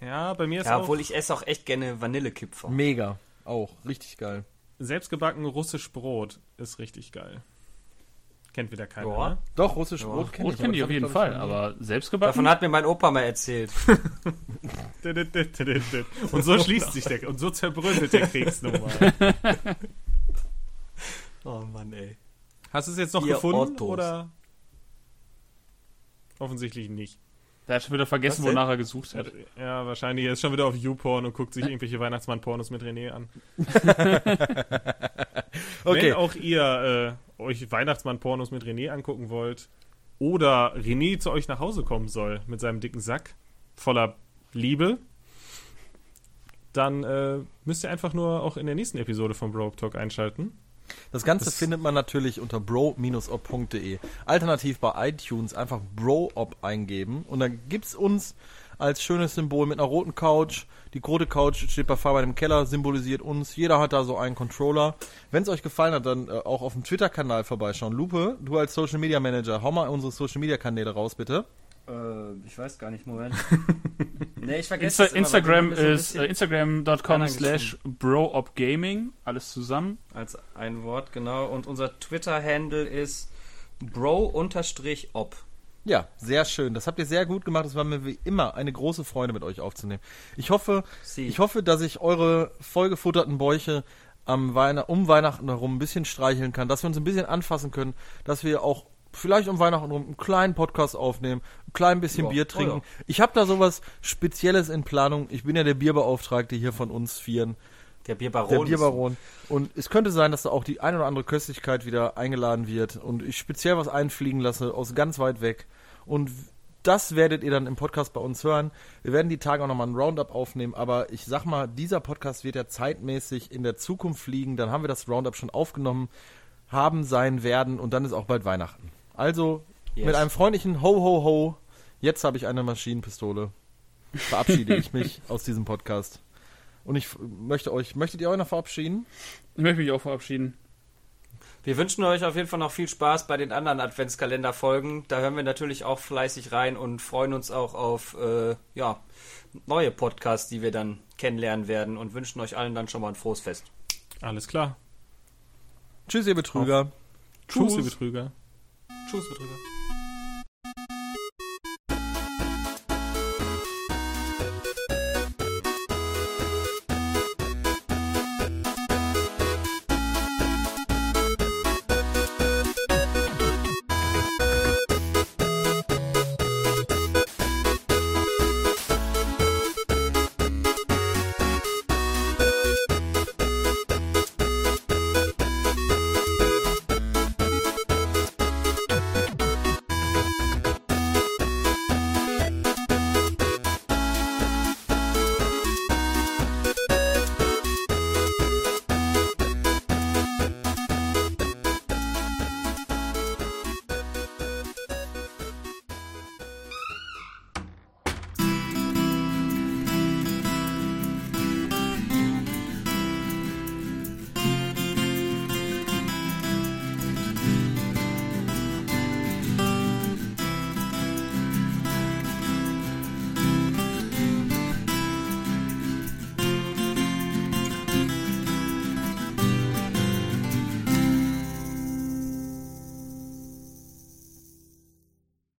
Ja, bei mir ist Ja, auch obwohl ich esse auch echt gerne Vanillekipferl. Mega. Auch. Richtig geil. selbstgebacken russisch Brot ist richtig geil. Kennt wieder keiner, Ja. ne? Doch, russisch Ja. Brot kenne ich. kenne ich auf jeden Fall, aber selbst gebacken? Davon hat mir mein Opa mal erzählt. Und so schließt sich der, und so zerbröselt der nochmal. Oh Mann, ey. Hast du es jetzt noch Ihr gefunden Ottos. oder? Offensichtlich nicht. Der hat schon wieder vergessen, wonach er gesucht hat. Ja, wahrscheinlich. Er ist schon wieder auf YouPorn und guckt sich irgendwelche Weihnachtsmann-Pornos mit René an. Okay. Wenn auch ihr äh, euch Weihnachtsmann-Pornos mit René angucken wollt oder René zu euch nach Hause kommen soll mit seinem dicken Sack voller Liebe, dann äh, müsst ihr einfach nur auch in der nächsten Episode von Bro Talk einschalten. Das Ganze Das- findet man natürlich unter bro-op.de. Alternativ bei iTunes einfach bro-op eingeben und dann gibt's uns als schönes Symbol mit einer roten Couch. Die rote Couch steht bei Fabian im Keller, symbolisiert uns. Jeder hat da so einen Controller. Wenn es euch gefallen hat, dann äh, auch auf dem Twitter-Kanal vorbeischauen. Lupe, du als Social Media Manager, hau mal unsere Social Media Kanäle raus, bitte. Äh, ich weiß gar nicht, Moment. nee, ich vergesse Insta immer, Instagram ein ist äh, instagram.com slash broopgaming. Alles zusammen. Als ein Wort, genau. Und unser Twitter-Handle ist bro-op. Ja, sehr schön. Das habt ihr sehr gut gemacht. Es war mir wie immer eine große Freude, mit euch aufzunehmen. Ich hoffe, Sie. ich hoffe, dass ich eure vollgefutterten Bäuche am Weihn um Weihnachten herum ein bisschen streicheln kann, dass wir uns ein bisschen anfassen können, dass wir auch vielleicht um Weihnachten rum einen kleinen Podcast aufnehmen, ein klein bisschen Ja, Bier oh trinken. ja. Ich habe da sowas Spezielles in Planung. Ich bin ja der Bierbeauftragte hier von uns Vieren, Der Bierbaron. der Bierbaron. Und es könnte sein, dass da auch die ein oder andere Köstlichkeit wieder eingeladen wird und ich speziell was einfliegen lasse aus ganz weit weg. Und das werdet ihr dann im Podcast bei uns hören. Wir werden die Tage auch nochmal ein Roundup aufnehmen, aber ich sag mal, dieser Podcast wird ja zeitmäßig in der Zukunft fliegen. Dann haben wir das Roundup schon aufgenommen, haben, sein, werden und dann ist auch bald Weihnachten. Also Yes. mit einem freundlichen Ho, Ho, Ho. Jetzt habe ich eine Maschinenpistole. Verabschiede ich mich aus diesem Podcast. Und ich möchte euch, möchtet ihr euch noch verabschieden? Ich möchte mich auch verabschieden. Wir wünschen euch auf jeden Fall noch viel Spaß bei den anderen Adventskalender-Folgen. Da hören wir natürlich auch fleißig rein und freuen uns auch auf äh, ja, neue Podcasts, die wir dann kennenlernen werden und wünschen euch allen dann schon mal ein frohes Fest. Alles klar. Tschüss, ihr Betrüger. Tschüss, ihr Betrüger. Tschüss, Betrüger.